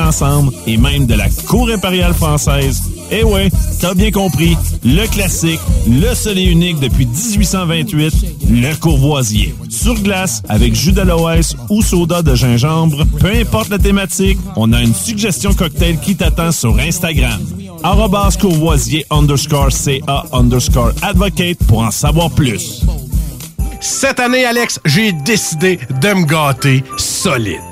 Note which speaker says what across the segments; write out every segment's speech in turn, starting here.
Speaker 1: Ensemble et même de la Cour impériale française. Eh ouais, t'as bien compris, le classique, le seul unique depuis 1828, le Courvoisier. Sur glace, avec jus d'aloès ou soda de gingembre, peu importe la thématique, on a une suggestion cocktail qui t'attend sur Instagram. Arrobas Courvoisier underscore CA underscore advocate pour en savoir plus.
Speaker 2: Cette année, Alex, j'ai décidé de me gâter solide.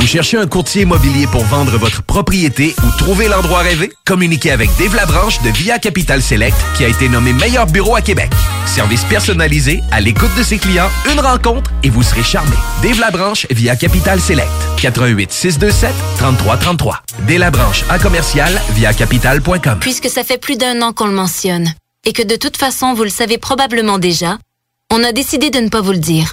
Speaker 3: Vous cherchez un courtier immobilier pour vendre votre propriété ou trouver l'endroit rêvé? Communiquez avec Dave Labranche de Via Capital Select qui a été nommé meilleur bureau à Québec. Service personnalisé, à l'écoute de ses clients, une rencontre et vous serez charmé. Dave Labranche via Capital Select. 88 627 3333. Dave Labranche à commercial via capital.com.
Speaker 4: Puisque ça fait plus d'un an qu'on le mentionne et que de toute façon vous le savez probablement déjà, on a décidé de ne pas vous le dire.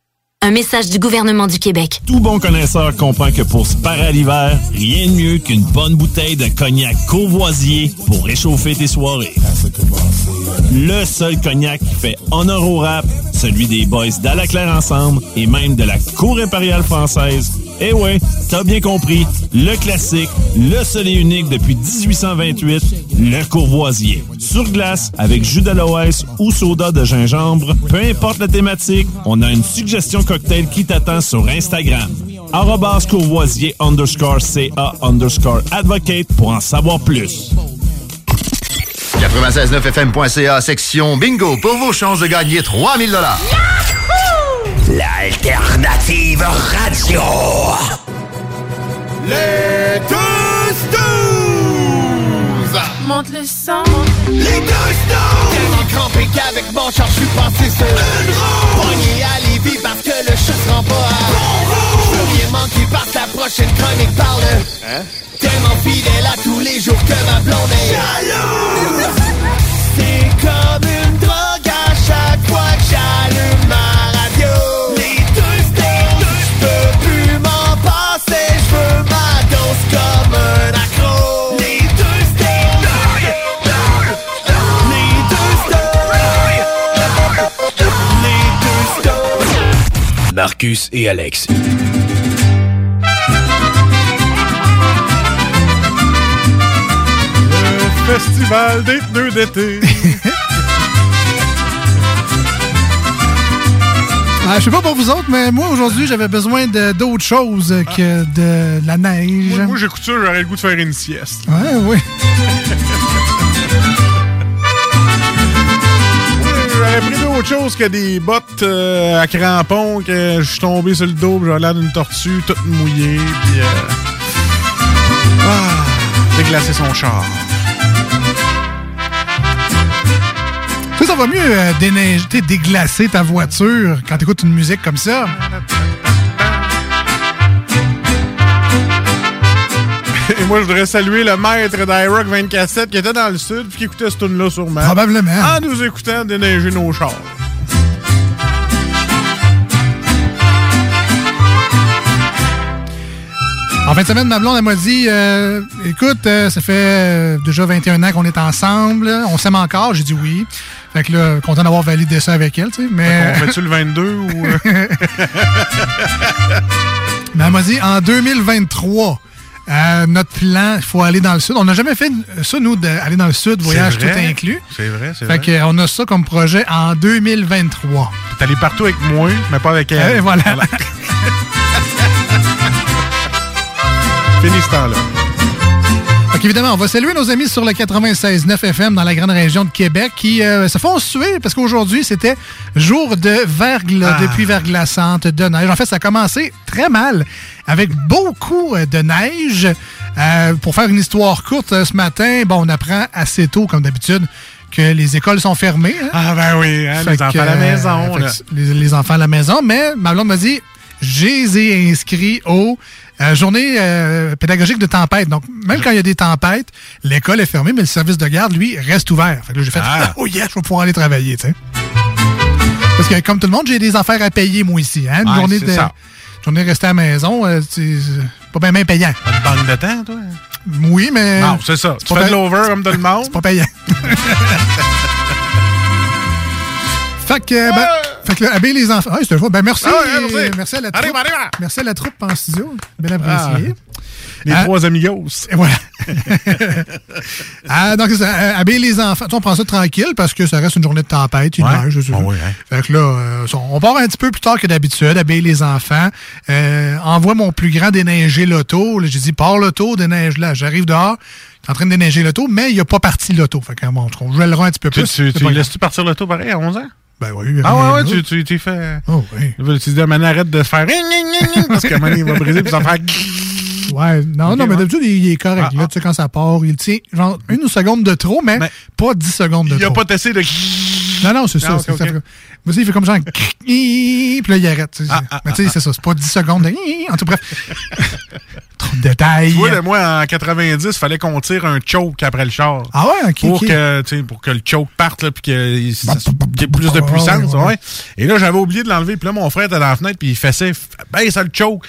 Speaker 4: Un message du gouvernement du Québec.
Speaker 1: Tout bon connaisseur comprend que pour se parer à l'hiver, rien de mieux qu'une bonne bouteille de cognac Courvoisier pour réchauffer tes soirées. Le seul cognac qui fait honneur au rap, celui des boys d'Alaclaire Ensemble et même de la Cour impériale française. Eh ouais, t'as bien compris, le classique, le seul et unique depuis 1828, le Courvoisier. Sur glace, avec jus d'aloès ou soda de gingembre, peu importe la thématique, on a une suggestion cocktail qui t'attend sur Instagram. Arrobas Courvoisier underscore CA underscore advocate pour en savoir plus.
Speaker 5: 969fm.ca, section bingo, pour vos chances de gagner 3000 dollars.
Speaker 6: L'alternative radio.
Speaker 7: Les deux snooze!
Speaker 8: Monte le sang.
Speaker 7: Les deux! Tellement crampé qu'avec mon char, je suis passé sur une roue. Pogné à parce que le chat se rend pas à bon rien manquer parce que la prochaine chronique parle. Hein? Tellement fidèle à tous les jours que ma blonde est.
Speaker 3: Marcus et Alex.
Speaker 2: Le festival des pneus d'été.
Speaker 9: Ah, je sais pas pour vous autres, mais moi aujourd'hui j'avais besoin de- d'autre chose que de la neige.
Speaker 2: Moi, moi, j'écoute ça, j'aurais le goût de faire une sieste.
Speaker 9: Ouais, oui.
Speaker 2: D'autre chose que des bottes euh, à crampons, que je suis tombé sur le dos, j'avais l'air d'une tortue, toute mouillée, puis... Euh... Ah, déglacer son char.
Speaker 9: Ça, ça va mieux euh, déneiger, déglacer ta voiture quand t'écoutes une musique comme ça.
Speaker 2: Moi, je voudrais saluer le maître d'iRock 24-7 qui était dans le sud puis qui écoutait ce tune là sûrement.
Speaker 9: Probablement.
Speaker 2: En nous écoutant déneiger nos chars.
Speaker 9: En fin de semaine, ma blonde, elle m'a dit euh, Écoute, euh, ça fait euh, déjà 21 ans qu'on est ensemble, on s'aime encore. J'ai dit oui. Fait que là, content d'avoir validé ça avec elle, tu sais. Mais.
Speaker 2: On fait-tu le 22 ou.
Speaker 9: Mais elle m'a dit en 2023. Euh, notre plan, il faut aller dans le sud. On n'a jamais fait ça, nous, d'aller dans le sud, voyage tout inclus.
Speaker 2: C'est vrai, c'est
Speaker 9: Fait
Speaker 2: vrai.
Speaker 9: qu'on a ça comme projet en 2023.
Speaker 2: T'es allé partout avec moi, mais pas avec elle.
Speaker 9: Et voilà.
Speaker 2: Fini ce temps-là.
Speaker 9: Donc évidemment, on va saluer nos amis sur le 96.9 FM dans la grande région de Québec qui euh, se font suer parce qu'aujourd'hui, c'était jour de verglas,
Speaker 2: Ah.
Speaker 9: de pluie verglaçante, de neige. En fait, ça a commencé très mal avec beaucoup euh, de neige. Euh, pour faire une histoire courte, ce matin, bon, on apprend assez tôt, comme d'habitude, que les écoles sont fermées. hein.
Speaker 2: Ah ben oui, hein, les enfants à la maison.
Speaker 9: les, les enfants à la maison, mais ma blonde m'a dit, je les ai inscrits aux euh, journées euh, pédagogiques de tempête. Donc, même quand il y a des tempêtes, l'école est fermée, mais le service de garde, lui, reste ouvert. Fait que là, j'ai fait,
Speaker 2: Ah.
Speaker 9: oh yes, je vais pouvoir aller travailler, tu sais. Parce que, comme tout le monde, j'ai des affaires à payer, moi, ici. Hein? Une
Speaker 2: Ouais,
Speaker 9: journée de...
Speaker 2: ça.
Speaker 9: Journée restée à la maison, euh, c'est pas bien payant.
Speaker 2: Pas de banque de temps, toi?
Speaker 9: Oui, mais...
Speaker 2: Non, c'est ça. Tu
Speaker 9: pas
Speaker 2: fais de l'over comme tout le monde.
Speaker 9: C'est pas payant. fait que, ben, fait que là, habiller les enfants. Ah, c'était le fun. Ben, merci.
Speaker 2: Ah ouais, merci.
Speaker 9: merci à la troupe.
Speaker 2: arrive, arrive.
Speaker 9: Merci à la troupe en studio. Bien apprécié.
Speaker 2: Les
Speaker 9: Ah.
Speaker 2: trois amigos.
Speaker 9: Et voilà. ah, donc, c'est ça, euh, habiller les enfants. Tu sais, on prend ça tranquille parce que ça reste une journée de tempête, une
Speaker 2: Ouais.
Speaker 9: neige,
Speaker 2: Ah
Speaker 9: pas.
Speaker 2: oui, hein.
Speaker 9: Fait que là, euh, on part un petit peu plus tard que d'habitude, habiller les enfants. Euh, envoie mon plus grand déneiger l'auto. J'ai dit, pars l'auto, déneige là. J'arrive dehors, en train de déneiger l'auto, mais il n'a pas parti l'auto. Fait que bon, on jouera un petit peu plus.
Speaker 2: tu,
Speaker 9: C'est
Speaker 2: tu laisses-tu partir l'auto pareil à 11 ans?
Speaker 9: Ben oui.
Speaker 2: Ah ouais, tu, tu, tu fais...
Speaker 9: Oh oui.
Speaker 2: Tu dis, man, arrête de se faire... Parce qu'à un moment il va briser, puis ça va faire...
Speaker 9: Ouais, non, non, mais d'habitude, il, il est correct.
Speaker 2: Ah,
Speaker 9: là,
Speaker 2: ah.
Speaker 9: tu sais, quand ça part, il tient genre une seconde de trop, mais,
Speaker 2: Mais-
Speaker 9: pas 10 secondes de
Speaker 2: Il a
Speaker 9: trop.
Speaker 2: pas testé de...
Speaker 9: Non, non, c'est ça.
Speaker 2: Ah,
Speaker 9: ça
Speaker 2: ok.
Speaker 9: fait- Vas-y, il fait comme genre. Puis là, il arrête.
Speaker 2: Ah, ah,
Speaker 9: mais tu sais, c'est ça. C'est pas 10 secondes de. En tout bref. Trop de détails.
Speaker 2: Tu vois, là, moi, en 90, il fallait qu'on tire un choke après le char.
Speaker 9: Ah ouais, ok.
Speaker 2: Pour, que, pour que le choke parte, là, puis y
Speaker 9: Bah,
Speaker 2: ait plus de
Speaker 9: ouais,
Speaker 2: puissance.
Speaker 9: ouais.
Speaker 2: Et là, j'avais oublié de l'enlever. Puis là, mon frère était dans la fenêtre, puis il faisait baisse le choke.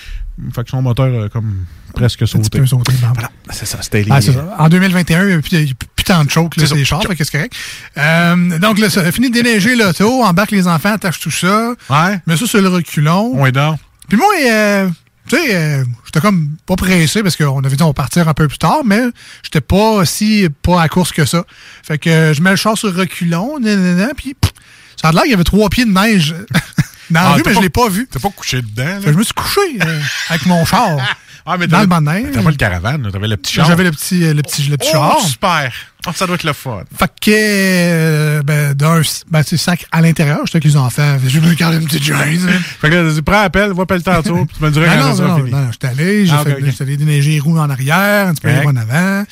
Speaker 2: Fait que son moteur comme presque sauté.
Speaker 9: sauté, bon.
Speaker 2: Voilà, c'est ça, c'était.
Speaker 9: Ah, ça. En 2021, il n'y a plus tant de choke, là,
Speaker 2: ça.
Speaker 9: les chars, fait que c'est correct. Euh, donc, là, ça a fini de déneiger l'auto, embarque les enfants, attache tout ça.
Speaker 2: Ouais.
Speaker 9: Mets ça sur le reculon.
Speaker 2: On est dans.
Speaker 9: Puis moi, euh, tu sais, euh, j'étais comme pas pressé parce qu'on avait dit on va partir un peu plus tard, mais j'étais pas si pas à course que ça. Fait que je mets le char sur reculon, nanana, puis pff, ça a l'air qu'il y avait trois pieds de neige dans la
Speaker 2: Ah,
Speaker 9: rue,
Speaker 2: t'as
Speaker 9: mais
Speaker 2: pas-
Speaker 9: je l'ai pas vu.
Speaker 2: T'es pas couché dedans,
Speaker 9: Fait
Speaker 2: là?
Speaker 9: je me suis couché euh, avec mon char.
Speaker 2: Ah, mais
Speaker 9: dans le neige.
Speaker 2: T'avais pas le caravane, t'avais le petit char.
Speaker 9: J'avais le petit, euh, le petit, le petit
Speaker 2: Oh,
Speaker 9: char.
Speaker 2: super! Oh, ça doit être le fun.
Speaker 9: Fait que, euh, ben, d'un, ben, tu sais, sac à l'intérieur, j'étais avec les enfants. Je me garder une petite jeans.
Speaker 2: Fait que prends appel, va pelleter en dessous, puis tu me dirais
Speaker 9: Non,
Speaker 2: quand
Speaker 9: non,
Speaker 2: ça sera
Speaker 9: non,
Speaker 2: fini.
Speaker 9: non, j'étais allé, j'ai
Speaker 2: Ah,
Speaker 9: fait,
Speaker 2: ok.
Speaker 9: j'étais allé déneiger les roues en arrière, un petit peu en avant,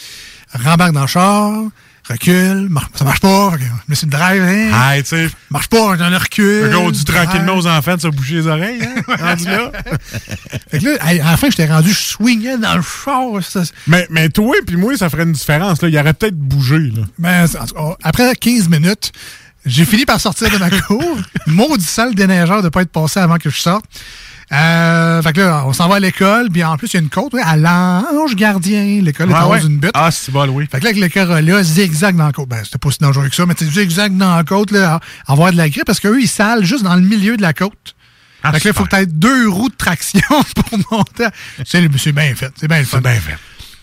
Speaker 9: rembarque dans le char, recule, mar- ça marche pas, me suis dit, drive, hein,
Speaker 2: Ah, tu sais,
Speaker 9: marche pas, j'en ai recul.
Speaker 2: le gars, on dit tranquillement aux enfants de se boucher les oreilles, hein, rendu là.
Speaker 9: Fait que là, à à la fin, j'étais rendu, je swingais dans le char. ça-
Speaker 2: Mais, mais toi puis moi, ça ferait une différence, là. Il aurait peut-être bougé, là.
Speaker 9: Ben, en tout cas, après 15 minutes, j'ai fini par sortir de ma cour. Maudit sale déneigeur de pas être passé avant que je sorte. Euh, fait que là, on s'en va à l'école, puis en plus, il y a une côte, à l'ange gardien. L'école est
Speaker 2: Ah
Speaker 9: en haut
Speaker 2: ouais?
Speaker 9: d'une butte.
Speaker 2: Ah, c'est bon, oui.
Speaker 9: Fait que là, avec le Corolla, zigzag dans la côte. Ben, c'était pas si dangereux que ça, mais zigzag dans la côte, là, à avoir de la grippe, parce qu'eux, ils salent juste dans le milieu de la côte.
Speaker 2: Ah,
Speaker 9: fait que là, il faut que
Speaker 2: super.
Speaker 9: tu aies deux roues de traction pour monter. C'est c'est bien fait. C'est bien fun.
Speaker 2: C'est bien fait.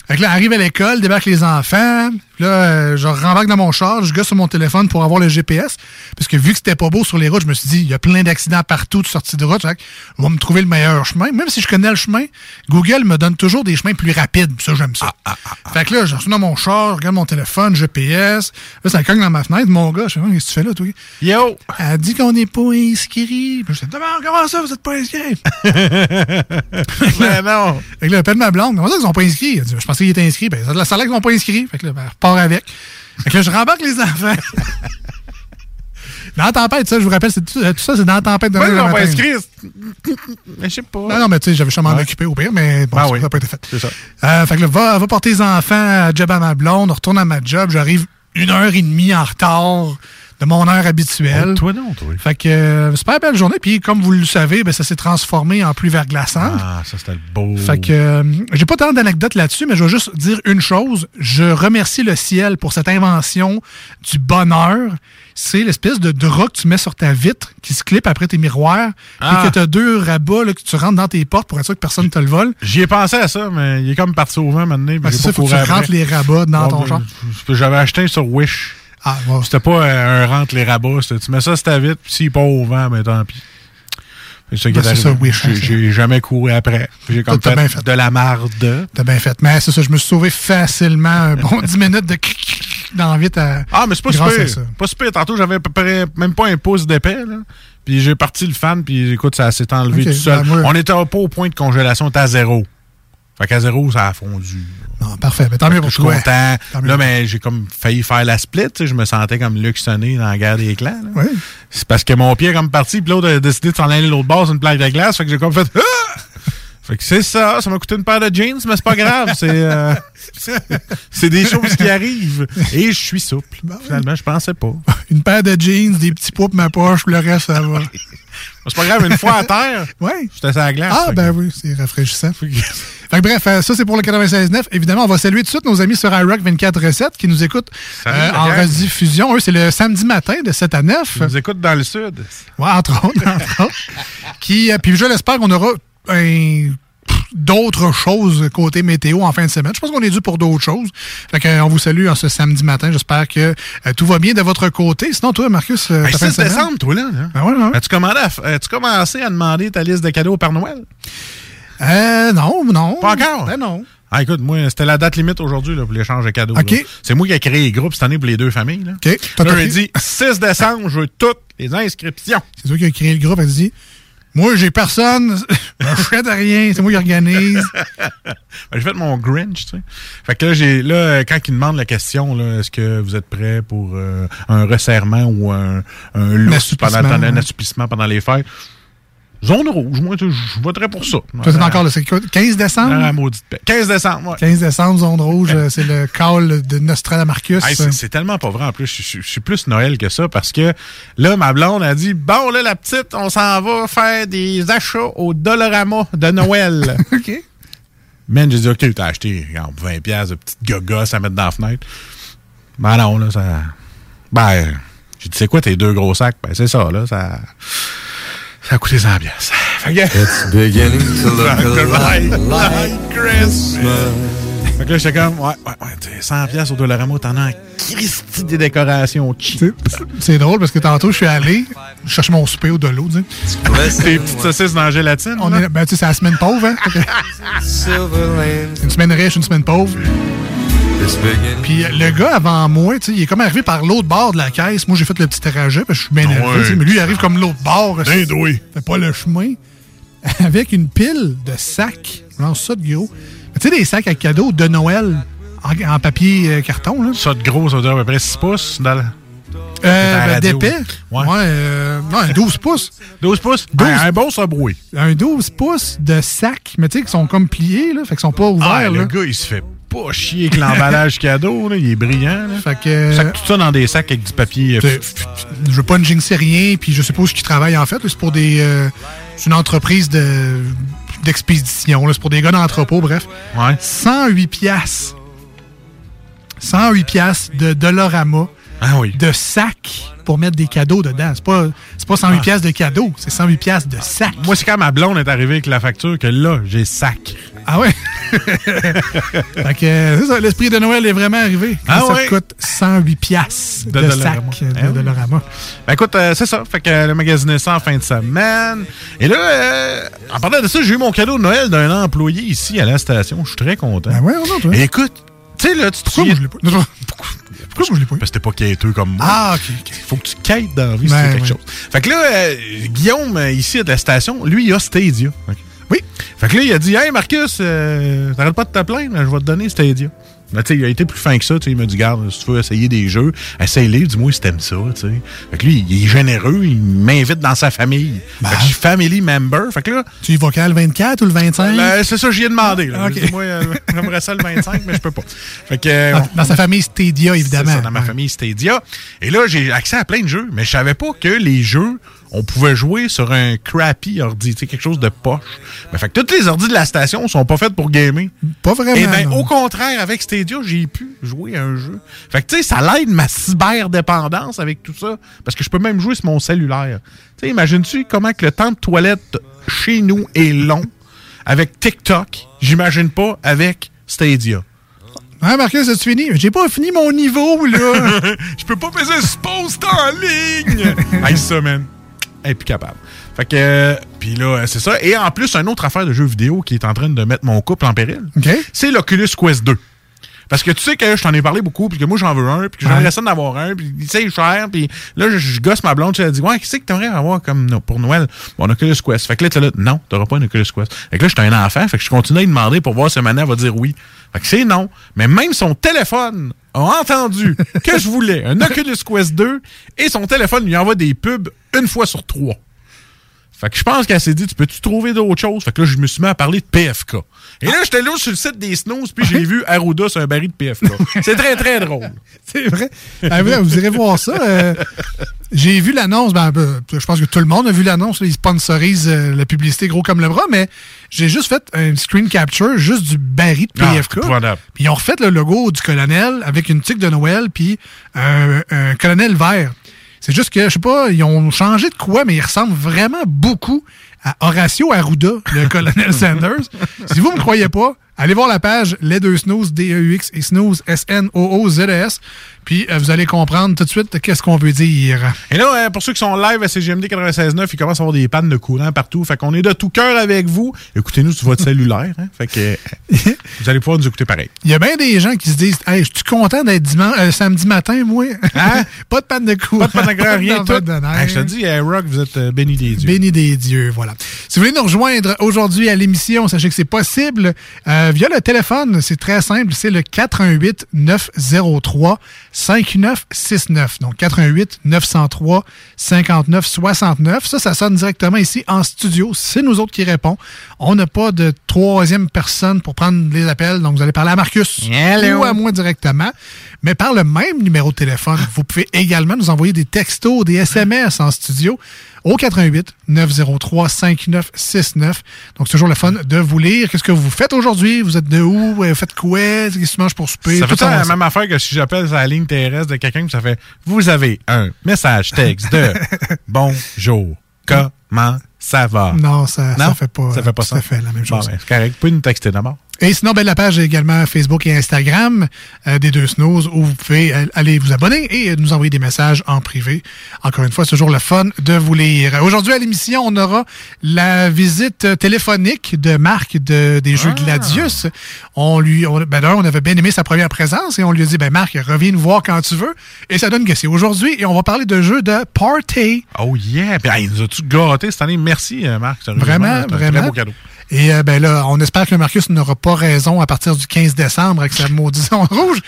Speaker 9: Fait que là, arrive à l'école, débarque les enfants. Puis là, euh, je rembarque dans mon char, je gosse sur mon téléphone pour avoir le GPS. Parce que vu que c'était pas beau sur les routes, je me suis dit, il y a plein d'accidents partout de sortie de route. Fait on va me trouver le meilleur chemin. Même si je connais le chemin, Google me donne toujours des chemins plus rapides. Ça, j'aime ça. fait que là, je retourne dans mon char, je regarde mon téléphone, GPS. Là, ça cogne dans ma fenêtre. Mon gars, je sais pas, qu'est-ce que tu fais là, toi?
Speaker 2: Yo!
Speaker 9: Elle dit qu'on n'est pas inscrit. Puis je dis, Comment- comment ça, vous êtes pas inscrit?
Speaker 2: Mais non!
Speaker 9: Fait que là, appelle ma blonde. Comment ça qu'ils sont pas inscrits? Elle dit, je pensais qu'ils étaient inscrits. Ben, ça a l'air qu'ils sont pas inscrits. Fait que là, ben, avec. Fait que là, je rembarque les enfants. Dans la tempête, ça, je vous rappelle, c'est tout, euh, tout ça, c'est dans la tempête de
Speaker 2: ils l'ont pas inscrit. Mais je sais pas.
Speaker 9: Non, non, mais tu sais, j'avais sûrement
Speaker 2: Ouais.
Speaker 9: occupé au pire, mais bon,
Speaker 2: Ah
Speaker 9: ça
Speaker 2: oui.
Speaker 9: n'a pas été fait.
Speaker 2: C'est ça.
Speaker 9: Euh, fait que là, va, va porter les enfants à job à ma blonde, on retourne à ma job, j'arrive une heure et demie en retard de mon heure habituelle.
Speaker 2: Oh, toi non, toi.
Speaker 9: Fait que euh, super belle journée. Puis comme vous le savez, ben, ça s'est transformé en pluie verglaçante.
Speaker 2: Ah, ça, c'était le beau.
Speaker 9: Fait que euh, j'ai pas tant d'anecdotes là-dessus, mais je vais juste dire une chose. Je remercie le ciel pour cette invention du bonheur. C'est l'espèce de drap que tu mets sur ta vitre qui se clip après tes miroirs.
Speaker 2: Ah.
Speaker 9: Et que tu as deux rabats là, que tu rentres dans tes portes pour être sûr que personne ne te le vole.
Speaker 2: J'y ai pensé à ça, mais il est comme parti au vent maintenant.
Speaker 9: Ben, c'est ça, faut que tu rentres les rabats dans ton
Speaker 2: ben,
Speaker 9: champ.
Speaker 2: J'avais acheté un sur Wish.
Speaker 9: Ah.
Speaker 2: C'était pas euh, un rentre les rabats. c'était Tu mets ça ta vitre, puis s'il part au vent, ben tant pis. C'est ça
Speaker 9: Ben, ça, hein,
Speaker 2: J'ai- jamais couru après. J'ai comme
Speaker 9: T'as
Speaker 2: fait,
Speaker 9: bien fait.
Speaker 2: de la marde.
Speaker 9: T'as bien fait. Mais c'est ça, je me suis sauvé facilement un bon 10 minutes de dans la vitre à.
Speaker 2: Ah, mais c'est pas super. Pas super. Tantôt, j'avais à peu près même pas un pouce d'épais. là. Puis j'ai parti le fan, puis écoute, ça s'est enlevé tout seul.
Speaker 9: ben,
Speaker 2: On était pas au point de congélation, on était à zéro. Fait qu'à zéro, ça a fondu.
Speaker 9: Non, parfait. Mais tant mieux pour
Speaker 2: Je suis
Speaker 9: toi.
Speaker 2: content. Là, mais j'ai comme failli faire la split. Je me sentais comme Luc Sonné dans la guerre des clans.
Speaker 9: Oui.
Speaker 2: C'est parce que mon pied est comme parti, puis l'autre a décidé de s'en aller l'autre bord sur une plaque de glace. Fait que j'ai comme fait. Ah! Fait que c'est ça, ça m'a coûté une paire de jeans, mais c'est pas grave. C'est euh, c'est des choses qui arrivent. Et je suis souple. Finalement, je pensais pas.
Speaker 9: Une paire de jeans, des petits pois pour ma poche, le reste, ça va.
Speaker 2: C'est pas grave, une fois à terre,
Speaker 9: Ouais.
Speaker 2: j'étais sur la glace.
Speaker 9: Ah, ben
Speaker 2: que-
Speaker 9: oui, c'est rafraîchissant. Fait que bref, euh, ça c'est pour le 96.9. Évidemment, on va saluer tout de suite nos amis sur iRock 24.7 qui nous écoutent euh, en rediffusion. Eux, c'est le samedi matin de 7 à 9.
Speaker 2: Ils nous écoutent dans le sud.
Speaker 9: Ouais, entre autres. entre autres. Qui, euh, puis je l'espère qu'on aura un- d'autres choses côté météo en fin de semaine. Je pense qu'on est dû pour d'autres choses. Fait que, euh, on vous salue en ce samedi matin. J'espère que euh, tout va bien de votre côté. Sinon, toi, Marcus, euh, ta fin de
Speaker 2: 6
Speaker 9: semaine?
Speaker 2: décembre, toi, là. là.
Speaker 9: Ah ouais, ouais.
Speaker 2: As-tu commandé à f- as-tu commencé à demander ta liste de cadeaux au Père Noël?
Speaker 9: Euh, non, non.
Speaker 2: Pas encore?
Speaker 9: Ben non.
Speaker 2: Ah, écoute, moi, c'était la date limite aujourd'hui là, pour l'échange de cadeaux.
Speaker 9: OK.
Speaker 2: là. C'est moi qui ai créé les groupes cette année pour les deux familles. Là,
Speaker 9: OK. T'as
Speaker 2: Là, j'ai dit 6 décembre, je veux toutes les inscriptions.
Speaker 9: C'est toi qui as créé le groupe. Elle dit Moi, j'ai personne. je fais de rien. C'est moi qui organise.
Speaker 2: Ben, j'ai fait mon Grinch, tu sais. Fait que là, j'ai, là, quand ils demandent la question, là, est-ce que vous êtes prêt pour euh, un resserrement ou un, un lousse pendant, un assouplissement pendant les fêtes? Zone rouge, moi, je voterais pour ça.
Speaker 9: Toi, c'est encore le c'est quoi, 15 décembre?
Speaker 2: Ah, maudite paix. 15 décembre, ouais.
Speaker 9: 15 décembre, zone rouge, c'est le call de Nostradamarcus.
Speaker 2: Hey, c'est, tellement pas vrai en plus. Je, je- je suis plus Noël que ça parce que là, ma blonde a dit Bon, là, la petite, on s'en va faire des achats au Dollarama de Noël.
Speaker 9: OK.
Speaker 2: Man, j'ai dit Ok, t'as acheté regarde, 20$ piastres de petites gogosses à mettre dans la fenêtre. Ben non, là, ça. Ben, j'ai dit C'est quoi tes deux gros sacs? Ben, c'est ça, là, ça. Ça a coûté 100$. piastres. Fait que.
Speaker 10: It's beginning to look a lot like
Speaker 2: Christmas. Fait que là, j'étais comme, ouais, ouais, ouais, t'sais, 100 pièces au Dollarama, t'en as un Christy des décorations cheap.
Speaker 9: C'est drôle parce que tantôt, je suis allé, je cherche mon souper au de l'eau, tu sais.
Speaker 2: Tes petites saucisses dans la gélatine.
Speaker 9: On
Speaker 2: là.
Speaker 9: est, ben, tu sais, c'est la semaine pauvre, hein. Une semaine riche, une semaine pauvre. Puis euh, le gars avant moi, tu sais, il est comme arrivé par l'autre bord de la caisse. Moi, j'ai fait le petit trajet parce que je suis bien
Speaker 2: Ouais.
Speaker 9: sais, mais lui, il arrive comme l'autre bord.
Speaker 2: Dindouille.
Speaker 9: Fait pas le chemin. Avec une pile de sacs. Genre ça de gros. Tu sais, des sacs à cadeaux de Noël en, en papier euh, carton, là.
Speaker 2: Ça de gros, ça veut dire à peu près 6 pouces. Dans la...
Speaker 9: Euh, ben, d'épais.
Speaker 2: Ouais.
Speaker 9: euh, non, un 12 pouces.
Speaker 2: 12 pouces?
Speaker 9: 12.
Speaker 2: Ben, un bon sabroué.
Speaker 9: Un 12 pouces de sacs, mais tu sais, qui sont comme pliés, là. Fait qu'ils sont pas ouverts,
Speaker 2: Ah,
Speaker 9: là.
Speaker 2: le gars, il se fait pas chier avec l'emballage cadeau, là. Il est brillant, là.
Speaker 9: Fait que.
Speaker 2: Sac tout ça dans des sacs avec du papier. euh,
Speaker 9: je veux pas jinxer rien, puis je suppose qu'ils travaillent en fait. C'est pour des. euh, c'est une entreprise de d'expédition. C'est pour des gars d'entrepôt, bref.
Speaker 2: Ouais.
Speaker 9: 108 piastres. 108 piastres de Dollarama
Speaker 2: Ah oui.
Speaker 9: de sacs pour mettre des cadeaux dedans. C'est pas, c'est pas 108
Speaker 2: Ah.
Speaker 9: piastres de cadeaux, c'est 108 piastres de sacs.
Speaker 2: Moi, c'est quand ma blonde est arrivée avec la facture que là, j'ai sac.
Speaker 9: Ah ouais? fait que, euh, c'est ça, l'esprit de Noël est vraiment arrivé.
Speaker 2: Ah
Speaker 9: ça
Speaker 2: ouais?
Speaker 9: coûte 108 piastres de,
Speaker 2: De Dollarama.
Speaker 9: sacs de
Speaker 2: oui.
Speaker 9: Dollarama.
Speaker 2: Ben écoute, euh, c'est ça. Fait que euh, le magasiné ça en fin de semaine. Et là, euh, en parlant de ça, j'ai eu mon cadeau de Noël d'un employé ici à la station. Je suis très content.
Speaker 9: Ben ouais, non, toi.
Speaker 2: Et écoute, tu sais, là, tu te
Speaker 9: Pourquoi moi je l'ai pas?
Speaker 2: Pourquoi,
Speaker 9: moi je l'ai pas?
Speaker 2: Parce que t'es pas quêteux comme moi.
Speaker 9: Ah, ok, ok.
Speaker 2: Il faut que tu quêtes dans la vie si
Speaker 9: Ben,
Speaker 2: tu veux quelque chose. Fait que là, euh, Guillaume, euh, ici à la station, lui, il a Stadia.
Speaker 9: Oui.
Speaker 2: Fait que là, il a dit Hey Marcus, euh, t'arrêtes pas de te plaindre, je vais te donner Stadia. Mais tu sais, il a été plus fin que ça. Il m'a dit, garde, si tu veux essayer des jeux, essaye-les, dis-moi si t'aimes ça. Fait que lui, il est généreux, il m'invite dans sa famille. Fait que je suis family member. Fait que là,
Speaker 9: Tu y vas quand, le 24 ou le 25?
Speaker 2: là, c'est ça, j'y ai demandé. là. Moi, euh, j'aimerais ça le 25, mais je peux pas. Fait que, euh,
Speaker 9: Dans, dans sa famille Stadia, évidemment.
Speaker 2: ça, dans ma
Speaker 9: Ouais.
Speaker 2: famille Stadia. Et là, j'ai accès à plein de jeux, mais je savais pas que les jeux, on pouvait jouer sur un crappy ordi, tu sais, quelque chose de poche. Mais fait que toutes les ordis de la station sont pas faites pour gamer.
Speaker 9: Pas vraiment.
Speaker 2: Et ben,
Speaker 9: non.
Speaker 2: au contraire, avec Stadia, j'ai pu jouer à un jeu. Fait que, tu sais, ça l'aide ma cyberdépendance avec tout ça. Parce que je peux même jouer sur mon cellulaire. Tu sais, imagines-tu comment que le temps de toilette chez nous est long avec TikTok? J'imagine pas avec Stadia.
Speaker 9: Hein, Marcus, as-tu fini? J'ai pas fini mon niveau, là.
Speaker 2: Je peux pas peser ce post en ligne! hey, ça, man. Elle est plus capable. Fait que, euh, puis là, c'est ça. Et en plus, une autre affaire de jeu vidéo qui est en train de mettre mon couple en péril, c'est l'Oculus Quest 2. Parce que tu sais que je t'en ai parlé beaucoup, puis que moi j'en veux un, puis que j'aimerais ça d'en avoir un, puis tu sais, cher, puis là je, je gosse ma blonde, lui ai dit ouais, qu'est-ce que t'aimerais avoir comme no- pour Noël? Mon Oculus Quest. Fait que là t'es là, non, t'auras pas un Oculus Quest. Fait que là j'étais un enfant, fait que je continue à lui demander pour voir si Manet va dire oui. Fait que c'est non, mais même son téléphone a entendu que je voulais un Oculus Quest 2 et son téléphone lui envoie des pubs une fois sur trois. Fait que je pense qu'elle s'est dit, tu peux-tu trouver d'autres choses? Fait que là, je me suis mis à parler de PFK. Et là, j'étais là sur le site des snooze, puis j'ai vu Arruda sur un baril de PFK. C'est très, très drôle.
Speaker 9: C'est vrai. Ah, vous irez voir ça. Euh, J'ai vu l'annonce. Ben, ben, je pense que tout le monde a vu l'annonce. Ils sponsorisent euh, la publicité gros comme le bras, mais j'ai juste fait un screen capture juste du baril de
Speaker 2: Ah,
Speaker 9: PFK.
Speaker 2: épouvantable.
Speaker 9: puis ils ont refait le logo du colonel avec une tique de Noël puis un, un colonel vert. C'est juste que, je sais pas, ils ont changé de quoi, mais ils ressemblent vraiment beaucoup à Horacio Arruda, le colonel Sanders. Si vous me croyez pas, allez voir la page Les deux snooze, D-E-U-X et snooze, S-N-O-O-Z-E-S. Puis euh, vous allez comprendre tout de suite qu'est-ce qu'on veut dire.
Speaker 2: Et là, euh, pour ceux qui sont live à CGMD 96.9, il commence à avoir des pannes de courant partout. Fait qu'on est de tout cœur avec vous. Écoutez-nous sur votre cellulaire. hein. Fait que euh, vous allez pouvoir nous écouter pareil.
Speaker 9: Il y a bien des gens qui se disent Hey, je suis content d'être dimanche, euh, samedi matin, moi? pas de panne de courant.
Speaker 2: Pas de panne de courant, rien. tout.
Speaker 9: de neige.
Speaker 2: Hey, je te dis, Rock, vous êtes bénis des dieux.
Speaker 9: Béni des dieux, voilà. Si vous voulez nous rejoindre aujourd'hui à l'émission, sachez que c'est possible euh, via le téléphone. C'est très simple. C'est le 418 903 5969. Donc 418 903 59 69. Ça, ça sonne directement ici en studio. C'est nous autres qui répond. On n'a pas de troisième personne pour prendre les appels. Donc vous allez parler à Marcus
Speaker 2: Hello.
Speaker 9: ou à moi directement. Mais par le même numéro de téléphone, vous pouvez également nous envoyer des textos, des SMS en studio au 88 903 5969. Donc, c'est toujours le fun de vous lire. Qu'est-ce que vous faites aujourd'hui? Vous êtes de où? Vous faites quoi? Qu'est-ce que tu manges pour souper?
Speaker 2: Ça fait ça la même affaire que si j'appelle la ligne terrestre de quelqu'un, puis ça fait Vous avez un message texte de Bonjour. Comment ça va?
Speaker 9: Non, ça, ça
Speaker 2: Non?
Speaker 9: fait pas.
Speaker 2: Ça fait pas ça.
Speaker 9: Ça? fait la même
Speaker 2: Bon,
Speaker 9: chose.
Speaker 2: ben, c'est correct. Vous pouvez nous texter d'abord.
Speaker 9: Et sinon, ben, la page est également Facebook et Instagram euh, des deux snooze où vous pouvez euh, aller vous abonner et euh, nous envoyer des messages en privé. Encore une fois, c'est toujours le fun de vous lire. Aujourd'hui, à l'émission, on aura la visite téléphonique de Marc de, des Jeux Gladius. On lui, on, ben, d'ailleurs, on avait bien aimé sa première présence et on lui a dit, ben, Marc, reviens nous voir quand tu veux. Et ça donne que c'est aujourd'hui et on va parler de jeux de party.
Speaker 2: Oh yeah! Hey, il nous a-tu gâté cette année? Merci, euh, Marc.
Speaker 9: Vraiment,
Speaker 2: c'est un
Speaker 9: vraiment.
Speaker 2: Très beau cadeau.
Speaker 9: Et euh, ben là, on espère que Marcus n'aura pas raison à partir du 15 décembre avec sa maudite zone rouge.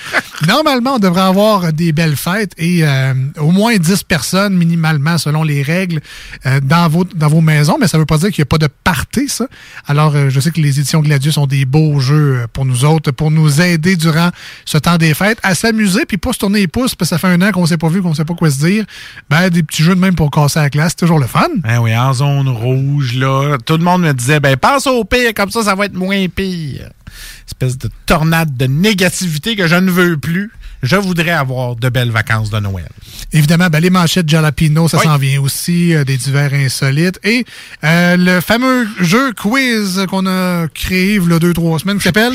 Speaker 9: Normalement, on devrait avoir des belles fêtes et euh, au moins 10 personnes minimalement selon les règles euh, dans, vos, dans vos maisons, mais ça veut pas dire qu'il n'y a pas de party, ça. Alors, euh, je sais que les éditions Gladius sont des beaux jeux euh, pour nous autres, pour nous aider durant ce temps des fêtes à s'amuser, puis pas se tourner les pouces, parce que ça fait un an qu'on s'est pas vu, qu'on sait pas quoi se dire. Ben, des petits jeux de même pour casser la classe, c'est toujours le fun.
Speaker 2: Ben oui, en zone rouge, là. Tout le monde me disait, ben, au pire, comme ça, ça va être moins pire. Espèce de tornade de négativité que je ne veux plus. Je voudrais avoir de belles vacances de Noël.
Speaker 9: Évidemment, ben, les manchettes Jalapino, ça
Speaker 2: Oui.
Speaker 9: s'en vient aussi, euh, des divers insolites. Et euh, le fameux jeu quiz qu'on a créé il y a deux, trois semaines, qui s'appelle...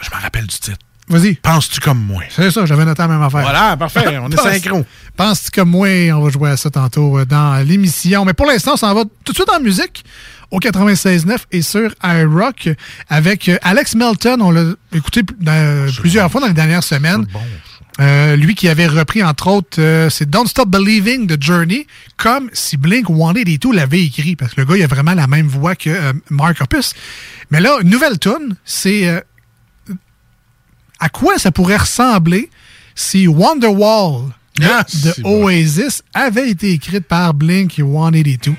Speaker 2: Je m'en rappelle du titre.
Speaker 9: Vas-y.
Speaker 2: Penses-tu comme moi?
Speaker 9: C'est ça, j'avais noté la même affaire.
Speaker 2: Voilà, parfait. On est synchro.
Speaker 9: Penses-tu comme moi? On va jouer à ça tantôt euh, dans l'émission. Mais pour l'instant, on s'en va tout de suite en musique au 96.9 et sur iRock avec euh, Alex Melton. On l'a écouté dans- plusieurs fois dans les dernières semaines. Euh, lui qui avait repris, entre autres, euh, c'est Don't Stop Believing de Journey, comme si Blink-182 l'avait écrit, parce que le gars, il a vraiment la même voix que euh, Mark Hoppus. Mais là, nouvelle tune, c'est euh, à quoi ça pourrait ressembler si Wonderwall de Oasis avait été écrite par Blink 182.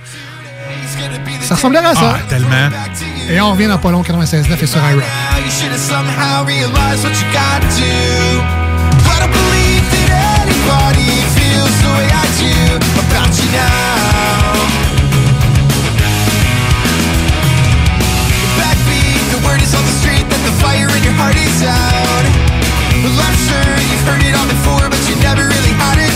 Speaker 9: Ça ressemblerait à ça.
Speaker 2: Ah, tellement.
Speaker 9: Et on revient dans pas long 96.9 et sur iRock.
Speaker 7: Is on the street that the fire in your heart is out. Well, I'm sure you've heard it all before, but you never really had it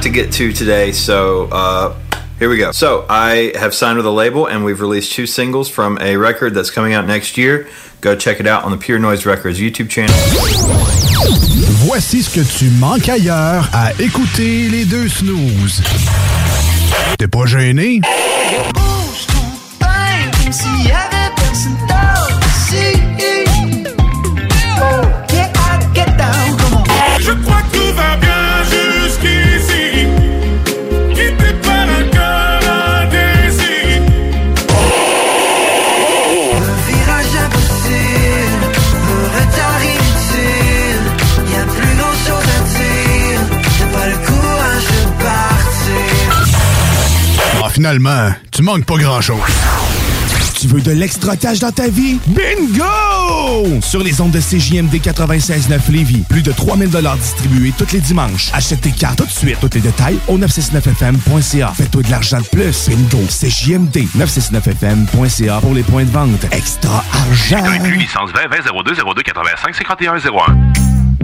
Speaker 11: lot to get to today, so uh, here we go. So, I have signed with a label and we've released two singles from a record that's coming out next year. Go check it out on the Pure Noise Records YouTube channel.
Speaker 12: Voici ce que tu manques ailleurs à écouter les deux snooze. T'es pas gêné? Finalement, tu manques pas grand-chose. Tu veux de l'extra cash dans ta vie? Bingo! Sur les ondes de CJMD 96.9 Lévis, plus de 3000 distribués tous les dimanches. Achète tes cartes tout de suite. Tous les détails au 969FM.ca. Fais-toi de l'argent de plus. Bingo! CJMD 969FM.ca pour les points de vente. Extra argent!
Speaker 13: Inclus licence 20 20 02 02 85 51 01.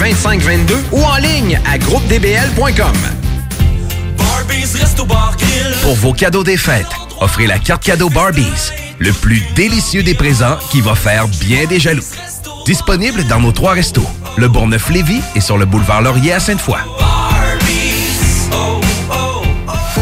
Speaker 14: 2522 ou en ligne à groupedbl.com.
Speaker 3: Pour vos cadeaux des fêtes, offrez la carte cadeau Barbies, le plus délicieux des présents qui va faire bien des jaloux. Disponible dans nos trois restos, Le Bourgneuf-Lévis est sur le boulevard Laurier à Sainte-Foy.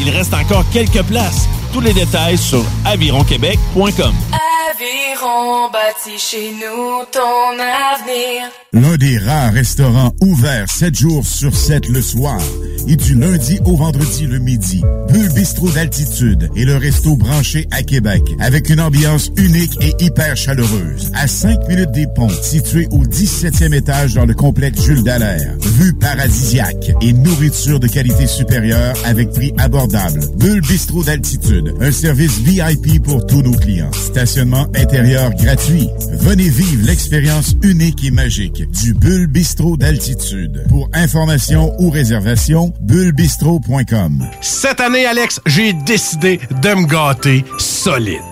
Speaker 1: il reste encore quelques places. Tous les détails sur avironquebec.com.
Speaker 15: Aviron bâti chez nous ton avenir.
Speaker 16: L'un des rares restaurants ouverts 7 jours sur 7 le soir et du lundi au vendredi le midi. Bulle Bistrot d'altitude et le resto branché à Québec avec une ambiance unique et hyper chaleureuse. À 5 minutes des ponts, situé au 17e étage dans le complexe Jules Dallaire. Vue paradisiaque et nourriture de qualité supérieure avec prix abordable. Bulle Bistrot d'altitude, un service VIP pour tous nos clients. Stationnement intérieur gratuit. Venez vivre l'expérience unique et magique du Bulle Bistrot d'altitude. Pour information ou réservation, bullebistro.com.
Speaker 2: Cette année, Alex, j'ai décidé de me gâter solide.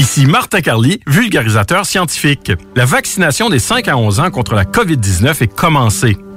Speaker 17: Ici Martin Carly, vulgarisateur scientifique. La vaccination des 5 à 11 ans contre la COVID-19 est commencée.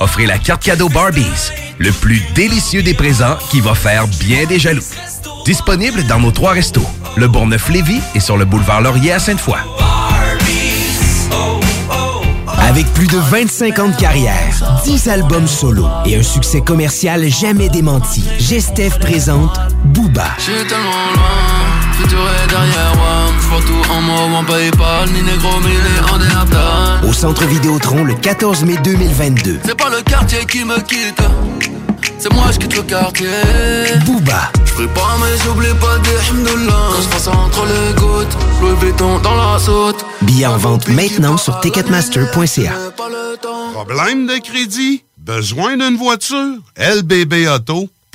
Speaker 3: offrez la carte cadeau Barbies, le plus délicieux des présents qui va faire bien des jaloux. Disponible dans nos trois restos, le Bourgneuf-Lévis et sur le boulevard Laurier à Sainte-Foy.
Speaker 18: Avec plus de 25 ans de carrière, 10 albums solo et un succès commercial jamais démenti, Gestev présente Booba.
Speaker 19: J'suis tellement loin. Tout en ni négro.
Speaker 18: Au Centre Vidéotron le 14 mai 2022.
Speaker 19: C'est pas le quartier qui me quitte, c'est moi je quitte le quartier.
Speaker 18: Booba,
Speaker 19: J'prie pas, mais j'oublie pas des hamdoulah. Quand j'passe entre les gouttes, Louis Vuitton dans la saute.
Speaker 18: billets en vente maintenant sur ticketmaster.ca.
Speaker 20: Problème de crédit? Besoin d'une voiture? lbbauto.com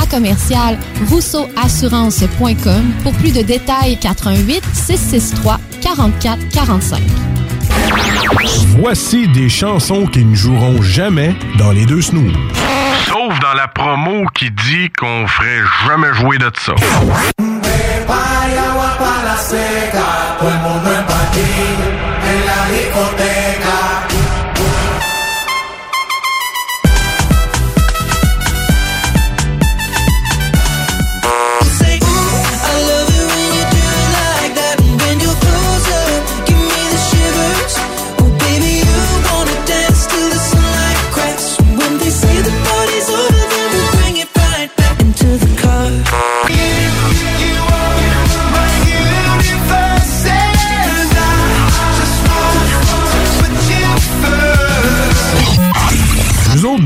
Speaker 21: à commercial rousseauassurance.com pour plus de détails 418 663 44 45.
Speaker 13: Voici des chansons qui ne joueront jamais dans les deux snooze.
Speaker 22: Sauf dans la promo qui dit qu'on ferait jamais jouer de ça.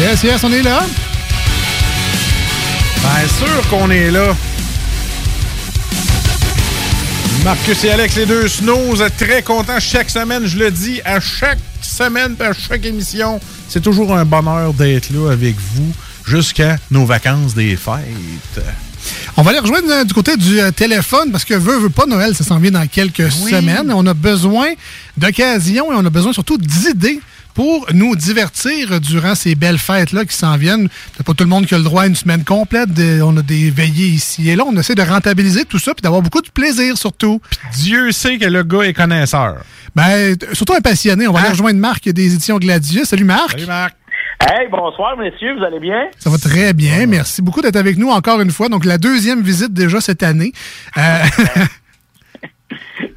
Speaker 9: Yes, yes, on est là.
Speaker 2: Bien sûr qu'on est là. Marcus et Alex, les deux snows, très contents chaque semaine, je le dis, à chaque semaine, à chaque émission. C'est toujours un bonheur d'être là avec vous jusqu'à nos vacances des fêtes.
Speaker 9: On va aller rejoindre euh, du côté du euh, téléphone parce que veut, veut pas Noël, ça s'en vient dans quelques
Speaker 2: Oui.
Speaker 9: semaines. On a besoin d'occasions et on a besoin surtout d'idées pour nous divertir durant ces belles fêtes-là qui s'en viennent. C'est pas tout le monde qui a le droit à une semaine complète. Des- on a des veillées ici et là. On essaie de rentabiliser tout ça puis d'avoir beaucoup de plaisir surtout.
Speaker 2: Dieu sait que le gars est connaisseur.
Speaker 9: Ben, surtout un passionné. On va aller rejoindre Marc des éditions Gladius. Salut Marc.
Speaker 2: Salut Marc.
Speaker 23: Hey, bonsoir, messieurs, vous allez bien?
Speaker 9: Ça va très bien. Merci beaucoup d'être avec nous encore une fois. Donc, la deuxième visite déjà cette année. Euh,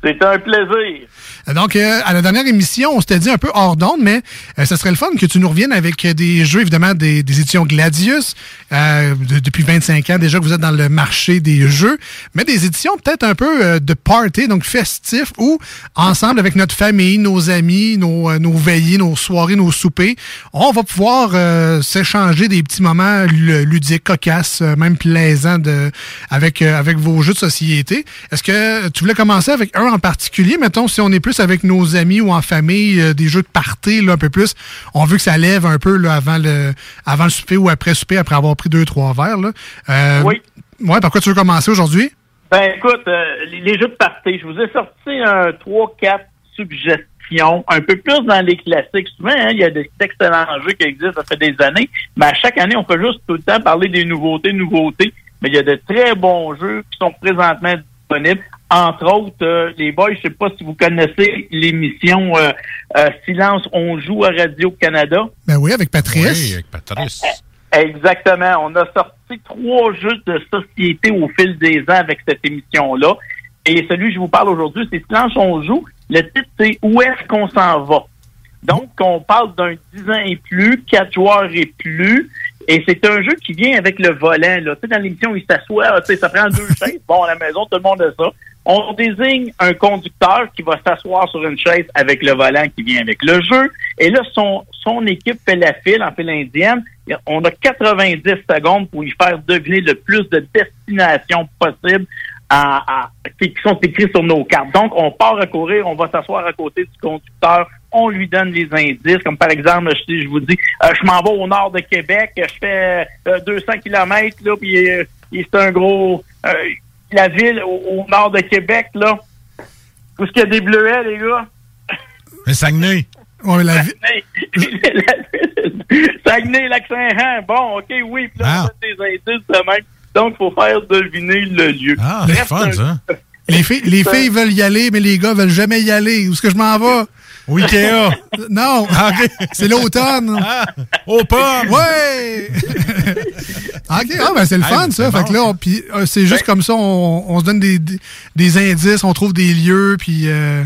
Speaker 23: C'est un plaisir.
Speaker 9: Donc, euh, à la dernière émission, on s'était dit un peu hors d'onde, mais euh, ça serait le fun que tu nous reviennes avec des jeux, évidemment, des, des éditions Gladius. euh, de- depuis 25 ans déjà que vous êtes dans le marché des jeux, mais des éditions peut-être un peu euh, de party, donc festif, où ensemble avec notre famille, nos amis, nos, euh, nos veillées, nos soirées, nos soupers, on va pouvoir euh, s'échanger des petits moments lu- ludiques, cocasses, même plaisants de, avec, avec vos jeux de société. Est-ce que tu voulais commencer avec un en particulier? Mettons, si on est plus avec nos amis ou en famille, euh, des jeux de party, là, un peu plus, on veut que ça lève un peu là, avant, le, avant le souper ou après souper, après avoir pris deux, trois verres. Là. Euh,
Speaker 23: Oui.
Speaker 9: Ouais, par quoi tu veux commencer aujourd'hui?
Speaker 23: Ben, écoute, euh, les, les jeux de party, je vous ai sorti un 3-4 suggestions, un peu plus dans les classiques. Souvent, hein, il y a des excellents jeux qui existent, ça fait des années, mais à chaque année, on peut juste tout le temps parler des nouveautés, nouveautés. Mais il y a de très bons jeux qui sont présentement disponibles. Entre autres, euh, les boys, je sais pas si vous connaissez l'émission euh, euh, Silence, on joue à Radio-Canada.
Speaker 9: Ben oui, avec Patrice.
Speaker 2: Oui, avec Patrice.
Speaker 23: Exactement. On a sorti trois jeux de société au fil des ans avec cette émission-là. Et celui que je vous parle aujourd'hui, c'est Silence on joue. Le titre, c'est Où est-ce qu'on s'en va? Donc, on parle d'un 10 ans et plus, 4 joueurs et plus. Et c'est un jeu qui vient avec le volant. Là. Tu sais, dans l'émission, il s'assoit, tu sais, ça prend deux chaises. Bon, à la maison, tout le monde a ça. On désigne un conducteur qui va s'asseoir sur une chaise avec le volant qui vient avec le jeu. Et là, son, son équipe fait la file en file indienne. On a 90 secondes pour y faire deviner le plus de destinations possibles à, à- qui sont écrits sur nos cartes. Donc, on part à courir, on va s'asseoir à côté du conducteur, on lui donne les indices, comme par exemple, je, je vous dis, euh, je m'en vais au nord de Québec, je fais euh, 200 kilomètres, là, puis euh, c'est un gros... la ville au, au nord de Québec, là, où est-ce qu'il y a des bleuets, les gars?
Speaker 2: Mais Saguenay.
Speaker 9: Ouais, la
Speaker 23: ville. Saguenay, Lac-Saint-Jean. Bon, OK, oui. Puis là, on donne des indices de même. Donc, il faut faire deviner le lieu.
Speaker 2: Ah, c'est fun, ça.
Speaker 9: Les filles, les filles veulent y aller, mais les gars veulent jamais y aller. Où est-ce que je m'en vais?
Speaker 2: Au Ikea.
Speaker 9: Non, c'est l'automne.
Speaker 2: Au pomme.
Speaker 9: Ouais! OK, ah, ben c'est le fun, ça.
Speaker 2: bon,
Speaker 9: fait que là, puis, euh, c'est juste comme ça, on, on se donne des, des, des indices, on trouve des lieux, puis... euh,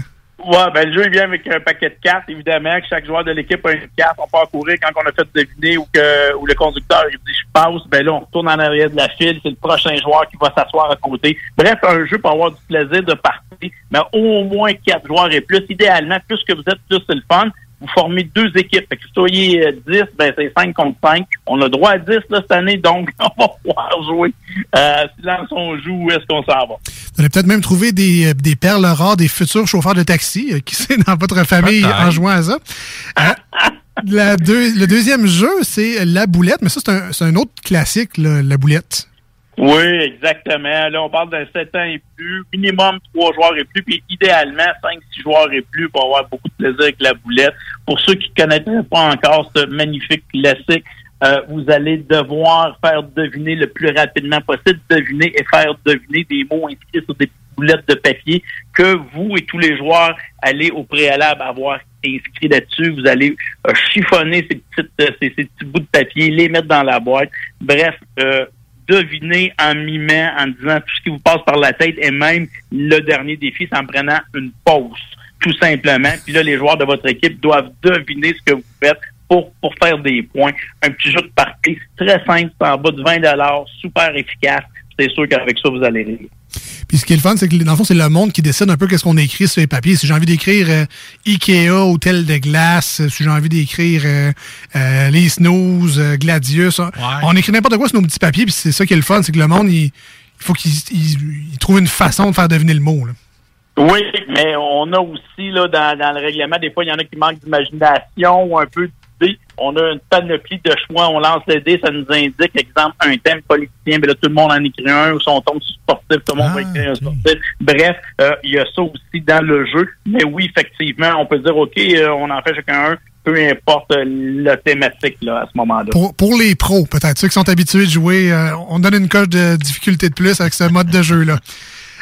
Speaker 23: Ouais, ben le jeu il vient avec un paquet de cartes, évidemment, que chaque joueur de l'équipe a une carte. On part courir quand on a fait deviner ou que ou le conducteur il dit je passe, ben là, on retourne en arrière de la file, c'est le prochain joueur qui va s'asseoir à côté. Bref, un jeu pour avoir du plaisir de partir, mais au moins quatre joueurs et plus. Idéalement, plus que vous êtes, plus c'est le fun. Vous formez deux équipes. Fait que si vous soyez euh, 10, ben c'est 5 contre 5. On a droit à 10 là, cette année, donc on va pouvoir jouer. Euh, silence, on joue, où est-ce qu'on s'en va?
Speaker 9: Vous allez peut-être même trouver des, euh, des perles rares des futurs chauffeurs de taxi, euh, qui c'est dans votre famille en jouant à ça. Euh, la deux- le deuxième jeu, c'est La Boulette, mais ça, c'est un, autre classique, là, La Boulette.
Speaker 23: Oui, exactement. Là, on parle d'un 7 ans et plus, minimum 3 joueurs et plus, puis idéalement 5-6 joueurs et plus pour avoir beaucoup de plaisir avec la boulette. Pour ceux qui ne connaîtraient pas encore ce magnifique classique, euh, vous allez devoir faire deviner le plus rapidement possible, deviner et faire deviner des mots inscrits sur des petites boulette de papier que vous et tous les joueurs allez au préalable avoir inscrit là-dessus. Vous allez euh, chiffonner ces, petites, euh, ces, ces petits bouts de papier, les mettre dans la boîte. Bref, euh, deviner en mimant, en disant tout ce qui vous passe par la tête et même le dernier défi, c'est en prenant une pause, tout simplement. Puis là, les joueurs de votre équipe doivent deviner ce que vous faites pour, pour faire des points. Un petit jeu de partie très simple, en bas de 20 super efficace. C'est sûr qu'avec ça, vous allez rire.
Speaker 9: Puis ce qui est le fun, c'est que dans le fond, c'est le monde qui décide un peu qu'est-ce qu'on écrit sur les papiers. Si j'ai envie d'écrire euh, Ikea, hôtel de glace, euh, si j'ai envie d'écrire euh, euh, les snooze, euh, Gladius, on- on écrit n'importe quoi sur nos petits papiers. Puis c'est ça qui est le fun, c'est que le monde, il, il faut qu'il il- il trouve une façon de faire deviner le mot. là.
Speaker 23: Oui, mais on a aussi là dans, dans le règlement, des fois, il y en a qui manquent d'imagination ou un peu. On a une panoplie de choix. On lance les dés, ça nous indique, exemple, un thème politicien, mais là, tout le monde en écrit un, ou si on tombe sportif, tout le monde va écrire un sportif. Bref, euh, il y a ça aussi dans le jeu. Mais oui, effectivement, on peut dire, OK, euh, on en fait chacun un, peu importe euh, la thématique là, à ce moment-là.
Speaker 9: Pour, pour les pros, peut-être, ceux qui sont habitués de jouer, euh, on donne une coche de difficulté de plus avec ce mode de jeu-là.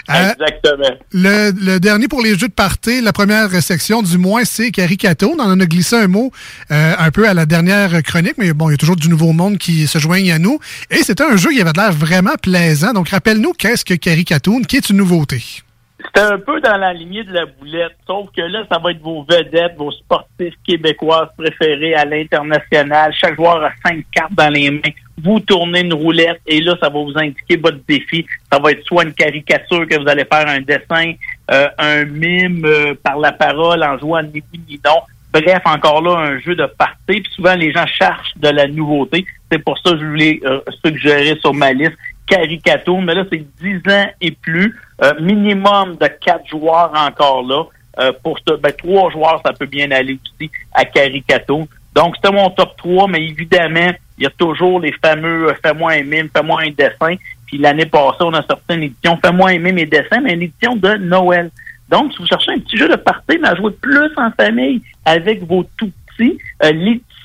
Speaker 9: Euh,
Speaker 23: Exactement.
Speaker 9: Le, le dernier pour les jeux de party, la première section du moins, c'est Caricato. On en a glissé un mot euh, un peu à la dernière chronique, mais bon, il y a toujours du nouveau monde qui se joigne à nous. Et c'était un jeu qui avait l'air vraiment plaisant. Donc, rappelle-nous qu'est-ce que Caricatoon, qui est une nouveauté?
Speaker 23: C'était un peu dans la lignée de la boulette, sauf que là, ça va être vos vedettes, vos sportifs québécois préférés à l'international. Chaque joueur a cinq cartes dans les mains. Vous tournez une roulette et là, ça va vous indiquer votre défi. Ça va être soit une caricature que vous allez faire, un dessin, euh, un mime euh, par la parole en jouant ni oui ni non. Bref, encore là, un jeu de partie. Puis souvent, les gens cherchent de la nouveauté. C'est pour ça que je voulais euh, suggérer sur ma liste Caricato. Mais là, c'est 10 ans et plus. Euh, minimum de quatre joueurs encore là. Euh, pour ce, ben, trois joueurs, ça peut bien aller aussi à Caricato. Donc, c'était mon top 3, mais évidemment, il y a toujours les fameux euh, Fais-moi un fais-moi un dessin. Puis l'année passée, on a sorti une édition Fais-moi un mime et dessin, mais une édition de Noël. Donc, si vous cherchez un petit jeu de partie, mais à jouer plus en famille avec vos tout petits, euh,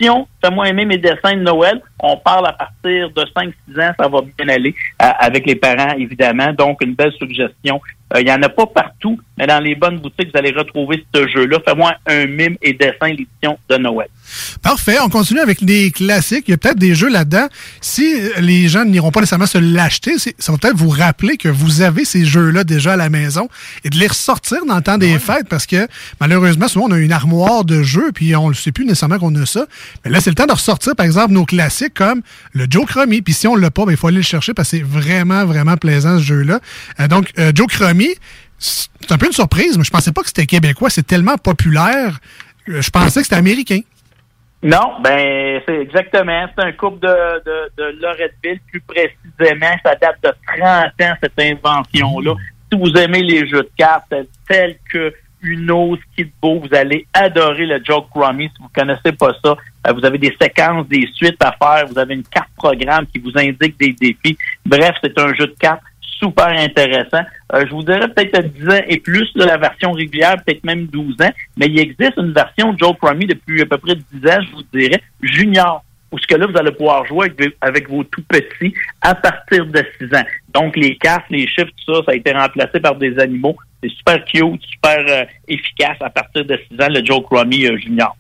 Speaker 23: Fais-moi aimer mes dessins de Noël, on parle à partir de 5-6 ans, ça va bien aller euh, avec les parents, évidemment. Donc, une belle suggestion. Euh, Il y en a pas partout, mais dans les bonnes boutiques, vous allez retrouver ce jeu-là. Fais-moi un mime et dessin, l'édition de Noël.
Speaker 9: Parfait. On continue avec des classiques. Il y a peut-être des jeux là-dedans. Si euh, les gens n'iront pas nécessairement se l'acheter, ça va peut-être vous rappeler que vous avez ces jeux-là déjà à la maison et de les ressortir dans le temps des fêtes parce que malheureusement, souvent, on a une armoire de jeux puis on ne sait plus nécessairement qu'on a ça. Mais là, c'est le temps de ressortir, par exemple, nos classiques comme le Joe Crummy. Puis si on l'a pas, ben, il faut aller le chercher parce que c'est vraiment, vraiment plaisant ce jeu-là. Euh, donc, euh, Joe Crummy, c'est un peu une surprise, mais je pensais pas que c'était québécois. C'est tellement populaire. Euh, Je pensais que c'était américain.
Speaker 23: Non, ben c'est exactement. C'est un couple de, de, de Loretteville, plus précisément. Ça date de 30 ans, cette invention-là. Si vous aimez les jeux de cartes tels que Uno, Skidbo, vous allez adorer le Joke Rummy. Si vous connaissez pas ça, euh, vous avez des séquences, des suites à faire. Vous avez une carte programme qui vous indique des défis. Bref, c'est un jeu de cartes super intéressant. Euh, je vous dirais peut-être à 10 ans et plus, là, la version régulière, peut-être même 12 ans, mais il existe une version de Joe Crummy depuis à peu près 10 ans, je vous dirais, junior, où ce que là, vous allez pouvoir jouer avec, avec vos tout petits à partir de 6 ans. Donc, les cartes, les chiffres, tout ça, ça a été remplacé par des animaux. C'est super cute, super euh, efficace à partir de 6 ans, le Joe Crummy euh, junior.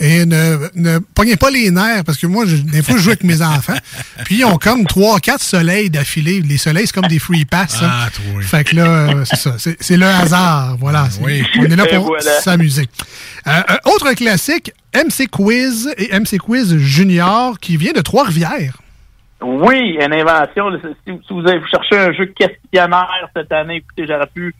Speaker 9: Et ne, ne pognez pas les nerfs, parce que moi, je, des fois, je joue avec mes enfants. Puis, ils ont comme 3-4 soleils d'affilée. Les soleils, c'est comme des free pass. hein.
Speaker 2: Ah, toi.
Speaker 9: Fait que là, euh, c'est ça. C'est le hasard. Voilà.
Speaker 2: Oui.
Speaker 9: On est là pour
Speaker 23: voilà.
Speaker 9: s'amuser. Euh, euh, autre classique, MC Quiz et MC Quiz Junior, qui vient de Trois-Rivières.
Speaker 23: Oui, une invention. Si, si vous avez vous cherchez un jeu questionnaire cette année, écoutez, j'aurais pu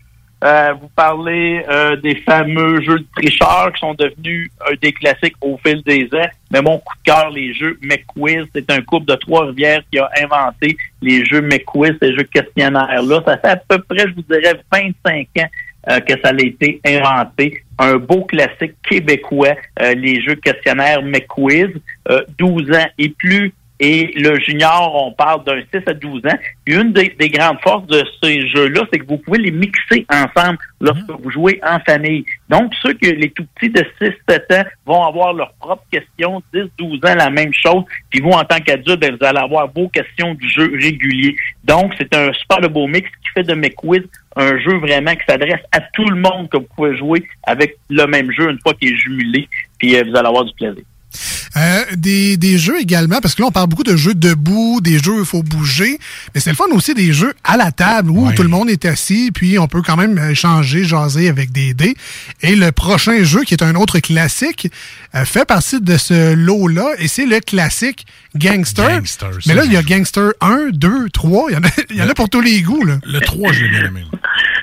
Speaker 23: euh, vous parler euh, des fameux jeux de tricheurs qui sont devenus euh, des classiques au fil des ans. Mais mon coup de cœur, les jeux McQuiz, c'est un couple de Trois-Rivières qui a inventé les jeux McQuiz, ces jeux questionnaires-là. Ça fait à peu près, je vous dirais, 25 ans euh, que ça a été inventé. Un beau classique québécois, euh, les jeux questionnaires McQuiz, euh, 12 ans et plus. Et le junior, on parle d'un 6 à 12 ans. Puis une des, des grandes forces de ces jeux-là, c'est que vous pouvez les mixer ensemble lorsque vous jouez en famille. Donc, ceux que les tout petits de 6-7 ans vont avoir leurs propres questions, 10-12 ans, la même chose. Puis vous, en tant qu'adulte, ben, vous allez avoir vos questions du jeu régulier. Donc, c'est un super de beau mix qui fait de mes quiz un jeu vraiment qui s'adresse à tout le monde que vous pouvez jouer avec le même jeu une fois qu'il est jumelé, puis euh, vous allez avoir du plaisir.
Speaker 9: Euh, des, des jeux également, parce que là, on parle beaucoup de jeux debout, des jeux où il faut bouger, mais c'est le fun aussi des jeux à la table où tout le monde est assis, puis on peut quand même échanger, jaser avec des dés. Et le prochain jeu, qui est un autre classique, euh, fait partie de ce lot-là, et c'est le classique Gangster. mais là, il y a Gangster 1, 2, 3, il y en a, il y en a pour tous les goûts. Là.
Speaker 2: Le 3, j'ai bien aimé.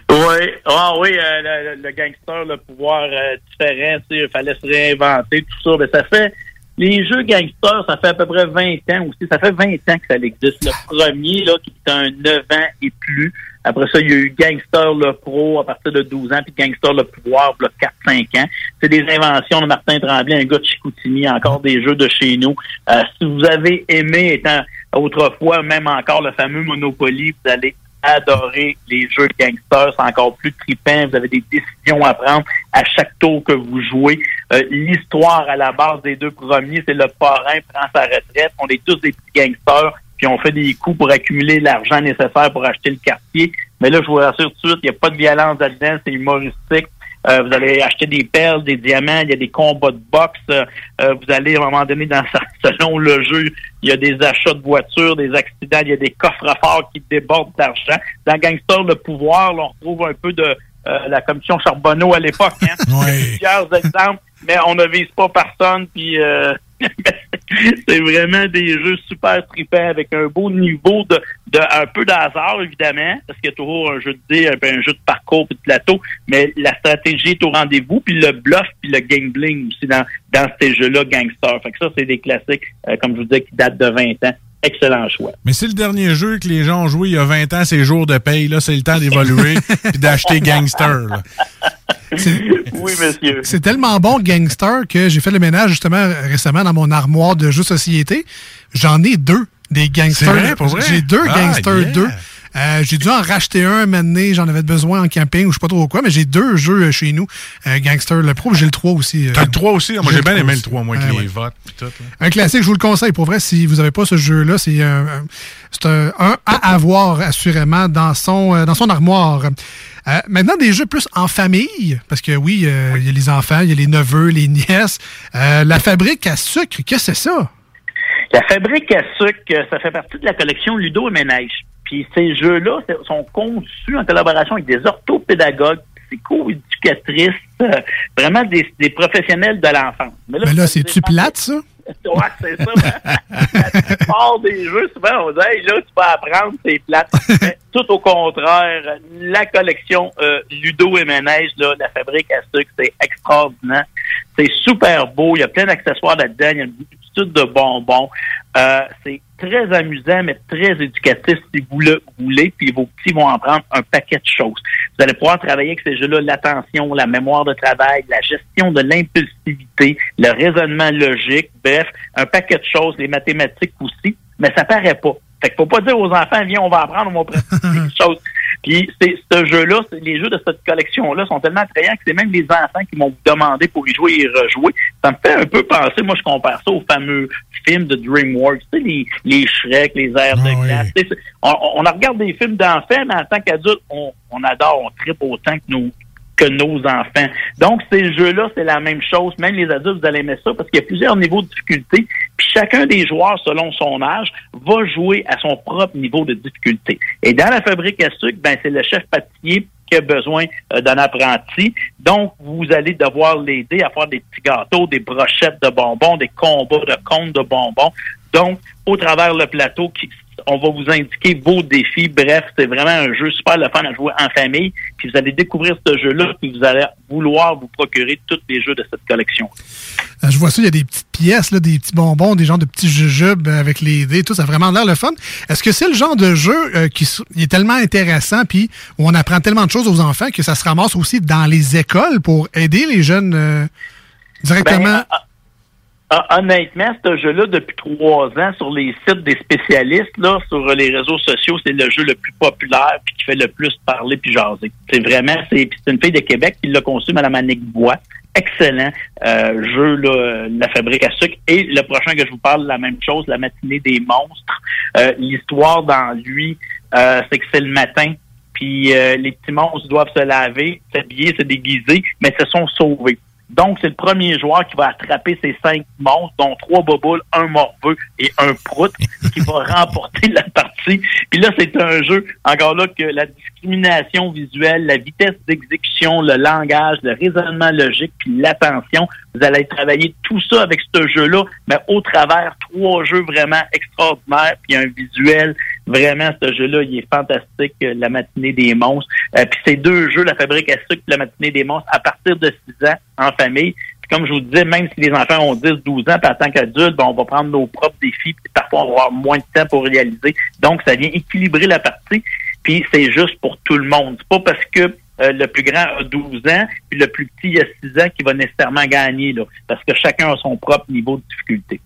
Speaker 23: Oui, ah oui, euh, le, le gangster, le pouvoir euh, différent, il fallait se réinventer, tout ça. Mais ça fait, les jeux gangsters, ça fait à peu près 20 ans aussi. Ça fait 20 ans que ça existe. Le premier, là, qui est un 9 ans et plus. Après ça, il y a eu Gangster le Pro à partir de 12 ans, puis Gangster le Pouvoir, là, 4-5 ans. C'est des inventions de Martin Tremblay, un gars de Chicoutimi, encore des jeux de chez nous. Euh, si vous avez aimé, étant autrefois, même encore le fameux Monopoly, vous allez adorer les jeux gangsters, c'est encore plus trippant, vous avez des décisions à prendre à chaque tour que vous jouez. Euh, L'histoire à la base des deux premiers, c'est le parrain prend sa retraite, on est tous des petits gangsters, puis on fait des coups pour accumuler l'argent nécessaire pour acheter le quartier. Mais là, je vous rassure tout de suite, il n'y a pas de violence là-dedans, c'est humoristique. Euh, vous allez acheter des perles, des diamants, il y a des combats de boxe. Euh, vous allez, à un moment donné, dans selon le jeu, il y a des achats de voitures, des accidents, il y a des coffres forts qui débordent d'argent. Dans Gangster, le pouvoir, là, on retrouve un peu de euh, la commission Charbonneau à l'époque. Hein? Plusieurs exemples, mais on ne vise pas personne, puis c'est vraiment des jeux super trippants avec un beau niveau de, de un peu d'hasard, évidemment, parce qu'il y a toujours un jeu de dés, un, un jeu de parcours puis de plateau, mais la stratégie est au rendez-vous, puis le bluff puis le gambling aussi dans, dans ces jeux-là gangster. Fait que ça, c'est des classiques, euh, comme je vous disais, qui datent de 20 ans. Excellent choix.
Speaker 2: Mais c'est le dernier jeu que les gens ont joué il y a 20 ans, c'est jour de paye. Là, c'est le temps d'évoluer puis d'acheter Gangster. Là.
Speaker 23: Oui, monsieur.
Speaker 9: C'est tellement bon, Gangster, que j'ai fait le ménage justement récemment dans mon armoire de jeux société. J'en ai deux, des Gangsters. J'ai deux
Speaker 2: Ah,
Speaker 9: Gangsters
Speaker 2: yeah.
Speaker 9: 2. Euh, j'ai dû en racheter un donné, j'en avais besoin en camping ou je sais pas trop quoi, mais j'ai deux jeux euh, chez nous. Euh, Gangster le Pro, j'ai le 3 aussi. euh.
Speaker 2: T'as le 3 aussi? Moi, j'ai bien aimé le 3, moi, avec
Speaker 9: Ah,
Speaker 2: les
Speaker 9: ouais.
Speaker 2: votes puis tout. là.
Speaker 9: Un classique, je vous le conseille. Pour vrai, si vous n'avez pas ce jeu-là, c'est un, un- c'est un, un à avoir assurément dans son, euh, dans son armoire. Euh, maintenant, des jeux plus en famille, parce que oui, euh, il y a les enfants, il y a les neveux, les nièces. Euh, la fabrique à sucre, qu'est-ce que c'est ça?
Speaker 23: La fabrique à sucre, euh, ça fait partie de la collection Ludo et Ménage. Puis ces jeux-là sont conçus en collaboration avec des orthopédagogues, psycho-éducatrices, euh, vraiment des, des professionnels de l'enfance.
Speaker 9: Mais là, c'est-tu plate, ça?
Speaker 23: Ouais, c'est ça. La plupart des jeux, souvent, on dit, hey, là, tu peux apprendre, c'est plate. Mais tout au contraire, la collection euh, Ludo et Ménage, là, la fabrique à sucre, c'est extraordinaire. C'est super beau. Il y a plein d'accessoires là-dedans. Il y a une de bonbons. Euh, c'est très amusant, mais très éducatif si vous le voulez. Puis vos petits vont en prendre un paquet de choses. Vous allez pouvoir travailler avec ces jeux-là l'attention, la mémoire de travail, la gestion de l'impulsivité, le raisonnement logique, bref, un paquet de choses, les mathématiques aussi, mais ça paraît pas. Fait qu'il faut pas dire aux enfants, viens, on va apprendre, on va pratiquer quelque chose. Puis c'est ce jeu-là, les jeux de cette collection-là sont tellement attrayants que c'est même les enfants qui m'ont demandé pour y jouer et y rejouer. Ça me fait un peu penser, moi je compare ça aux fameux films de DreamWorks, tu sais, les, les Shrek, les airs de glace. On, on regarde des films d'enfants, mais en tant qu'adulte, on, on adore, on tripe autant que nos que nos enfants. Donc, ces jeux-là, c'est la même chose. Même les adultes, vous allez aimer ça parce qu'il y a plusieurs niveaux de difficulté. Puis chacun des joueurs, selon son âge, va jouer à son propre niveau de difficulté. Et dans la fabrique à sucre, ben, c'est le chef pâtissier qui a besoin euh, d'un apprenti. Donc, vous allez devoir l'aider à faire des petits gâteaux, des brochettes de bonbons, des combats de comptes de bonbons. Donc, au travers le plateau, qui, on va vous indiquer vos défis. Bref, c'est vraiment un jeu super le fun à jouer en famille. Puis vous allez découvrir ce jeu-là, puis vous allez vouloir vous procurer tous les jeux de cette collection.
Speaker 9: Euh, Je vois ça, il y a des petites pièces, là, des petits bonbons, des genres de petits jujubes avec les dés, tout, ça a vraiment l'air le fun. Est-ce que c'est le genre de jeu euh, qui est tellement intéressant, puis où on apprend tellement de choses aux enfants que ça se ramasse aussi dans les écoles pour aider les jeunes euh, directement?
Speaker 23: Ben, honnêtement, ce jeu-là, depuis trois ans, sur les sites des spécialistes, là, sur les réseaux sociaux, c'est le jeu le plus populaire puis qui fait le plus parler puis jaser. C'est vraiment, c'est une fille de Québec qui l'a conçu, Mme Annick Bois. Excellent euh, jeu, là, La Fabrique à sucre. Et le prochain que je vous parle, la même chose, La matinée des monstres. Euh, L'histoire dans lui, euh, c'est que c'est le matin, puis euh, les petits monstres doivent se laver, s'habiller, se déguiser, mais se sont sauvés. Donc, c'est le premier joueur qui va attraper ces cinq monstres, dont trois boboules, un morveux et un prout, qui va remporter la partie. Puis là, c'est un jeu, encore là, que la discrimination visuelle, la vitesse d'exécution, le langage, le raisonnement logique, puis l'attention, vous allez travailler tout ça avec ce jeu-là, mais au travers trois jeux vraiment extraordinaires, puis un visuel Vraiment, ce jeu-là, il est fantastique, euh, La matinée des monstres. Euh, puis ces deux jeux, La fabrique à sucre La matinée des monstres, à partir de 6 ans en famille. Puis comme je vous disais, même si les enfants ont 10, 12 ans, puis en tant qu'adultes, ben, on va prendre nos propres défis, puis parfois on va avoir moins de temps pour réaliser. Donc, ça vient équilibrer la partie. Puis c'est juste pour tout le monde. C'est pas parce que euh, le plus grand a 12 ans, puis le plus petit a 6 ans qui va nécessairement gagner, là, parce que chacun a son propre niveau de difficulté.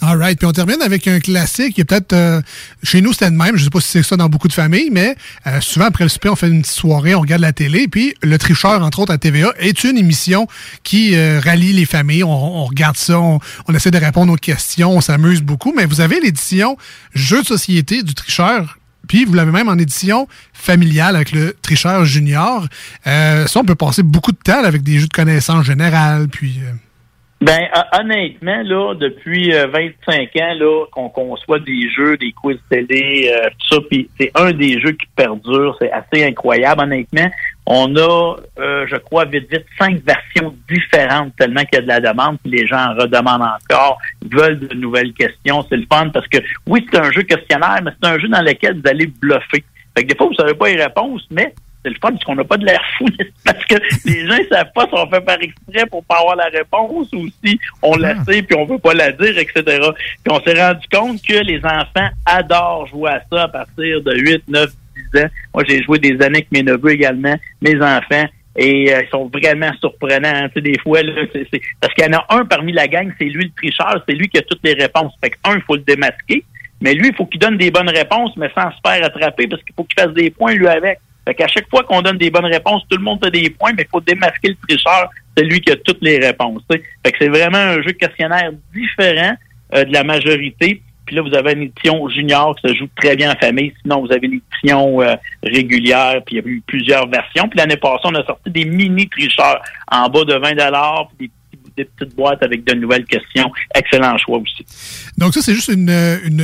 Speaker 9: All right. Puis on termine avec un classique qui peut-être. euh, chez nous, c'était le même. Je sais pas si c'est ça dans beaucoup de familles, mais euh, souvent, après le souper, on fait une petite soirée, on regarde la télé. Puis Le Tricheur, entre autres, à TVA, est une émission qui euh, rallie les familles. On, on regarde ça, on, on essaie de répondre aux questions, on s'amuse beaucoup. Mais vous avez l'édition Jeux de société du Tricheur. Puis vous l'avez même en édition familiale avec le Tricheur Junior. Euh, ça, on peut passer beaucoup de temps avec des jeux de connaissances générales. Puis. Euh,
Speaker 23: Ben hon- honnêtement, là, depuis euh, 25 ans, là, qu'on conçoit des jeux, des quiz télé, euh, tout ça, puis c'est un des jeux qui perdure, c'est assez incroyable, honnêtement. On a, euh, je crois, vite vite, cinq versions différentes tellement qu'il y a de la demande, puis les gens en redemandent encore, veulent de nouvelles questions. C'est le fun parce que oui, c'est un jeu questionnaire, mais c'est un jeu dans lequel vous allez bluffer. Fait que des fois, vous savez pas les réponses, mais c'est le fun parce qu'on n'a pas de l'air fou, parce que les gens ne savent pas si on fait par exprès pour pas avoir la réponse ou si on la sait puis on veut pas la dire, etc. Puis on s'est rendu compte que les enfants adorent jouer à ça à partir de 8, 9, 10 ans. Moi, j'ai joué des années avec mes neveux également, mes enfants. Et euh, ils sont vraiment surprenants. hein. Tu sais, des fois, là, parce qu'il y en a un parmi la gang, c'est lui le tricheur, c'est lui qui a toutes les réponses. Fait que, un, il faut le démasquer. Mais lui, il faut qu'il donne des bonnes réponses, mais sans se faire attraper, parce qu'il faut qu'il fasse des points, lui, avec. Fait qu'à chaque fois qu'on donne des bonnes réponses, tout le monde a des points, mais il faut démasquer le tricheur, c'est lui qui a toutes les réponses. Fait que c'est vraiment un jeu questionnaire différent euh, de la majorité. Puis là, vous avez une édition junior qui se joue très bien en famille. Sinon, vous avez l'édition euh, régulière, puis il y a eu plusieurs versions. Puis l'année passée, on a sorti des mini tricheurs en bas de 20 puis des, des petites boîtes avec de nouvelles questions. Excellent choix aussi.
Speaker 9: Donc ça, c'est juste une,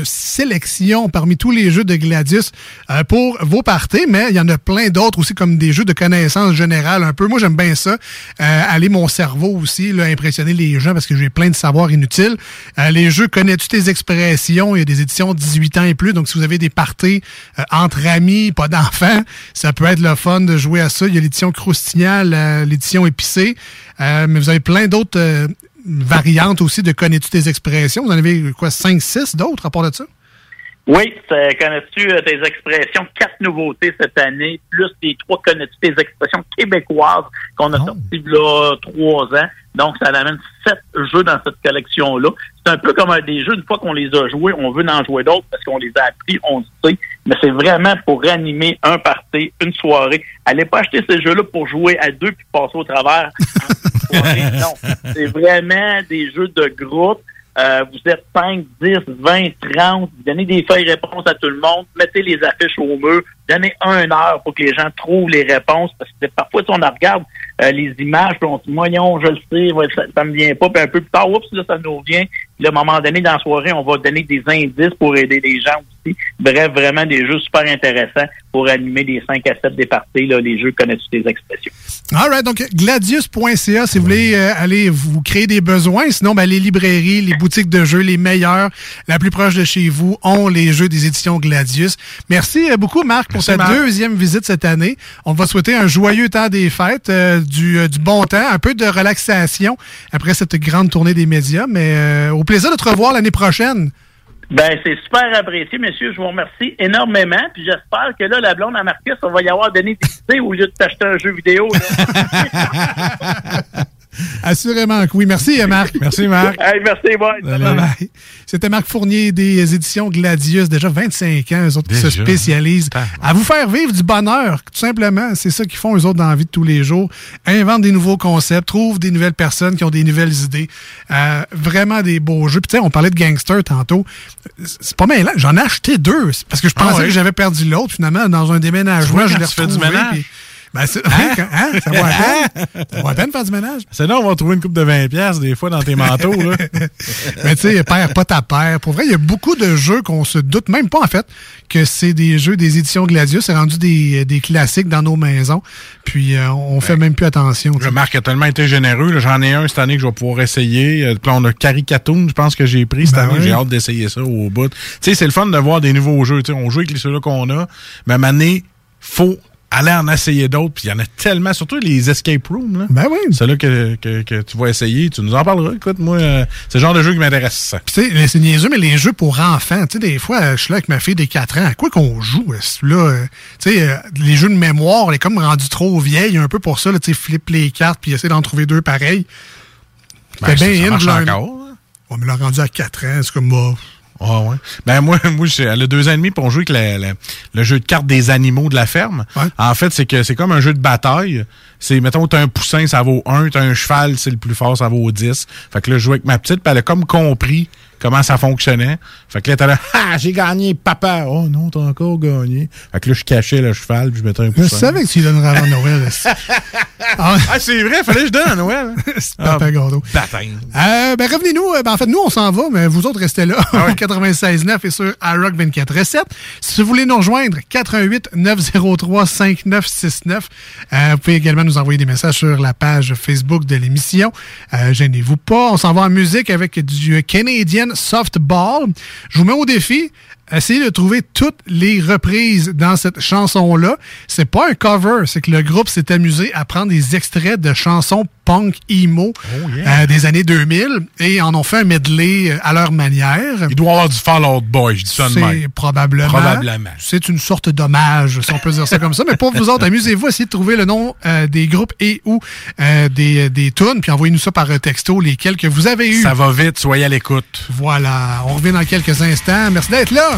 Speaker 9: sélection parmi tous les jeux de Gladius euh, pour vos parties, mais il y en a plein d'autres aussi, comme des jeux de connaissances générales un peu. Moi, j'aime bien ça. Euh, aller mon cerveau aussi, là, impressionner les gens parce que j'ai plein de savoirs inutiles. Euh, les jeux Connais-tu tes expressions? Il y a des éditions 18 ans et plus. Donc, si vous avez des parties euh, entre amis, pas d'enfants, ça peut être le fun de jouer à ça. Il y a l'édition croustillant, la- l'édition épicée. Euh, mais vous avez plein d'autres euh, variantes aussi de Connais-tu tes expressions? Vous en avez quoi, 5, 6 d'autres à part de ça?
Speaker 23: Oui, c'est- connais-tu euh, tes expressions? Quatre nouveautés cette année, plus les trois connais-tu tes expressions québécoises qu'on a sorties là trois ans? Donc, ça amène sept jeux dans cette collection-là. C'est un peu comme un des jeux, une fois qu'on les a joués, on veut en jouer d'autres parce qu'on les a appris, on le sait. Mais c'est vraiment pour animer un party, une soirée. Allez pas acheter ces jeux-là pour jouer à deux puis passer au travers. non, c'est vraiment des jeux de groupe. Euh, vous êtes 5, 10, 20, 30, vous donnez des feuilles réponses à tout le monde, mettez les affiches au mur, donnez une heure pour que les gens trouvent les réponses, parce que parfois, si on regarde euh, les images, puis on dit, moyen, je le sais, ça, ça me vient pas, puis un peu plus tard, oups, là, ça nous revient. Puis à un moment donné, dans la soirée, on va donner des indices pour aider les gens aussi. Bref, vraiment des jeux super intéressants pour animer les 5 à 7 des parties, là, les jeux connaissent des expressions.
Speaker 9: All right, donc gladius.ca si vous voulez euh, aller vous créer des besoins. Sinon, ben, les librairies, les boutiques de jeux, les meilleurs, la plus proche de chez vous, ont les jeux des éditions Gladius. Merci euh, beaucoup, Marc,
Speaker 2: Merci,
Speaker 9: ta deuxième visite cette année. On va souhaiter un joyeux temps des fêtes, euh, du, euh, du bon temps, un peu de relaxation après cette grande tournée des médias. Mais euh, au plaisir de te revoir l'année prochaine.
Speaker 23: Ben, c'est super apprécié, messieurs. Je vous remercie énormément. Puis j'espère que là, la blonde à Marcus, on va y avoir donné des idées au lieu de t'acheter un jeu vidéo. là.
Speaker 9: Assurément que oui. Merci, Marc.
Speaker 2: Merci, Marc.
Speaker 23: Hey, merci, bye.
Speaker 9: C'était Marc Fournier des éditions Gladius, déjà 25 ans, eux autres qui se spécialisent à vous faire vivre du bonheur, tout simplement. C'est ça qu'ils font, eux autres, dans la vie de tous les jours. Inventent des nouveaux concepts, trouvent des nouvelles personnes qui ont des nouvelles idées. Euh, vraiment des beaux jeux. Puis tu sais, on parlait de Gangster tantôt. C'est pas mal. J'en ai acheté deux parce que je
Speaker 2: Ah
Speaker 9: pensais
Speaker 2: ouais?
Speaker 9: que j'avais perdu l'autre. Finalement, dans un déménagement,
Speaker 2: Tu vois,
Speaker 9: je l'ai
Speaker 2: tu fais du
Speaker 9: retrouvé,
Speaker 2: ménage?
Speaker 9: puis- Ben, c'est- hein? Ça vaut à peine. Ça vaut à peine faire du ménage.
Speaker 2: C'est là, on va trouver une coupe de 20$ piastres des fois dans tes manteaux. Là.
Speaker 9: Mais tu sais, perds pas ta paire. Pour vrai, il y a beaucoup de jeux qu'on se doute même pas, en fait, que c'est des jeux des éditions Gladius. C'est rendu des, des classiques dans nos maisons. Puis, euh, on fait même plus attention.
Speaker 2: Le Marc a tellement été généreux. J'en ai un cette année que je vais pouvoir essayer. Euh, on a Caricatoon, je pense que j'ai pris cette
Speaker 9: Ben
Speaker 2: année. J'ai hâte d'essayer ça au bout. Tu sais, c'est le fun de voir des nouveaux jeux. Tu sais, on joue avec les ceux-là qu'on a. Mais à donné, faut aller en essayer d'autres. Puis il y en a tellement, surtout les escape rooms. Là.
Speaker 9: Ben oui.
Speaker 2: C'est là que, que, que tu vas essayer. Tu nous en parleras. Écoute, moi, euh, c'est le genre de jeu qui m'intéresse.
Speaker 9: Puis tu sais, c'est niaiseux, mais les jeux pour enfants, tu sais, des fois, je suis là avec ma fille des 4 ans. À quoi qu'on joue? Là, euh, tu sais, euh, les jeux de mémoire, elle est comme rendue trop vieille un peu pour ça. Tu sais, flip les cartes puis essayer d'en trouver deux pareils.
Speaker 2: Ben, ça- ça marche
Speaker 9: là,
Speaker 2: encore,
Speaker 9: On me l'a rendu à 4 ans. C'est comme, bah,
Speaker 2: Ah ouais. Ben moi, moi elle a deux ans et demi pour on joue avec la- la- le jeu de cartes des animaux de la ferme. En fait, c'est que c'est comme un jeu de bataille. C'est, mettons, t'as un poussin, ça vaut 1, t'as un cheval, c'est le plus fort, ça vaut 10. Fait que là, je jouais avec ma petite, puis elle a comme compris comment ça fonctionnait. Fait que là, t'as là, ah, j'ai gagné, papa. Oh non, t'as encore gagné. Fait que là, je cachais le cheval, puis je mettais un
Speaker 9: je
Speaker 2: poussin.
Speaker 9: savais que tu donnerais avant Noël.
Speaker 2: ah, c'est vrai, fallait que je donne à Noël.
Speaker 9: C'est papa gâteau.
Speaker 2: Baptême.
Speaker 9: Euh, ben revenez-nous. Euh, ben, en fait, nous, on s'en va, mais vous autres, restez là.
Speaker 2: Ah
Speaker 9: au 96.9 et sur iRock 24.7. Si vous voulez nous rejoindre, 88 903 5969. Euh, vous pouvez également nous envoyer des messages sur la page Facebook de l'émission. Euh, Gênez-vous pas. On s'en va en musique avec du Canadian Softball. Je vous mets au défi. Essayez de trouver toutes les reprises dans cette chanson-là. C'est pas un cover, c'est que le groupe s'est amusé à prendre des extraits de chansons punk emo euh, des années 2000 et en ont fait un medley euh, à leur manière.
Speaker 2: Il doit avoir du Fall Out Boy, je dis ça de même.
Speaker 9: probablement.
Speaker 2: Probablement.
Speaker 9: C'est une sorte d'hommage, si on peut dire ça comme ça. Mais pour vous autres, amusez-vous, essayez de trouver le nom euh, des groupes et ou euh, des, des tunes, puis envoyez-nous ça par texto, lesquels que vous avez eu.
Speaker 2: Ça va vite, soyez à l'écoute.
Speaker 9: Voilà, on revient dans quelques instants. Merci d'être là.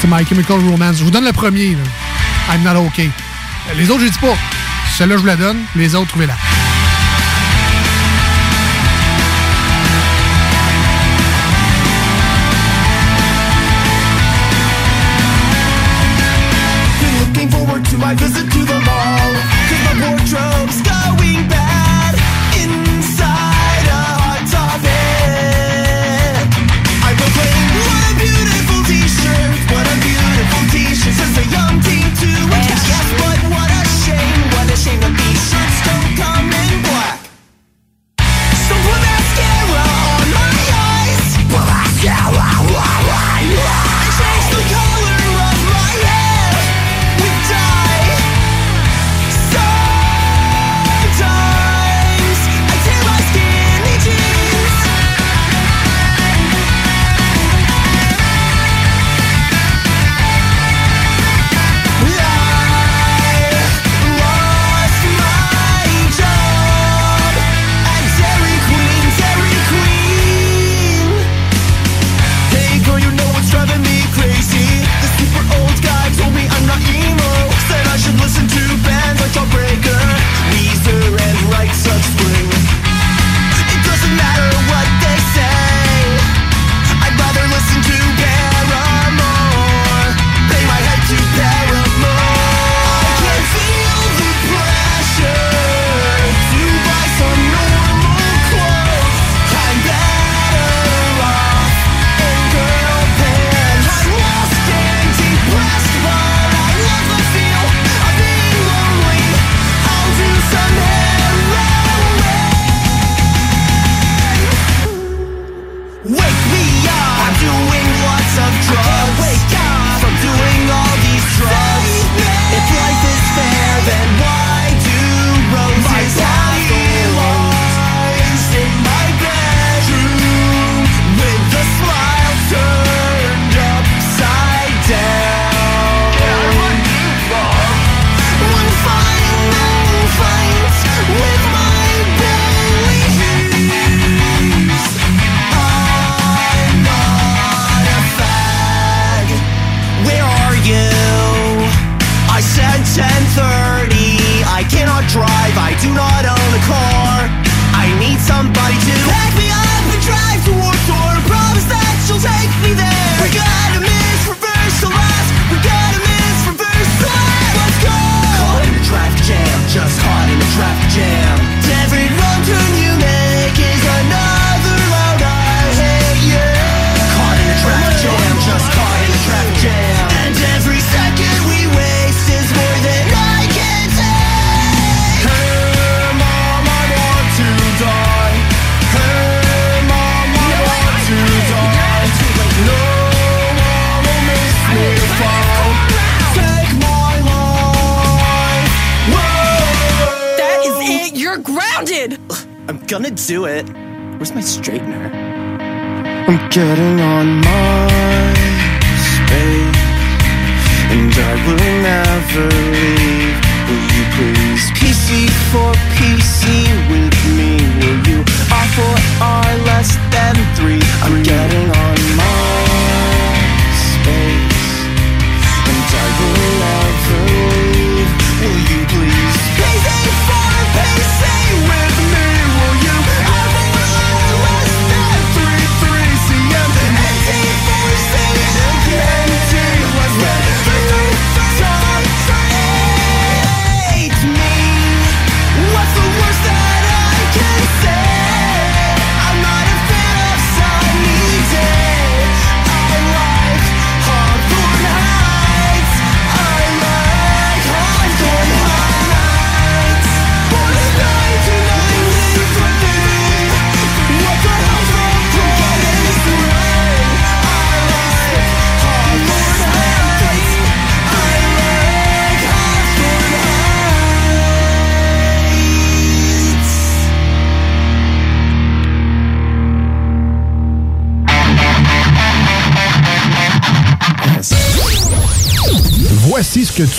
Speaker 9: C'est My Chemical Romance. Je vous donne le premier. là. I'm not okay. Les autres, je dis pas. Celle-là, je vous la donne. Les autres, trouvez-la.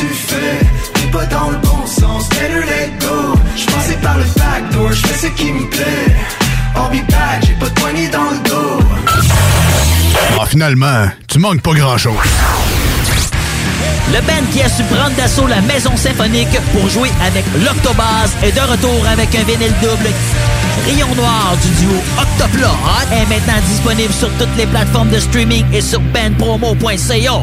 Speaker 24: Tu
Speaker 7: fais? T'es pas dans le bon sens, better let go. J'passais par le backdoor, j'fais ce qui me plaît. I'll be back, j'ai pas de poignée dans le dos.
Speaker 22: Ah, finalement, tu manques pas grand-chose.
Speaker 25: Le band qui a su prendre d'assaut la maison symphonique pour jouer avec l'Octobase est de retour avec un vinyle double. Rayon Noir du duo Octoplot est maintenant disponible sur toutes les plateformes de streaming et sur bandpromo.ca.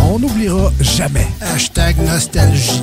Speaker 22: On n'oubliera jamais. Hashtag nostalgie.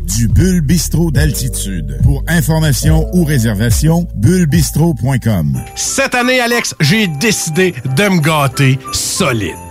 Speaker 16: du Bulle Bistrot d'altitude. Pour information ou réservation, bullebistro.com.
Speaker 2: Cette année, Alex, j'ai décidé de me gâter solide.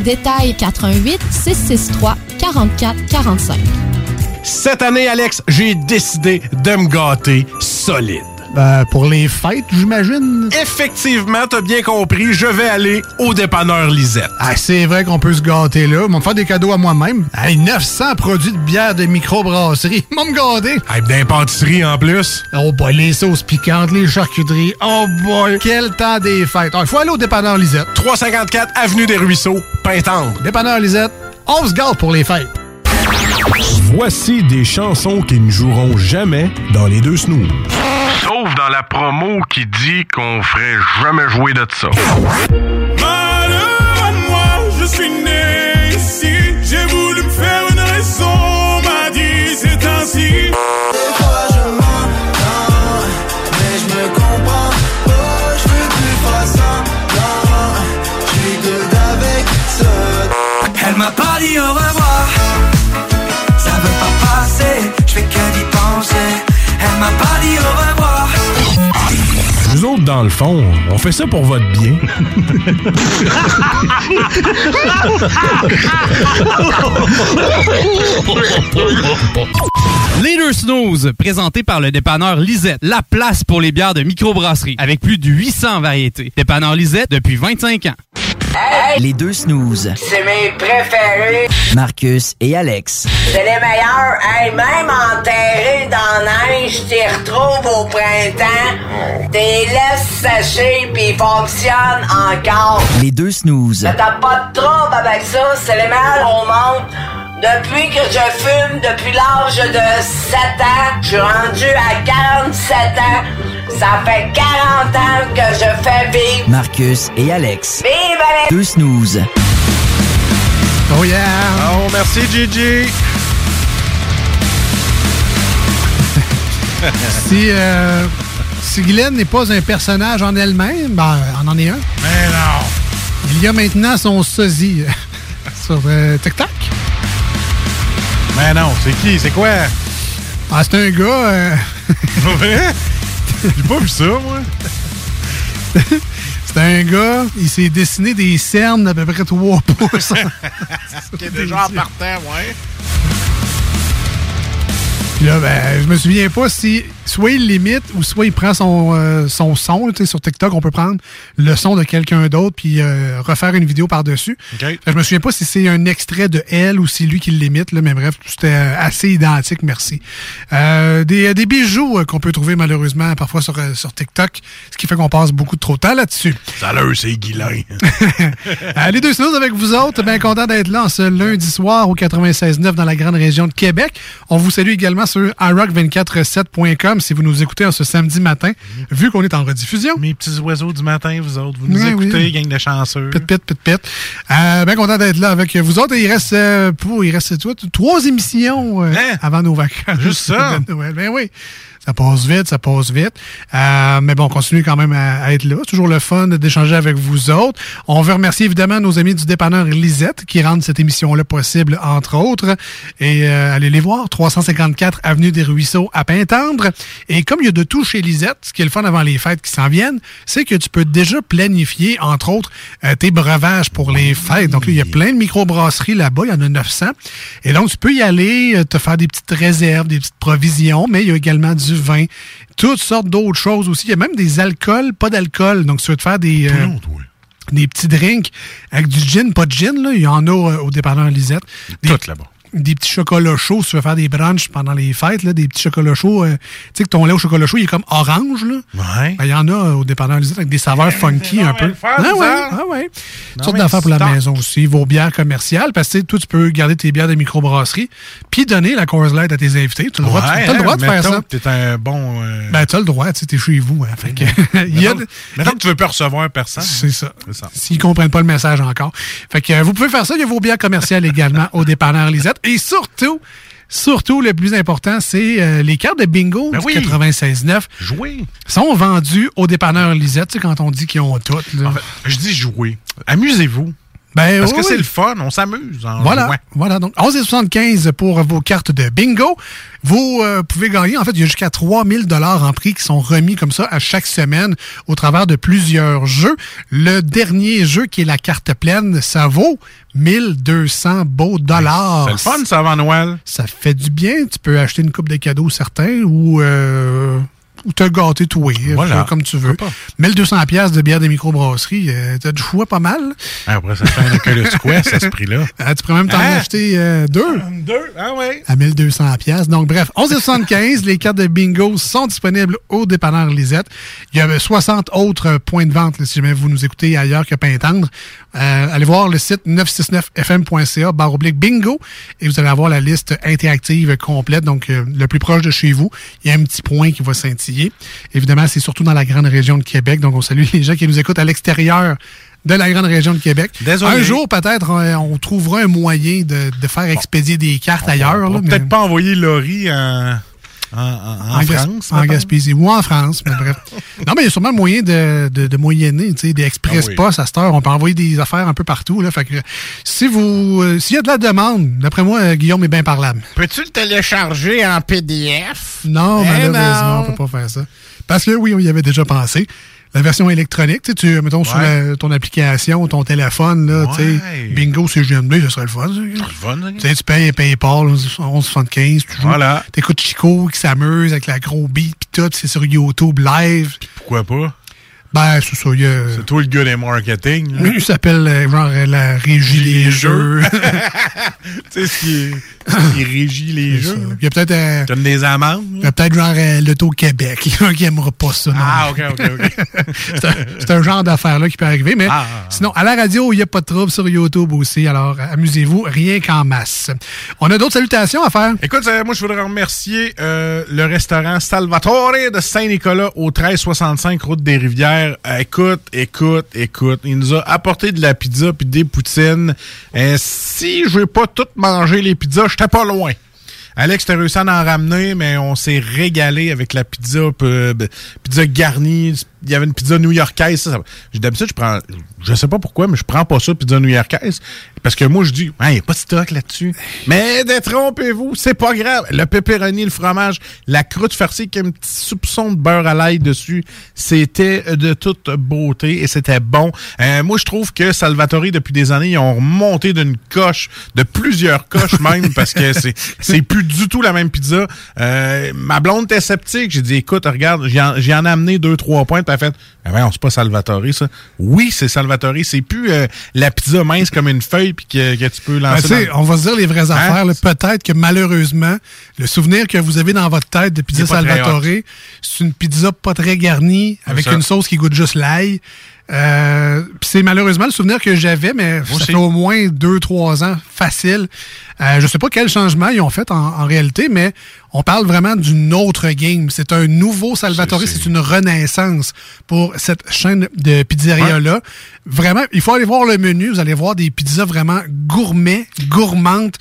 Speaker 21: détails 88 663 44 45.
Speaker 2: Cette année, Alex, j'ai décidé de me gâter solide.
Speaker 9: Ben, pour les fêtes, j'imagine?
Speaker 2: Effectivement, t'as bien compris, je vais aller au dépanneur Lisette.
Speaker 9: Ah, c'est vrai qu'on peut se gâter là. Ils vont me faire des cadeaux à moi-même. Hey, 900 produits de bière de microbrasserie. Ils vont me gâter.
Speaker 2: Hey, d'un pâtisserie en plus.
Speaker 9: Oh boy, les sauces piquantes, les charcuteries. Oh boy, quel temps des fêtes. Il faut aller au dépanneur Lisette.
Speaker 2: 354 Avenue des Ruisseaux, Pintendre.
Speaker 9: Dépanneur Lisette, on se gâte pour les fêtes.
Speaker 26: Voici des chansons qui ne joueront jamais dans les deux snooze.
Speaker 13: Sauf dans la promo qui dit qu'on ferait jamais jouer de ça.
Speaker 27: Malheur à moi, je suis né ici. J'ai voulu me faire une raison, m'a dit c'est ainsi.
Speaker 7: Des fois je m'entends, mais je me comprends pas, je veux plus faire semblant. Je suis good avec ça. Elle m'a pas dit au
Speaker 26: dans le fond, on fait ça pour votre bien.
Speaker 17: Les deux snooze, présenté par le dépanneur Lisette, la place pour les bières de microbrasserie, avec plus de 800 variétés. Dépanneur Lisette depuis 25 ans.
Speaker 28: Les deux snooze.
Speaker 29: C'est mes préférés.
Speaker 28: Marcus et Alex.
Speaker 29: C'est les meilleurs. Hey, même enterrés dans la neige, t'y retrouves au printemps. T'es laisses sécher pis ils fonctionnent encore.
Speaker 28: Les deux snooze.
Speaker 29: Mais T'as pas de trouble avec ça. C'est les meilleurs au monde. Depuis que je fume, depuis l'âge de 7 ans, je suis rendu à 47 ans. Ça fait 40 ans que je fais vivre.
Speaker 28: Marcus et Alex.
Speaker 29: Vive les...
Speaker 28: Deux snooze.
Speaker 9: Oh yeah!
Speaker 2: Oh, merci, Gigi!
Speaker 9: si, euh, Si Guylaine n'est pas un personnage en elle-même, ben, on en est un.
Speaker 2: Mais non!
Speaker 9: Il y a maintenant son sosie euh, sur euh, TikTok.
Speaker 2: Mais non, c'est qui? C'est quoi?
Speaker 9: Ah, c'est un gars... euh,
Speaker 2: vrai? J'ai pas vu ça, moi.
Speaker 9: c'est un gars, il s'est dessiné des cernes d'à peu près 3 pouces.
Speaker 2: Qui est déjà en partant, ouais.
Speaker 9: Puis là, ben, je me souviens pas si soit il limite ou soit il prend son, euh, son son. Tu sais, sur TikTok, on peut prendre le son de quelqu'un d'autre puis euh, refaire une vidéo par-dessus. Que Je me souviens pas si c'est un extrait de elle ou si lui qui le limite, là, mais bref, c'était euh, assez identique, merci. Euh, des, des bijoux euh, qu'on peut trouver malheureusement parfois sur, euh, sur TikTok, ce qui fait qu'on passe beaucoup trop de temps là-dessus.
Speaker 2: L'heure, c'est Guilain.
Speaker 9: Euh, les deux snooze avec vous autres, bien content d'être là en ce lundi soir au 96.9 dans la grande région de Québec. On vous salue également sur iRock247.com si vous nous écoutez en ce samedi matin, vu qu'on est en rediffusion.
Speaker 2: Mes petits oiseaux du matin, vous autres, vous nous
Speaker 9: Oui,
Speaker 2: écoutez,
Speaker 9: oui.
Speaker 2: gang de chanceux.
Speaker 9: Pit, pit, pit, pit. Euh, bien content d'être là avec vous autres. Et il reste, euh, pour, il reste toi, trois émissions euh, avant nos vacances.
Speaker 2: Hein? Juste ça?
Speaker 9: de Noël. Ben oui. Ça passe vite, ça passe vite. Euh, mais bon, on continue quand même à, à être là. C'est toujours le fun d'échanger avec vous autres. On veut remercier évidemment nos amis du dépanneur Lisette qui rendent cette émission-là possible, entre autres. Et euh, allez les voir, 354 Avenue des Ruisseaux à Pintendre. Et comme il y a de tout chez Lisette, ce qui est le fun avant les fêtes qui s'en viennent, c'est que tu peux déjà planifier, entre autres, euh, tes breuvages pour les fêtes. Donc il y a plein de microbrasseries là-bas, il y en a 900. Et donc, tu peux y aller, euh, te faire des petites réserves, des petites provisions, mais il y a également du vin, toutes sortes d'autres choses aussi. Il y a même des alcools, pas d'alcool. Donc, si tu veux te faire des... euh, des petits drinks avec du gin, pas de gin, là. il y en a euh, au dépanneur Lisette. Des,
Speaker 2: Tout là-bas.
Speaker 9: Des petits chocolats chauds, si tu veux faire des brunchs pendant les fêtes, là, des petits chocolats chauds. euh, tu sais que ton lait au chocolat chaud, il est comme orange. Là.
Speaker 2: Ouais.
Speaker 9: Ben, Il y en a euh, au dépanneur Lisette avec des saveurs funky un peu.
Speaker 2: faire,
Speaker 9: Ah ouais, ah ouais.
Speaker 2: Mais
Speaker 9: d'affaires pour la maison aussi. Vos bières commerciales, parce que tu toi, tu peux garder tes bières de microbrasserie, puis donner la Coors Light à tes invités. Tu as le droit,
Speaker 2: Ouais,
Speaker 9: t'as le droit
Speaker 2: hein,
Speaker 9: de faire ça.
Speaker 2: T'es un bon. euh,
Speaker 9: Ben, tu as le droit, tu sais, t'es chez vous. Hein, fait que, il y a,
Speaker 2: que tu veux pas recevoir personne.
Speaker 9: c'est ça.
Speaker 2: C'est ça.
Speaker 9: S'ils comprennent pas le message encore. Fait que euh, vous pouvez faire ça. Il y a vos bières commerciales également au dépanneur Lisette. Et surtout, surtout, le plus important, c'est euh, les cartes de bingo
Speaker 2: Ben
Speaker 9: du
Speaker 2: oui.
Speaker 9: 96.9
Speaker 2: Jouer.
Speaker 9: sont vendues au dépanneur Lisette. Tu sais, quand on dit qu'ils ont toutes.
Speaker 2: En fait, je dis jouer. Amusez-vous.
Speaker 9: Ben,
Speaker 2: Parce
Speaker 9: oui,
Speaker 2: que c'est le fun, on s'amuse
Speaker 9: Voilà,
Speaker 2: jouant.
Speaker 9: voilà. Donc, 11,75 pour vos cartes de bingo. Vous euh, pouvez gagner, en fait, il y a jusqu'à 3000 dollars en prix qui sont remis comme ça à chaque semaine au travers de plusieurs jeux. Le dernier jeu, qui est la carte pleine, ça vaut 1200 beaux dollars.
Speaker 2: C'est le fun, ça, avant Noël.
Speaker 9: Ça fait du bien. Tu peux acheter une coupe de cadeaux certains ou... Euh, ou te gâter tout,
Speaker 2: Voilà.
Speaker 9: comme tu veux. 1200 pièces de bière de microbrasserie, euh, t'as du choix pas mal.
Speaker 2: Ah, Après, ça fait un Oculus Quest à ce prix-là.
Speaker 9: Ah, tu pourrais même t'en
Speaker 2: Hein?
Speaker 9: acheter euh, deux
Speaker 2: Deux, ah ouais.
Speaker 9: à 1200 pièces. Donc bref, 11,75 les cartes de bingo sont disponibles au dépanneur Lisette. Il y a 60 autres points de vente là, si jamais vous nous écoutez ailleurs que Pintendre. Euh, allez voir le site 969fm.ca barre oblique bingo et vous allez avoir la liste interactive complète donc euh, le plus proche de chez vous. Il y a un petit point qui va scintiller. Évidemment, c'est surtout dans la grande région de Québec. Donc on salue les gens qui nous écoutent à l'extérieur de la grande région de Québec.
Speaker 2: Désolé.
Speaker 9: Un jour, peut-être, euh, on trouvera un moyen de, de faire expédier des cartes ailleurs.
Speaker 2: On
Speaker 9: mais-
Speaker 2: peut-être pas envoyer Laurie en, en, en, en
Speaker 9: Gas-
Speaker 2: France.
Speaker 9: En. Gaspésie ou en France, mais bref. Non, mais il y a sûrement moyen de, de, de moyenner, tu sais, des express
Speaker 2: Ah oui.
Speaker 9: post à cette heure. On peut envoyer des affaires un peu partout, là. Fait que, si vous, euh, s'il y a de la demande, d'après moi, euh, Guillaume est bien parlable.
Speaker 2: Peux-tu le télécharger en PDF?
Speaker 9: Non,
Speaker 2: Eh
Speaker 9: malheureusement,
Speaker 2: non.
Speaker 9: on peut pas faire ça. Parce que oui, on y avait déjà pensé. La version électronique, tu sais, tu, mettons, sur la- ton application, ton téléphone, là, tu sais, bingo, c'est GMD, ce serait le fun.
Speaker 2: Le fun.
Speaker 9: Tu sais, tu payes PayPal, 11,75, tu.
Speaker 2: Voilà.
Speaker 9: T'écoutes Chico qui s'amuse avec la gros beat pis tout, c'est sur YouTube live.
Speaker 2: Pourquoi pas?
Speaker 9: Ben, c'est ça.
Speaker 2: C'est toi le gars des marketing.
Speaker 9: Lui, il s'appelle euh, genre euh, la régie des jeux.
Speaker 2: tu sais, ce qui, est- qui régit les
Speaker 9: ça.
Speaker 2: jeux.
Speaker 9: Il y a peut-être euh,
Speaker 2: Donne des amendes.
Speaker 9: il y a peut-être genre euh, l'Auto-Québec. Il y en a qui aimera pas ça. non.
Speaker 2: Ah, OK, OK, OK.
Speaker 9: c'est un, un genre d'affaire-là qui peut arriver. Mais
Speaker 2: Ah.
Speaker 9: sinon, à la radio, il n'y a pas de trouble sur YouTube aussi. Alors, amusez-vous, rien qu'en masse. On a d'autres salutations à faire?
Speaker 2: Écoute, euh, moi, je voudrais remercier euh, le restaurant Salvatore de Saint-Nicolas au 1365 Route des Rivières. Euh, écoute, écoute, écoute. Il nous a apporté de la pizza puis des poutines. Si je vais pas tout manger les pizzas, j'étais pas loin. Alex, t'as réussi à en ramener, mais on s'est régalé avec la pizza, euh, pizza garnie. Il y avait une pizza new-yorkaise. Ça, ça- D'habitude, je prends, je sais pas pourquoi, mais je prends pas ça, pizza new-yorkaise. Parce que moi, je dis, il n'y a pas de stock là-dessus. Mais détrompez-vous, c'est pas grave. Le pepperoni, le fromage, la croûte farcie avec un petit soupçon de beurre à l'ail dessus, c'était de toute beauté et c'était bon. Euh, moi, je trouve que Salvatore, depuis des années, ils ont remonté d'une coche, de plusieurs coches même, parce que c'est c'est plus du tout la même pizza. Euh, ma blonde était sceptique. J'ai dit, écoute, regarde, j'y en, j'y en ai amené deux, trois points. A fait, ah ouais, c'est pas Salvatore, ça. Oui, c'est Salvatore. C'est plus euh, la pizza mince comme une feuille puis que, que tu peux
Speaker 9: Ben,
Speaker 2: lancer. dans-
Speaker 9: on va se dire les vraies
Speaker 2: Hein?
Speaker 9: affaires. Peut-être que malheureusement, le souvenir que vous avez dans votre tête de pizza Salvatore, c'est une pizza pas très garnie, avec une sauce qui goûte juste l'ail. Euh, c'est malheureusement le souvenir que j'avais, mais ça
Speaker 2: aussi.
Speaker 9: fait au moins deux, trois ans facile. Euh, je sais pas quel changement ils ont fait en, en réalité, mais on parle vraiment d'une autre game. C'est un nouveau Salvatore, c'est une renaissance pour cette chaîne de pizzeria-là. Vraiment, il faut aller voir le menu. Vous allez voir des pizzas vraiment gourmets, gourmandes.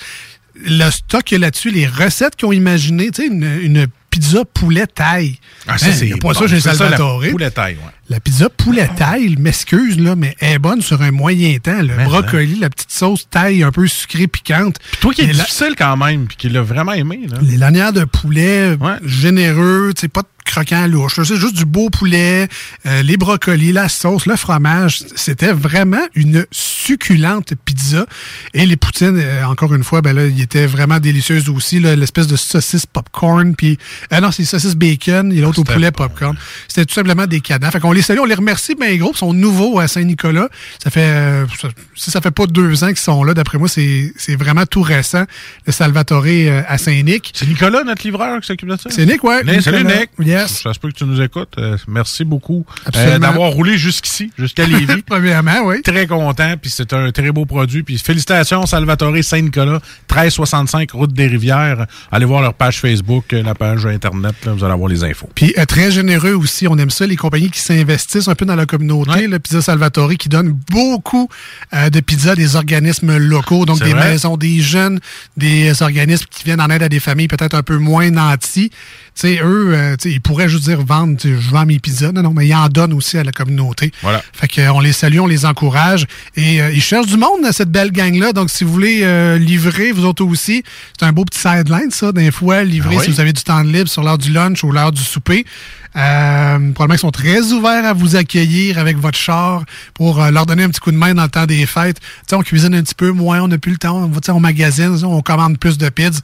Speaker 9: Le stock là-dessus, les recettes qu'ils ont imaginées, tu sais, une, une pizza poulet taille.
Speaker 2: Ah, ça,
Speaker 9: Hein,
Speaker 2: c'est
Speaker 9: pas
Speaker 2: bon.
Speaker 9: ça
Speaker 2: la
Speaker 9: Salvatore.
Speaker 2: poulet taille, ouais.
Speaker 9: La pizza poulet taille, m'excuse, là, mais elle est bonne sur un moyen temps. Le brocoli, la petite sauce taille un peu sucrée, piquante.
Speaker 2: hein. Toi qui es
Speaker 9: la-
Speaker 2: difficile quand même, puis qui l'a vraiment aimé, là.
Speaker 9: les lanières de poulet généreux, tu sais, pas de croquant louche. C'est juste du beau poulet, euh, les brocolis, la sauce, le fromage. C'était vraiment une succulente pizza. Et les poutines, euh, encore une fois, ben là, ils étaient vraiment délicieuses aussi. L'espèce de saucisse popcorn, puis euh, non, c'est saucisse bacon et l'autre au poulet popcorn. C'était tout simplement des cadans. Fait qu'on les salue, on les remercie, ben gros, ils sont nouveaux à Saint-Nicolas. Ça fait, euh, ça- si ça fait pas deux ans qu'ils sont là, d'après moi, c'est c'est vraiment tout récent, le Salvatore euh, à Saint-Nic.
Speaker 2: C'est Nicolas, notre livreur, qui s'occupe de ça?
Speaker 9: C'est Nick, ouais.
Speaker 2: Nick, salut. Nick.
Speaker 9: Yes.
Speaker 2: Ça se peut que tu nous écoutes. Euh, merci beaucoup euh, d'avoir roulé jusqu'ici, jusqu'à Lévis.
Speaker 9: Premièrement, oui.
Speaker 2: Très content, puis c'est un très beau produit. Puis félicitations, Salvatore Saint-Nicolas, 1365 Route des Rivières. Allez voir leur page Facebook, euh, la page Internet, là, vous allez avoir les infos.
Speaker 9: Puis euh, très généreux aussi, on aime ça, les compagnies qui s'investissent un peu dans la communauté. Le Pizza Salvatore qui donne beaucoup de pizzas à des organismes locaux, donc des
Speaker 2: vrai.
Speaker 9: maisons des jeunes, des organismes qui viennent en aide à des familles peut-être un peu moins nantis. Tu sais, eux, euh, tu sais, ils pourraient juste dire vendre, je vends mes pizzas. Non, non, mais ils en donnent aussi à la communauté.
Speaker 2: Voilà.
Speaker 9: Fait que, euh, on les salue, on les encourage. Et euh, ils cherchent du monde dans cette belle gang-là. Donc, si vous voulez euh, livrer, vous autres aussi, c'est un beau petit sideline, ça, d'un fois, livrer
Speaker 2: Ah oui?
Speaker 9: si vous avez du temps de libre sur l'heure du lunch ou l'heure du souper. Euh, probablement qu'ils sont très ouverts à vous accueillir avec votre char pour euh, leur donner un petit coup de main dans le temps des fêtes. Tu sais, on cuisine un petit peu moins, on n'a plus le temps, on, on magasine, on commande plus de pizzas.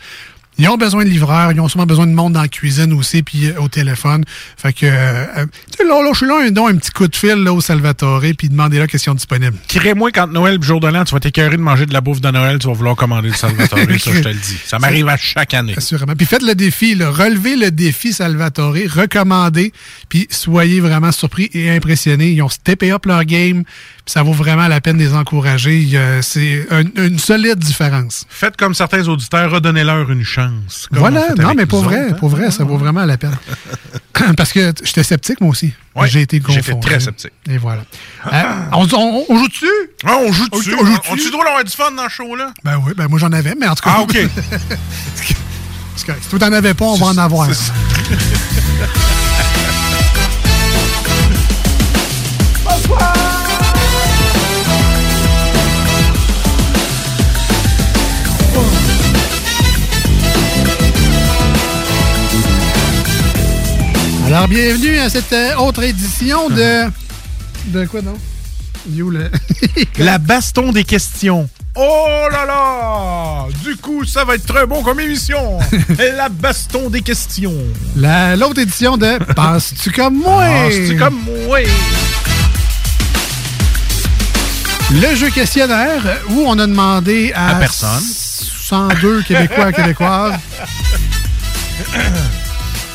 Speaker 9: Ils ont besoin de livreurs, ils ont souvent besoin de monde dans la cuisine aussi, puis euh, au téléphone. Fait que, euh, euh, tu sais, là, là, je suis là, un, don, un petit coup de fil là, au Salvatore, puis demandez-là qu'est-ce qu'ils ont disponible.
Speaker 2: Crée-moi quand Noël et jour de l'an, tu vas t'écœurer de manger de la bouffe de Noël, tu vas vouloir commander le Salvatore, ça je te le dis. Ça m'arrive à chaque année.
Speaker 9: Assurément. Puis faites le défi, là. relevez le défi Salvatore, recommandez, puis soyez vraiment surpris et impressionnés. Ils ont steppé up leur game, puis ça vaut vraiment la peine de les encourager. C'est un- une solide différence.
Speaker 2: Faites comme certains auditeurs, redonnez-leur une chance. On
Speaker 9: voilà, non, mais pour vrai,
Speaker 2: autres, hein?
Speaker 9: pour vrai, ça vaut vraiment la peine. Parce que j'étais sceptique, moi aussi.
Speaker 2: Ouais,
Speaker 9: J'ai été confondu.
Speaker 2: j'étais très sceptique.
Speaker 9: Et voilà. Euh, on, on- on joue dessus?
Speaker 2: Ah, on joue dessus.
Speaker 9: On joue
Speaker 2: On tu drôle d'avoir du fun dans ce show-là?
Speaker 9: Ben oui, ben moi j'en avais, mais en tout cas.
Speaker 2: Ah, OK.
Speaker 9: Si toi t'en avais pas, on va en avoir. Alors, bienvenue à cette euh, autre édition de. De quoi, où le.
Speaker 2: La baston des questions. Oh là là! Du coup, ça va être très bon comme émission. La baston des questions.
Speaker 9: La- L'autre édition de Penses-tu comme moi?
Speaker 2: Penses-tu comme moi?
Speaker 9: Le jeu questionnaire où on a demandé à,
Speaker 2: À personne.
Speaker 9: 102 Québécois et Québécoises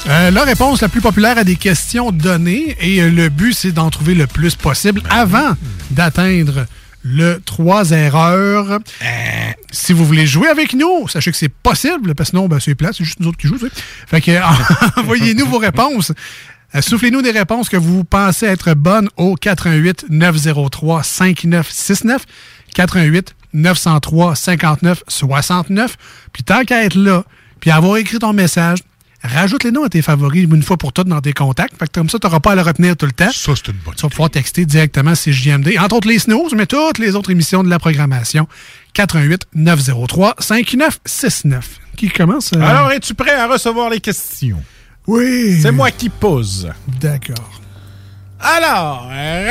Speaker 9: euh, la réponse la plus populaire à des questions données et euh, le but c'est d'en trouver le plus possible avant d'atteindre le 3 erreurs. Si vous voulez jouer avec nous, sachez que c'est possible, parce que sinon, ben, c'est plat, c'est juste nous autres qui jouons. tu sais. Fait que, envoyez-nous vos réponses. Euh, Soufflez-nous des réponses que vous pensez être bonnes au 88 903 5969 88 903 59 69. Puis tant qu'à être là, puis avoir écrit ton message, rajoute les noms à tes favoris une fois pour toutes dans tes contacts. Fait que comme ça, tu n'auras pas à le retenir tout le temps.
Speaker 2: Ça, c'est une bonne
Speaker 9: Tu vas pouvoir texter directement CJMD. Entre autres les snooze, mais toutes les autres émissions de la programmation. 88 903 5969. Qui commence? euh,
Speaker 2: Alors, es-tu prêt à recevoir les questions?
Speaker 9: Oui.
Speaker 2: C'est moi qui pose.
Speaker 9: D'accord.
Speaker 2: Alors, euh,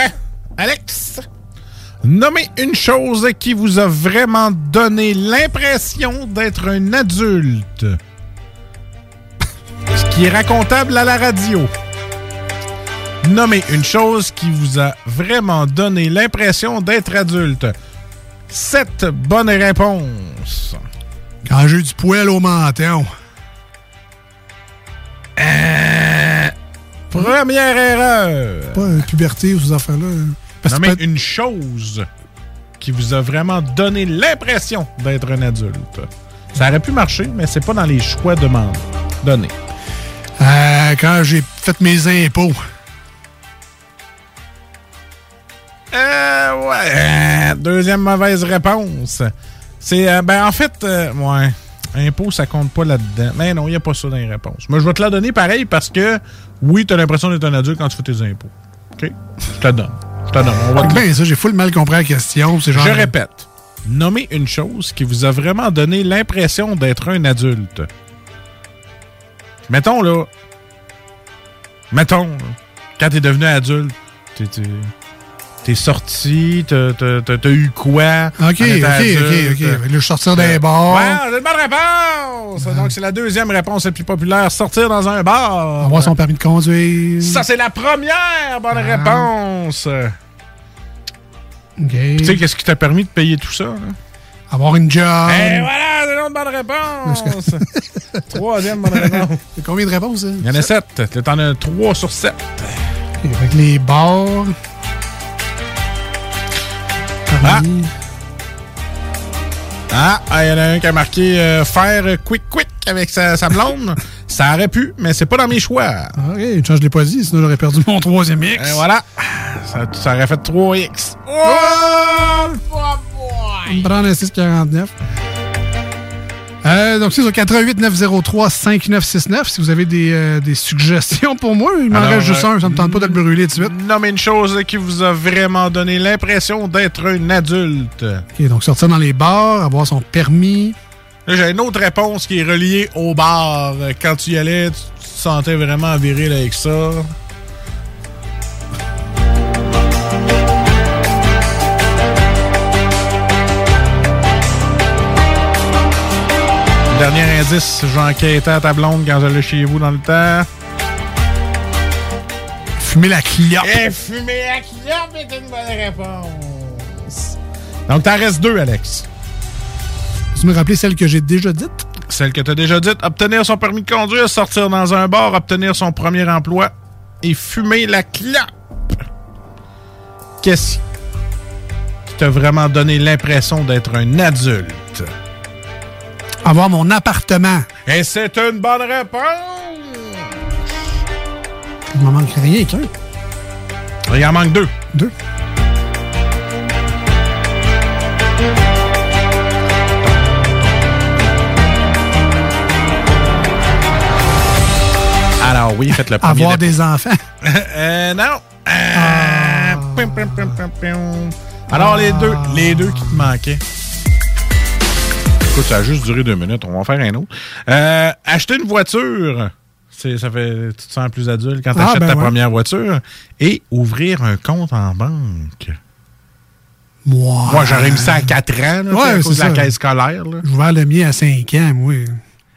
Speaker 2: Alex, nommez une chose qui vous a vraiment donné l'impression d'être un adulte. Ce qui est racontable à la radio. Nommez une chose qui vous a vraiment donné l'impression d'être adulte. Sept bonnes réponses.
Speaker 9: Quand j'ai du poil au menton.
Speaker 2: Euh, Première erreur.
Speaker 9: Pas une puberté ou ces affaires-là. Parce que
Speaker 2: Nommez une chose qui vous a vraiment donné l'impression d'être un adulte. Ça aurait pu marcher, mais c'est pas dans les choix demandés. Donnés.
Speaker 9: Euh, quand j'ai fait mes impôts.
Speaker 2: Euh, ouais. Euh, Deuxième mauvaise réponse. C'est, euh, ben, en fait, euh, ouais. Impôt, ça compte pas là-dedans. Mais non, il n'y a pas ça dans les réponses. Mais je vais te la donner pareil parce que, oui, tu as l'impression d'être un adulte quand tu fais tes impôts. OK? Je te la donne. Je te la donne. On va te la-
Speaker 9: Ben, ça, j'ai full mal compris la question. Genre.
Speaker 2: Je répète. Nommez une chose qui vous a vraiment donné l'impression d'être un adulte. Mettons, là. Mettons, là, quand t'es devenu adulte, t'es, sorti, t'as, eu quoi?
Speaker 9: Ok, ok, ok, ok. Je sortir d'un bar.
Speaker 2: Ouais, c'est une bonne réponse! Donc, c'est la deuxième réponse la plus populaire. Sortir dans un bar.
Speaker 9: Avoir son permis de conduire.
Speaker 2: Ça, c'est la première bonne réponse.
Speaker 9: OK.
Speaker 2: Tu sais, qu'est-ce qui t'a permis de payer tout ça? là?
Speaker 9: Avoir une job.
Speaker 2: Et voilà, c'est une autre bonne réponse. Troisième bonne réponse.
Speaker 9: Combien de réponses, ça?
Speaker 2: Il y en a sept. T'en as trois sur sept.
Speaker 9: Ok, que les bars.
Speaker 2: Ah! Ah, ah, il y en a un qui a marqué euh, faire quick quick avec sa, sa blonde. ça aurait pu, mais c'est pas dans mes choix.
Speaker 9: Ok, une chance, je l'ai pas dit, sinon j'aurais perdu mon troisième X.
Speaker 2: Et voilà. Ça, ça aurait fait 3X.
Speaker 9: Oh! On me prend un 649. Euh, donc, c'est sur 88 903 5969. Si vous avez des, euh, des suggestions pour moi, il m'en reste juste
Speaker 2: euh,
Speaker 9: un. Ça me tente pas de le brûler tout de suite.
Speaker 2: Nommez une chose qui vous a vraiment donné l'impression d'être un adulte.
Speaker 9: Ok, donc sortir dans les bars, avoir son permis.
Speaker 2: Là, j'ai une autre réponse qui est reliée au bar. Quand tu y allais, tu tu te sentais vraiment viril avec ça. Dernier indice, j'enquêtais à ta blonde quand j'allais chez vous dans le temps.
Speaker 9: Fumer la clope.
Speaker 2: Et fumer la clope est une bonne réponse. Donc, t'en restes deux, Alex.
Speaker 9: Tu me rappeler celle que j'ai déjà dite?
Speaker 2: Celle que tu as déjà dite, obtenir son permis de conduire, sortir dans un bar, obtenir son premier emploi et fumer la clope. Qu'est-ce qui t'a vraiment donné l'impression d'être un adulte?
Speaker 9: Avoir mon appartement.
Speaker 2: Et c'est une bonne réponse!
Speaker 9: Il m'en manque rien qu'un.
Speaker 2: Il en manque deux.
Speaker 9: Deux.
Speaker 2: Alors oui, faites le premier.
Speaker 9: Avoir des enfants.
Speaker 2: euh, non. Euh, pim, pim, pim, pim, pim. Alors les deux, les deux qui te manquaient. Écoute, ça a juste duré deux minutes. On va en faire un autre. Euh, acheter une voiture. Ça fait, tu te sens plus adulte quand tu
Speaker 9: Ah,
Speaker 2: achètes
Speaker 9: ben
Speaker 2: ta
Speaker 9: ouais.
Speaker 2: première voiture. Et ouvrir un compte en banque.
Speaker 9: Moi.
Speaker 2: Moi, j'aurais mis ça à 4 ans, là,
Speaker 9: Ouais, c'est
Speaker 2: la caisse scolaire.
Speaker 9: J'ai ouvert le mien à 5 ans, moi.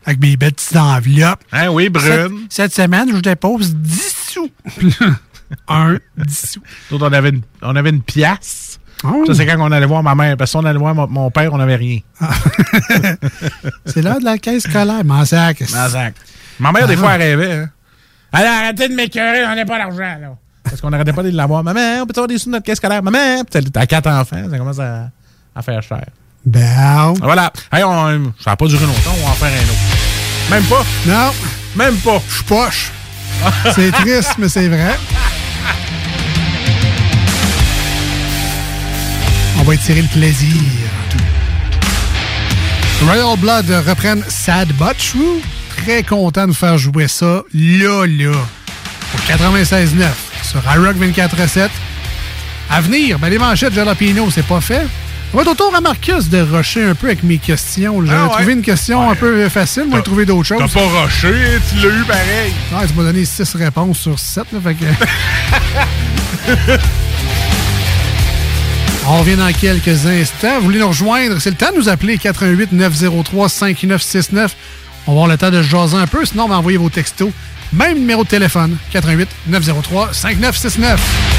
Speaker 9: Avec mes belles petites enveloppes.
Speaker 2: Hein, oui, brune.
Speaker 9: Cette, cette semaine, je dépose 10 sous. un, 10 sous.
Speaker 2: Nous autres, on avait une, on avait une pièce.
Speaker 9: Oh.
Speaker 2: Ça, c'est quand on allait voir ma mère. Parce qu'on allait voir mon, père, on n'avait rien.
Speaker 9: C'est l'heure de la caisse scolaire. M'en sac.
Speaker 2: Mazac. Ma mère, des
Speaker 9: Ah.
Speaker 2: fois, elle rêvait. Hein. Alors, arrêtez de m'écœurer, on n'a pas d'argent, là. Parce qu'on n'arrêtait pas de l'avoir. Maman, on peut avoir des sous de notre caisse scolaire? Maman, t'as quatre enfants, ça commence à, à faire cher.
Speaker 9: Ben.
Speaker 2: Voilà. Hey, on, ça n'a pas duré longtemps, on va en faire un autre. Même pas?
Speaker 9: Non.
Speaker 2: Même pas.
Speaker 9: Je suis poche. C'est triste, mais c'est vrai. Va étirer le plaisir. Royal Blood reprennent Sad But True. Très content de vous faire jouer ça là, là, au 96.9 sur iRock 24.7. À venir, ben les manchettes Jalapino, c'est pas fait. On va être autour à Marcus de rusher un peu avec mes questions. J'avais
Speaker 2: Ah ouais?
Speaker 9: trouvé une question un peu facile, moi, j'ai trouvé d'autres choses.
Speaker 2: T'as pas rushé, tu l'as eu pareil.
Speaker 9: Ouais, tu m'as donné 6 réponses sur 7, là, fait que... On revient dans quelques instants. Vous voulez nous rejoindre? C'est le temps de nous appeler 88 903 5969. On va avoir le temps de se jaser un peu, sinon on va envoyer vos textos. Même numéro de téléphone, 88 903 5969.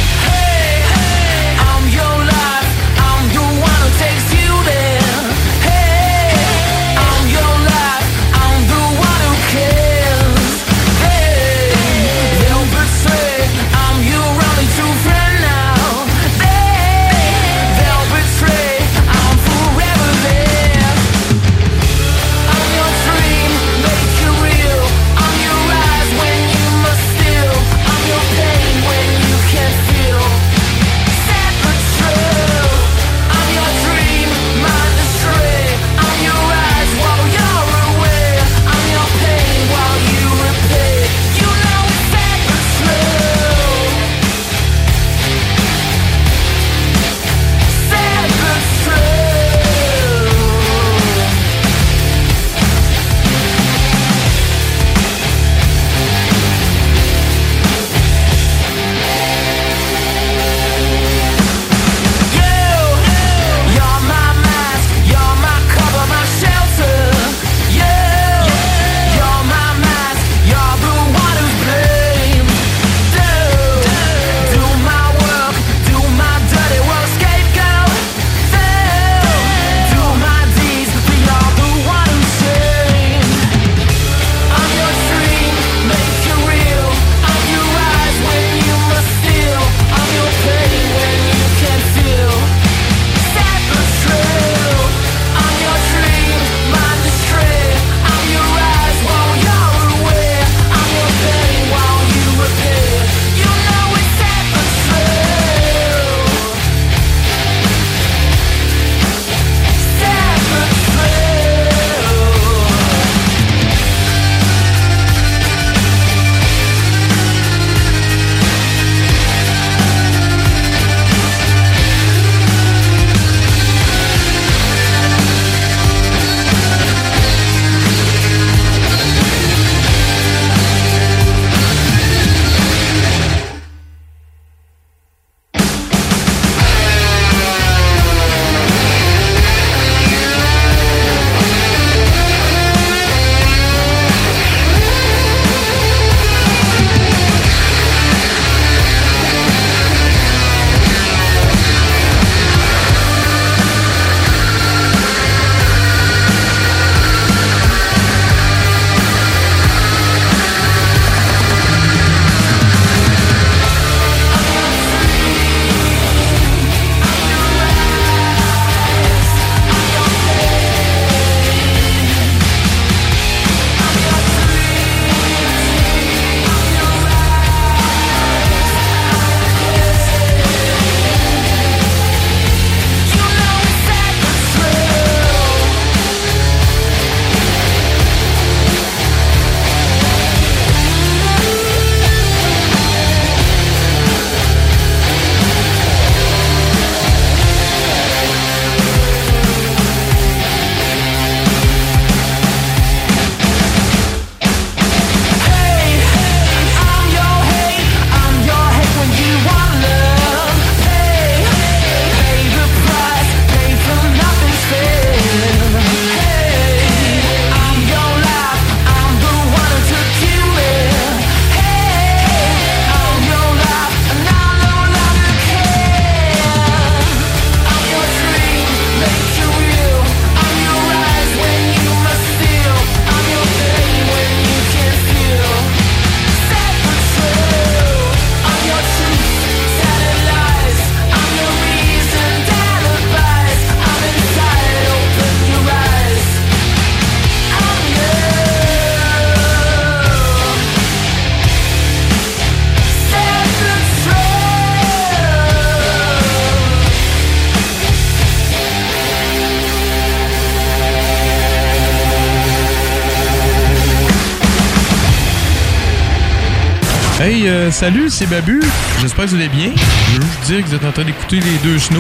Speaker 30: Salut, c'est Babu. J'espère que vous allez bien. Je veux juste dire que vous êtes en train d'écouter les deux snows.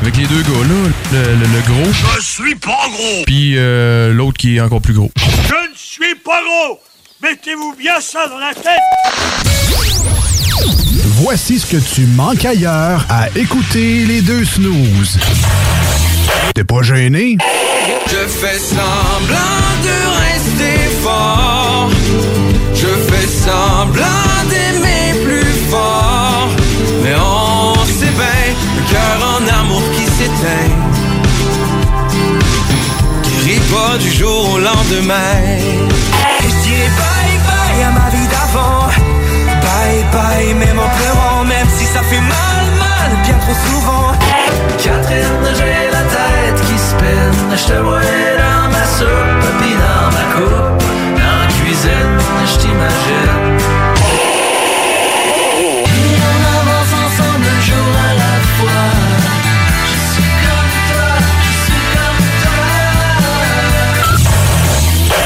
Speaker 30: Avec les deux gars là, le, le- le gros.
Speaker 31: Je suis pas gros!
Speaker 30: Puis euh, l'autre qui est encore plus gros.
Speaker 31: Je ne suis pas gros! Mettez-vous bien ça dans la tête!
Speaker 22: Voici ce que tu manques ailleurs à écouter les deux snooze. T'es pas gêné?
Speaker 7: Je fais semblant de rester fort. Je fais semblant d'aimer Mais on sait bien, le cœur en amour qui s'éteint. Guérit pas du jour au lendemain. Et je dirais bye bye à ma vie d'avant. Bye bye, même en pleurant, même si ça fait mal, mal, bien trop souvent. Catherine, j'ai la tête qui spinne. Je te vois dans ma soupe, puis dans ma coupe. Dans la cuisine, je t'imagine.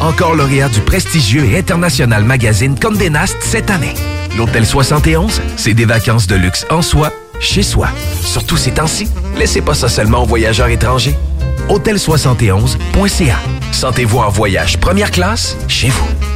Speaker 3: Encore lauréat du prestigieux et international magazine Condé Nast cette année. L'Hôtel 71, c'est des vacances de luxe en soi, chez soi. Surtout ces temps-ci, laissez pas ça seulement aux voyageurs étrangers. Hôtel71.ca. Sentez-vous en voyage première classe chez vous.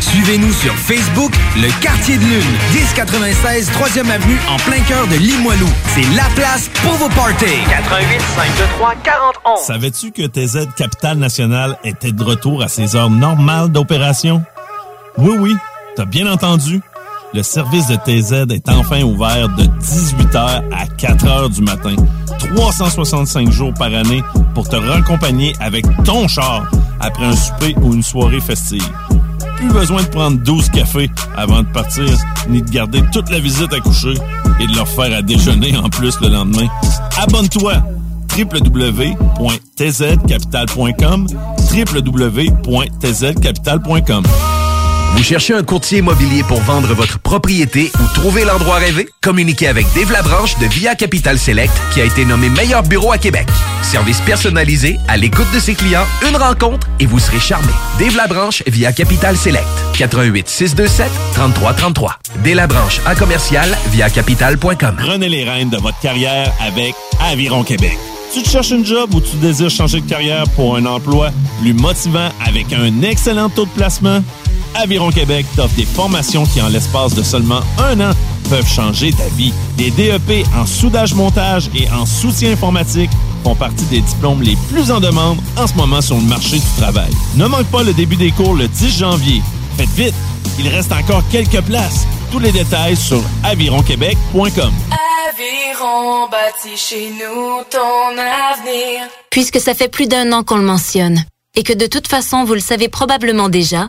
Speaker 28: Suivez-nous sur Facebook, Le Quartier de Lune, 1096 3e Avenue en plein cœur de Limoilou. C'est la place pour vos parties.
Speaker 32: 88 523 4011.
Speaker 1: Savais-tu que TZ Capital National était de retour à ses heures normales d'opération? Oui, oui, t'as bien entendu. Le service de TZ est enfin ouvert de 18h à 4h du matin, 365 jours par année pour te raccompagner avec ton char après un souper ou une soirée festive. Plus besoin de prendre 12 cafés avant de partir, ni de garder toute la visite à coucher et de leur faire à déjeuner en plus le lendemain. Abonne-toi. www.tzcapital.com www.tzcapital.com
Speaker 3: Vous cherchez un courtier immobilier pour vendre votre propriété ou trouver l'endroit rêvé? Communiquez avec Dave Labranche de Via Capital Select qui a été nommé meilleur bureau à Québec. Service personnalisé, à l'écoute de ses clients, une rencontre et vous serez charmé. Dave Labranche via Capital Select. 88 627 3333. Dave Labranche à commercial via capital.com.
Speaker 1: Prenez les rênes de votre carrière avec Aviron Québec. Tu te cherches une job ou tu désires changer de carrière pour un emploi plus motivant avec un excellent taux de placement? Aviron Québec t'offre des formations qui, en l'espace de seulement un an, peuvent changer ta vie. Les DEP en soudage-montage et en soutien informatique font partie des diplômes les plus en demande en ce moment sur le marché du travail. Ne manque pas le début des cours le 10 janvier. Faites vite, il reste encore quelques places. Tous les détails sur avironquebec.com.
Speaker 33: Aviron bâti chez nous ton avenir.
Speaker 4: Puisque ça fait plus d'un an qu'on le mentionne, et que de toute façon vous le savez probablement déjà,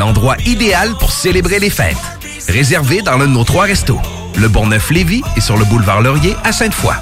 Speaker 3: L'endroit idéal pour célébrer les fêtes. Réservé dans l'un de nos trois restos. Le Bonneuf-Lévis et sur le boulevard Laurier à Sainte-Foy.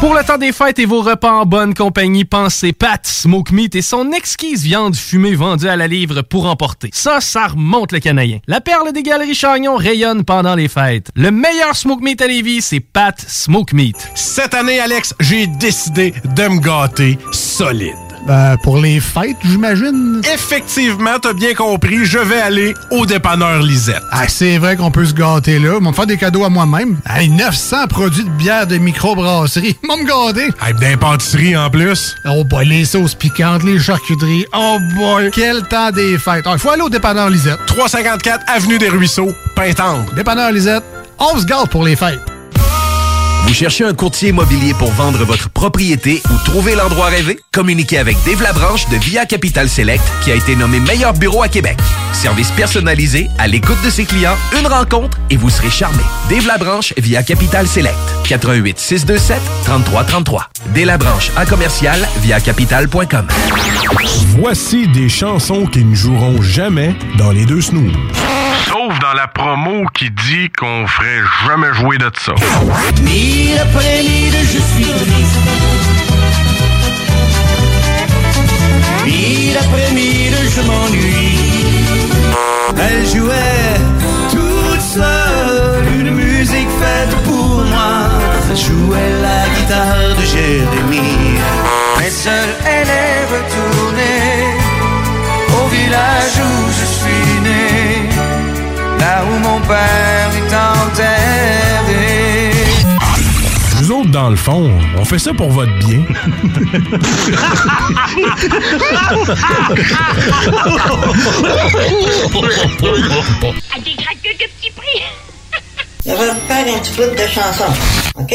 Speaker 17: Pour le temps des fêtes et vos repas en bonne compagnie, pensez Pat Smoke Meat et son exquise viande fumée vendue à la livre pour emporter. Ça, ça remonte le canadien. La perle des galeries Chagnon rayonne pendant les fêtes. Le meilleur Smoke Meat à Lévis, c'est Pat Smoke Meat.
Speaker 2: Cette année, Alex, j'ai décidé de me gâter solide.
Speaker 9: Ben, pour les fêtes, j'imagine.
Speaker 2: Effectivement, t'as bien compris, je vais aller au dépanneur Lisette.
Speaker 9: Ah, c'est vrai qu'on peut se gâter là. Ils vont me faire des cadeaux à moi-même. Hey, 900 produits de bière de microbrasserie. Vont me gâter.
Speaker 2: Hey, d'impantisserie en plus.
Speaker 9: Oh boy, les sauces piquantes, les charcuteries. Oh boy, quel temps des fêtes. Il faut aller au dépanneur Lisette.
Speaker 2: 354 Avenue des Ruisseaux, Pintendre.
Speaker 9: Dépanneur Lisette, on se gâte pour les fêtes.
Speaker 3: Vous cherchez un courtier immobilier pour vendre votre propriété ou trouver l'endroit rêvé? Communiquez avec Dave Labranche de Via Capital Select qui a été nommé meilleur bureau à Québec. Service personnalisé, à l'écoute de ses clients, une rencontre et vous serez charmé. Dave Labranche via Capital Select. 88 627 3333. Dave Labranche à commercial via capital.com.
Speaker 34: Voici des chansons qui ne joueront jamais dans les deux snooze.
Speaker 13: Sauf dans la promo qui dit qu'on ferait jamais jouer de ça.
Speaker 7: Mille après mille, je suis triste. Mille après mille, je m'ennuie. Elle jouait toute seule une musique faite pour moi. Jouait la guitare de Jérémie. Mais seule, elle Là où mon père est enterré.
Speaker 34: Nous autres, dans le fond, on fait ça pour votre bien.
Speaker 35: À des craqueux de petits prix.
Speaker 36: Je vais vous faire un petit bout de chanson, OK?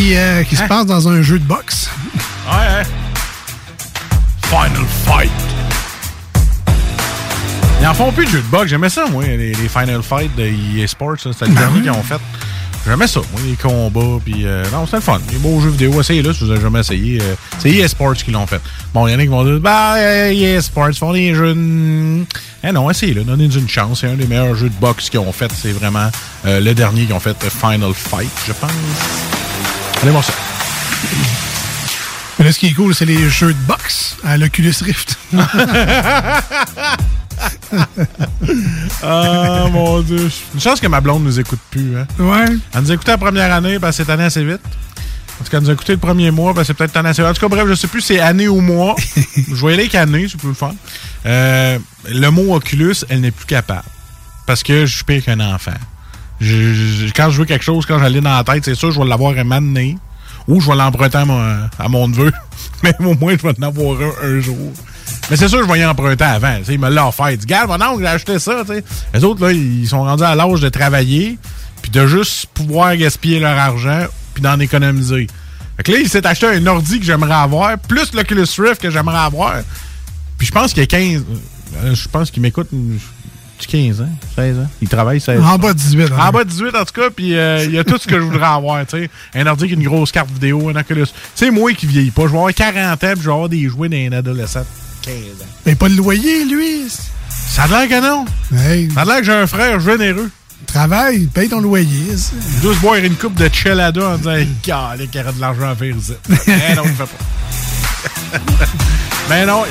Speaker 9: Qui, euh, qui se passe dans un jeu de boxe.
Speaker 2: Ouais, hein? Final Fight. Ils en font plus de jeux de boxe. J'aimais ça, moi, les, les Final Fight de EA Sports. C'était le
Speaker 9: Ben
Speaker 2: dernier qu'ils ont fait. J'aimais ça, moi, les combats. Puis, euh, non, c'était le fun. Les beaux jeux vidéo. Essayez-là si vous avez jamais essayé. euh, c'est EA Sports qui l'ont fait. Bon, il y en a qui vont dire, bah, EA Sports font des jeux. de- Eh non, essayez-le. Donnez-nous une chance. C'est un des meilleurs jeux de boxe qu'ils ont fait. C'est vraiment euh, le dernier qu'ils ont fait, Final Fight, je pense. Allez voir ça.
Speaker 9: Mais là, ce qui est cool, c'est les jeux de boxe à l'Oculus Rift.
Speaker 2: Ah, mon Dieu. Une chance que ma blonde nous écoute plus. Hein?
Speaker 9: Ouais.
Speaker 2: Elle nous a écouté la première année, ben, c'est année assez vite. En tout cas, elle nous a écouté le premier mois, ben, c'est peut-être année assez vite. En tout cas, bref, je sais plus si c'est année ou mois. je vais y aller avec année, c'est plus le fun. Euh, le mot Oculus, elle n'est plus capable. Parce que je suis pire qu'un enfant. Quand je veux quelque chose, quand j'allais dans la tête, c'est sûr, je vais l'avoir un moment. Ou je vais l'emprunter à mon, neveu. Mais au moins, je vais en avoir un un jour. Mais c'est sûr, je vais y emprunter avant. Il me l'a offert. Il dit, Regarde, mon oncle, j'ai acheté ça. tu sais. Les autres, là, ils sont rendus à l'âge de travailler, puis de juste pouvoir gaspiller leur argent, puis d'en économiser. Fait que là, il s'est acheté un ordi que j'aimerais avoir, plus l'Oculus Rift que j'aimerais avoir. Puis je pense qu'il y a 15. euh, Je pense qu'il m'écoute 15 ans, 16 ans. Il travaille 16 ans.
Speaker 9: En bas de 18. hein.
Speaker 2: En bas de 18, en tout cas, puis euh, il y a tout ce que je voudrais avoir, tu sais. Un ordi avec une grosse carte vidéo, un Oculus. C'est moi qui vieillis pas. Je vais avoir 40 ans, puis je vais avoir des jouets d'un adolescent de 15 ans.
Speaker 9: Mais pas le loyer, lui.
Speaker 2: Ça a l'air que non. Ça a l'air que j'ai un frère généreux.
Speaker 9: Travaille, paye ton loyer. ça.
Speaker 2: Juste boire une coupe de chelada en disant, Calé, qu'il y aurait de l'argent à faire ici. Eh non, je fais pas. Ben non,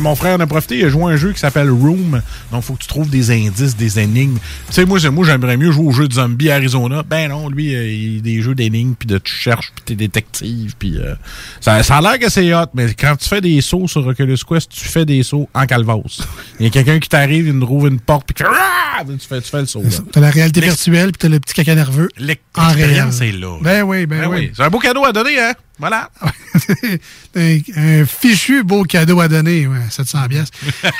Speaker 2: mon frère en a profité, il a joué à un jeu qui s'appelle Room. Donc, faut que tu trouves des indices, des énigmes. Tu sais, moi, c'est- moi j'aimerais mieux jouer au jeu de zombie Arizona. Ben non, lui, euh, il a des jeux d'énigmes, puis de tu cherches, puis t'es détective, puis euh, ça, ça a l'air que c'est hot, mais quand tu fais des sauts sur Oculus Quest, tu fais des sauts en calvose. Il y a quelqu'un qui t'arrive, il nous trouve une porte, puis tu, tu fais, tu fais le saut.
Speaker 9: T'as la réalité virtuelle puis t'as le petit caca nerveux.
Speaker 2: L'expérience est là.
Speaker 9: Ben oui, ben,
Speaker 2: Ben
Speaker 9: oui.
Speaker 2: oui. C'est un beau cadeau à donner, hein? Voilà.
Speaker 9: un, fichu beau cadeau à donner, ouais, 700 pièces.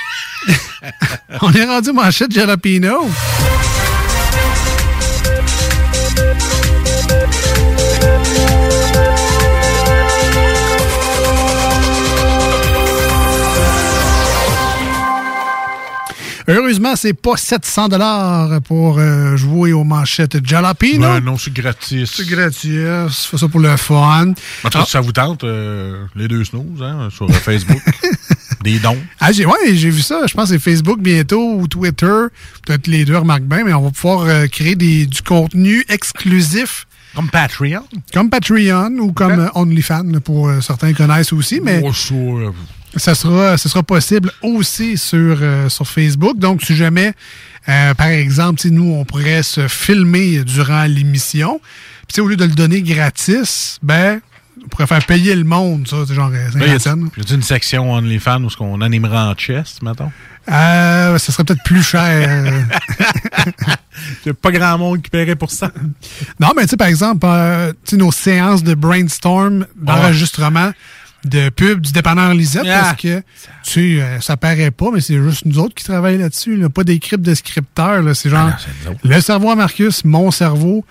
Speaker 9: On est rendu manchette jalapeno. Heureusement, c'est pas 700 dollars pour euh, jouer aux manchettes jalapeno.
Speaker 2: Ben non, c'est gratis.
Speaker 9: C'est gratuit. C'est fait ça pour le fun.
Speaker 2: En tout cas, si ça vous tente, euh, les deux snooze, hein, sur euh, Facebook. des dons.
Speaker 9: Ah, j'ai, ouais, j'ai vu ça. Je pense que c'est Facebook bientôt ou Twitter. Peut-être les deux remarquent bien, mais on va pouvoir euh, créer des, du contenu exclusif.
Speaker 2: Comme Patreon.
Speaker 9: Comme Patreon ou comme euh, OnlyFans, pour euh, certains connaissent aussi. Mais
Speaker 2: Oh, ça, euh,
Speaker 9: ça sera, ça sera possible aussi sur, euh, sur Facebook. Donc, si jamais, euh, par exemple, sais, nous, on pourrait se filmer durant l'émission, puis au lieu de le donner gratis, ben, on pourrait faire payer le monde, ça, c'est genre
Speaker 2: Là, y a-
Speaker 9: 50 cents.
Speaker 2: y a une section OnlyFans où ce qu'on animera en chest, mettons?
Speaker 9: Euh, ça serait peut-être plus cher.
Speaker 2: Il a pas grand monde qui paierait pour ça.
Speaker 9: non, mais tu sais, par exemple, euh, nos séances de brainstorm, d'enregistrement de pub du dépanneur Lisette,
Speaker 2: Ah.
Speaker 9: parce que, tu sais, euh, ça paraît pas, mais c'est juste nous autres qui travaillons là-dessus, là, pas des cryptes de scripteurs, là, c'est genre, le cerveau à Marcus, mon cerveau,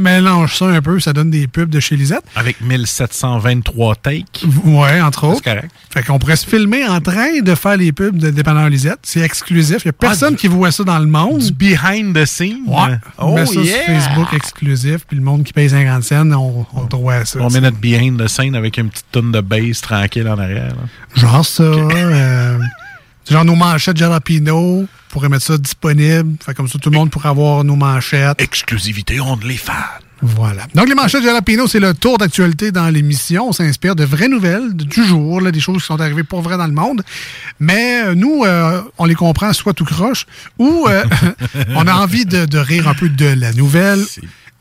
Speaker 9: mélange ça un peu, ça donne des pubs de chez Lisette.
Speaker 2: Avec 1723 takes.
Speaker 9: Ouais, entre autres.
Speaker 2: C'est correct.
Speaker 9: Fait qu'on pourrait se filmer en train de faire les pubs de dépanneur Lisette. C'est exclusif. Il n'y a personne qui voit ça dans le monde.
Speaker 2: Du behind the scenes.
Speaker 9: Ouais.
Speaker 2: Oh,
Speaker 9: on met ça
Speaker 2: yeah.
Speaker 9: sur Facebook exclusif, puis le monde qui paye 50 cents, on, on droit à ça.
Speaker 2: On met notre behind the scene avec une petite tonne de bass tranquille en arrière. là.
Speaker 9: Genre ça. euh, genre nos manchettes Jalapino. On pourrait mettre ça disponible. Fait comme ça, tout le monde pourrait avoir nos manchettes.
Speaker 2: Exclusivité OnlyFans.
Speaker 9: Voilà. Donc, les manchettes Jalapino, c'est le tour d'actualité dans l'émission. On s'inspire de vraies nouvelles de- du jour, là, des choses qui sont arrivées pour vrai dans le monde. Mais euh, nous, euh, on les comprend soit tout croche, ou euh, on a envie de, de rire un peu de la nouvelle,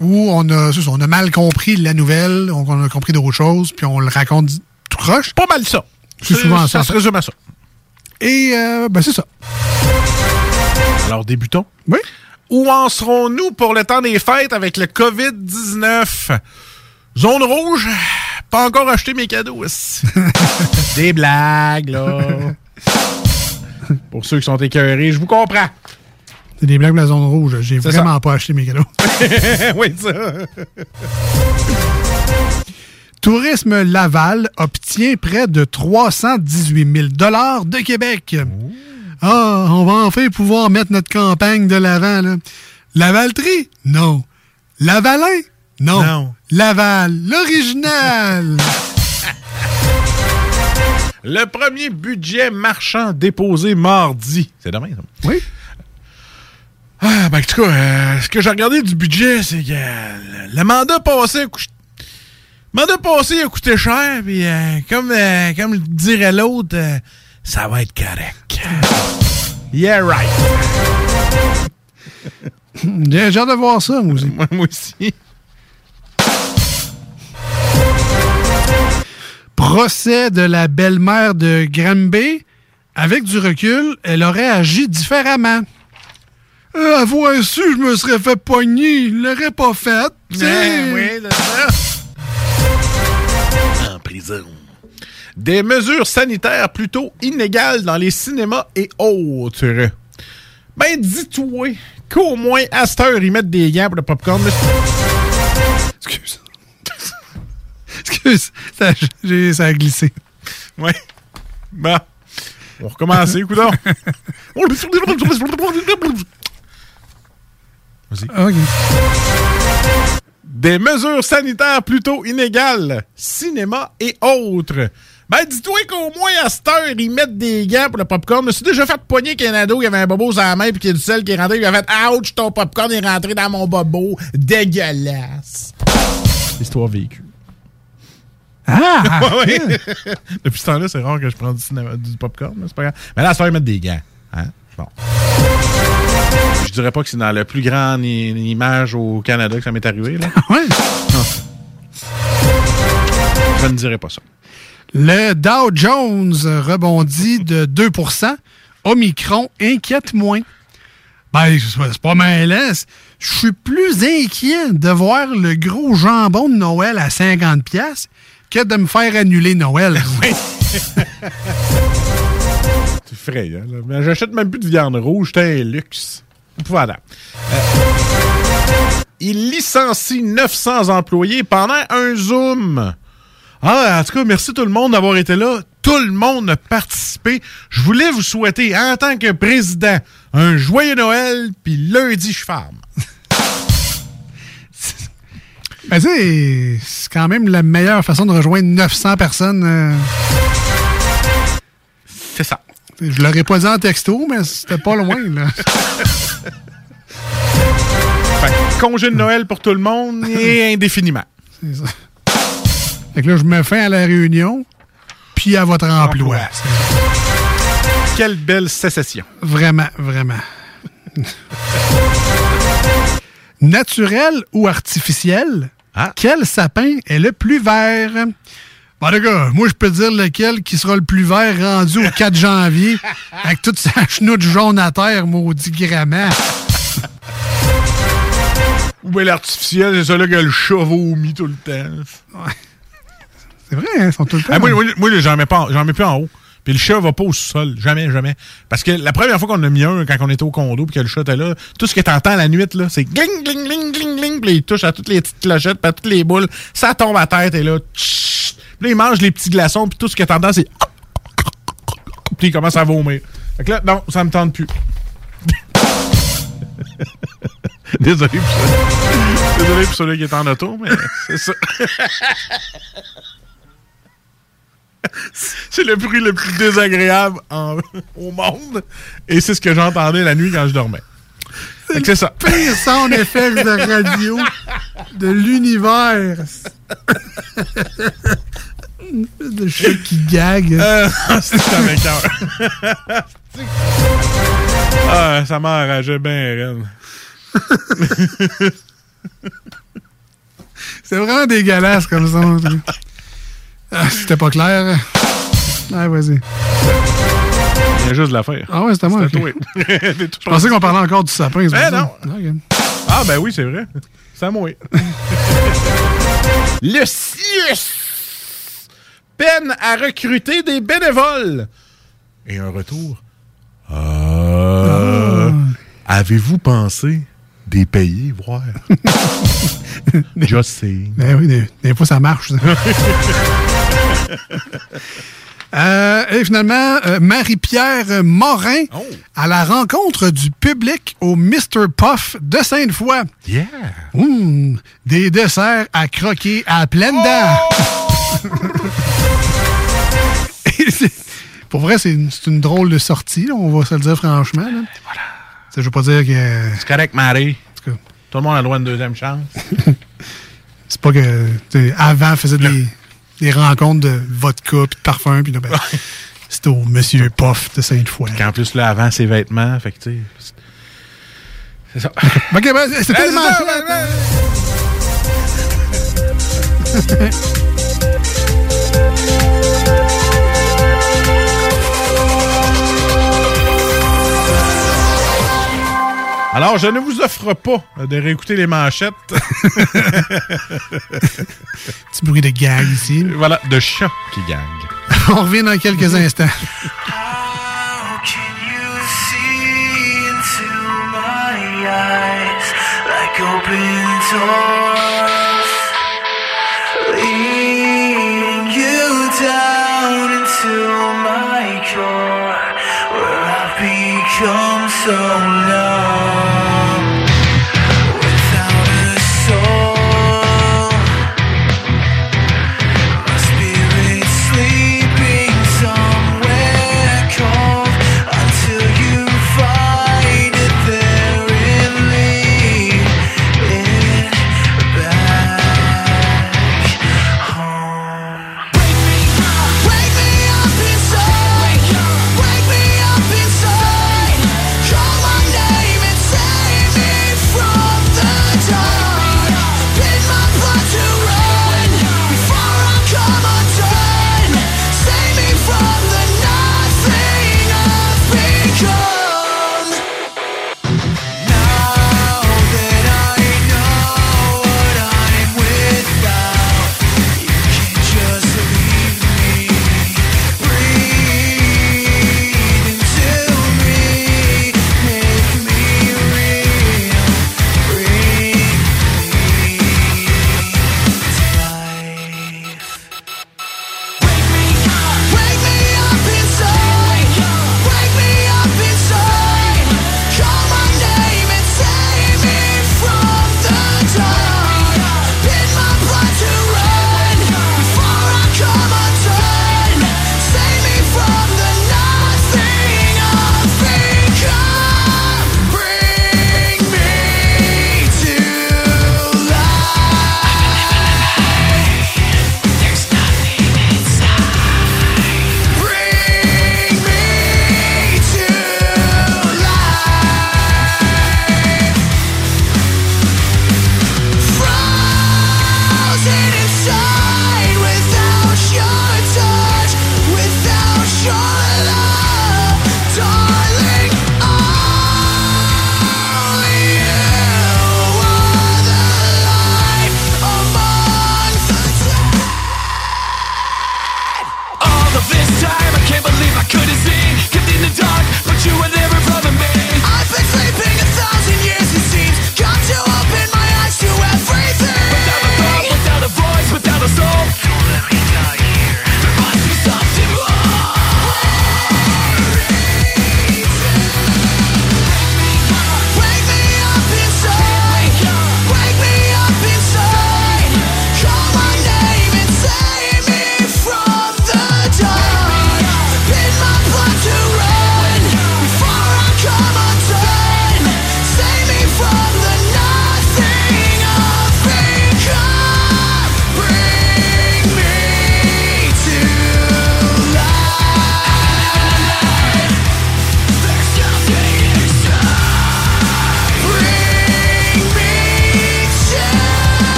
Speaker 9: ou on a, ça, on a mal compris la nouvelle, on, on a compris d'autres choses, puis on le raconte tout croche.
Speaker 2: Pas mal ça.
Speaker 9: C'est souvent ça.
Speaker 2: Ça se résume à ça.
Speaker 9: Et, euh, ben, c'est ça.
Speaker 2: Alors, débutons.
Speaker 9: Oui.
Speaker 2: Où en serons-nous pour le temps des fêtes avec le COVID-19? Zone rouge, pas encore acheté mes cadeaux. Des blagues, là. Pour ceux qui sont écœurés, je vous comprends.
Speaker 9: C'est des blagues de la zone rouge. J'ai vraiment pas acheté mes cadeaux.
Speaker 2: oui, ça.
Speaker 9: Tourisme Laval obtient près de 318 000 de Québec. Ah, on va enfin pouvoir mettre notre campagne de l'avant. là. Lavalterie? Non. Lavalin? Non.
Speaker 2: Non.
Speaker 9: Laval, l'original.
Speaker 2: Le premier budget marchand déposé mardi. C'est demain, ça?
Speaker 9: Oui.
Speaker 2: Ah, ben, en tout cas, euh, ce que j'ai regardé du budget, c'est que euh, le, mandat passé a coûté. Le mandat passé a coûté cher, puis euh, comme, comme dirait l'autre, ça va être correct. Yeah, right.
Speaker 9: J'ai hâte de voir ça, moi aussi.
Speaker 2: moi aussi.
Speaker 9: Procès de la belle-mère de Granby. Avec du recul, elle aurait agi différemment. Euh, avoir su, je me serais fait pogner. Il l'aurait pas fait.
Speaker 2: Ben oui, c'est ça. En prison. Des mesures sanitaires plutôt inégales dans les cinémas et autres. Ben, dis-toi qu'au moins à cette heure, ils mettent des gants pour le popcorn.
Speaker 9: Excuse. Excuse. Ça, a glissé.
Speaker 2: Ouais. Bon. On va recommencer, coudonc. Vas-y. Des mesures sanitaires plutôt inégales, cinéma et autres. Ben, dis-toi qu'au moins à cette heure, ils mettent des gants pour le popcorn. Je me suis déjà fait poigner qu'un ado qui avait un bobo sur la main puis qu'il y a du sel qui est rentré. Il a fait Ouch, ton popcorn est rentré dans mon bobo. Dégueulasse. Histoire vécue.
Speaker 9: Ah!
Speaker 2: Ouais, ouais. Depuis ce temps-là, c'est rare que je prends du, cinéma- du popcorn, mais c'est pas grave. Mais là, ça va mettre des gants. Hein? Bon. Je dirais pas que c'est dans la plus grande image au Canada que ça m'est arrivé. Là.
Speaker 9: ouais.
Speaker 2: Je ne dirais pas ça.
Speaker 9: Le Dow Jones rebondit de 2% Omicron inquiète moins. Ben, c'est pas- mêlant. C'est- Je suis plus inquiet de voir le gros jambon de Noël à 50$ piastres que de me faire annuler Noël.
Speaker 2: C'est frais, hein. Mais j'achète même plus de viande rouge, c'est un luxe. Voilà. Euh, il licencie 900 employés pendant un Zoom. Ah, en tout cas, merci tout le monde d'avoir été là. Tout le monde a participé. Je voulais vous souhaiter, en tant que président, un joyeux Noël, puis lundi, je ferme.
Speaker 9: Ben, tu c'est quand même la meilleure façon de rejoindre 900 personnes. euh.
Speaker 2: C'est ça.
Speaker 9: Je l'aurais pas dit en texto, mais c'était pas loin, là.
Speaker 2: Fait congé de Noël pour tout le monde et indéfiniment.
Speaker 9: C'est ça. Fait que là, je me fais à la réunion, puis à votre emploi.
Speaker 2: Quelle belle sécession.
Speaker 9: Vraiment, vraiment. Naturel ou artificiel? Quel sapin est le plus vert? Bon, les gars, moi, je peux dire lequel qui sera le plus vert rendu au 4 janvier, avec toute sa chenoute jaune à terre, maudit grammaire.
Speaker 2: Ou bien l'artificiel, c'est ça là que le chat vomit tout le temps.
Speaker 9: C'est vrai, hein, ils sont tout le temps.
Speaker 2: Ah, moi, moi, moi, j'en mets, pas mets plus en haut. Puis le chat va pas au sol. Jamais, jamais. Parce que la première fois qu'on a mis un, quand on était au condo, puis que le chat était là, tout ce que t'entends la nuit, là, c'est gling, gling, gling, gling, gling. Puis il touche à toutes les petites clochettes, puis à toutes les boules. Ça tombe à terre, et là. tch. Puis là, il mange les petits glaçons, puis tout ce que t'entends, c'est. Puis il commence à vomir. Fait que là, non, ça me tente plus. Désolé pour ça. Désolé pour celui qui est en auto, mais c'est ça. c'est le bruit le plus désagréable en- au monde. Et c'est ce que j'entendais la nuit quand je dormais. C'est ça.
Speaker 9: pire sound effect de radio de l'univers. de chat qui gague.
Speaker 2: Euh, c'est ah, ça m'enrageait bien, Ren.
Speaker 9: C'est vraiment dégueulasse comme ça. Ah, C'était pas clair. Ah, vas-y.
Speaker 2: Il y a juste de l'affaire.
Speaker 9: Ah ouais, c'était moi.
Speaker 2: C'était toi.
Speaker 9: Je pensais qu'on parlait encore du sapin. ça.
Speaker 2: non.
Speaker 9: Ok.
Speaker 2: Ah, ben oui, c'est vrai. C'est à moi. Le CIUS peine à recruter des bénévoles. Et un retour. Ah. Avez-vous pensé des payer, voir? Just saying.
Speaker 9: Ben oui, des, des fois, ça marche. ça. Euh, et finalement, euh, Marie-Pierre Morin à la rencontre du public au Mr. Puff de Sainte-Foy.
Speaker 2: Yeah!
Speaker 9: Des desserts à croquer à dents. Et c'est- Pour vrai, c'est une, drôle de sortie, là, on va se le dire franchement. Là. Voilà. Je veux pas dire que.
Speaker 2: C'est correct, Marie.
Speaker 9: tout cas.
Speaker 2: Tout le monde a le droit à une deuxième chance.
Speaker 9: C'est pas que. Avant, faisait des, des rencontres de vodka puis de parfum, puis ben, c'était au Monsieur Puff de Sainte-Foy.
Speaker 2: Puis en plus, là, avant ses vêtements, fait que, tu sais. C'est ça.
Speaker 9: Ok, ben, c'est
Speaker 2: Ben,
Speaker 9: tellement.
Speaker 2: Alors, je ne vous offre pas de réécouter les manchettes.
Speaker 9: Petit bruit de gag ici.
Speaker 2: voilà, de chat qui gagne.
Speaker 9: On revient dans quelques instants.
Speaker 24: into my eyes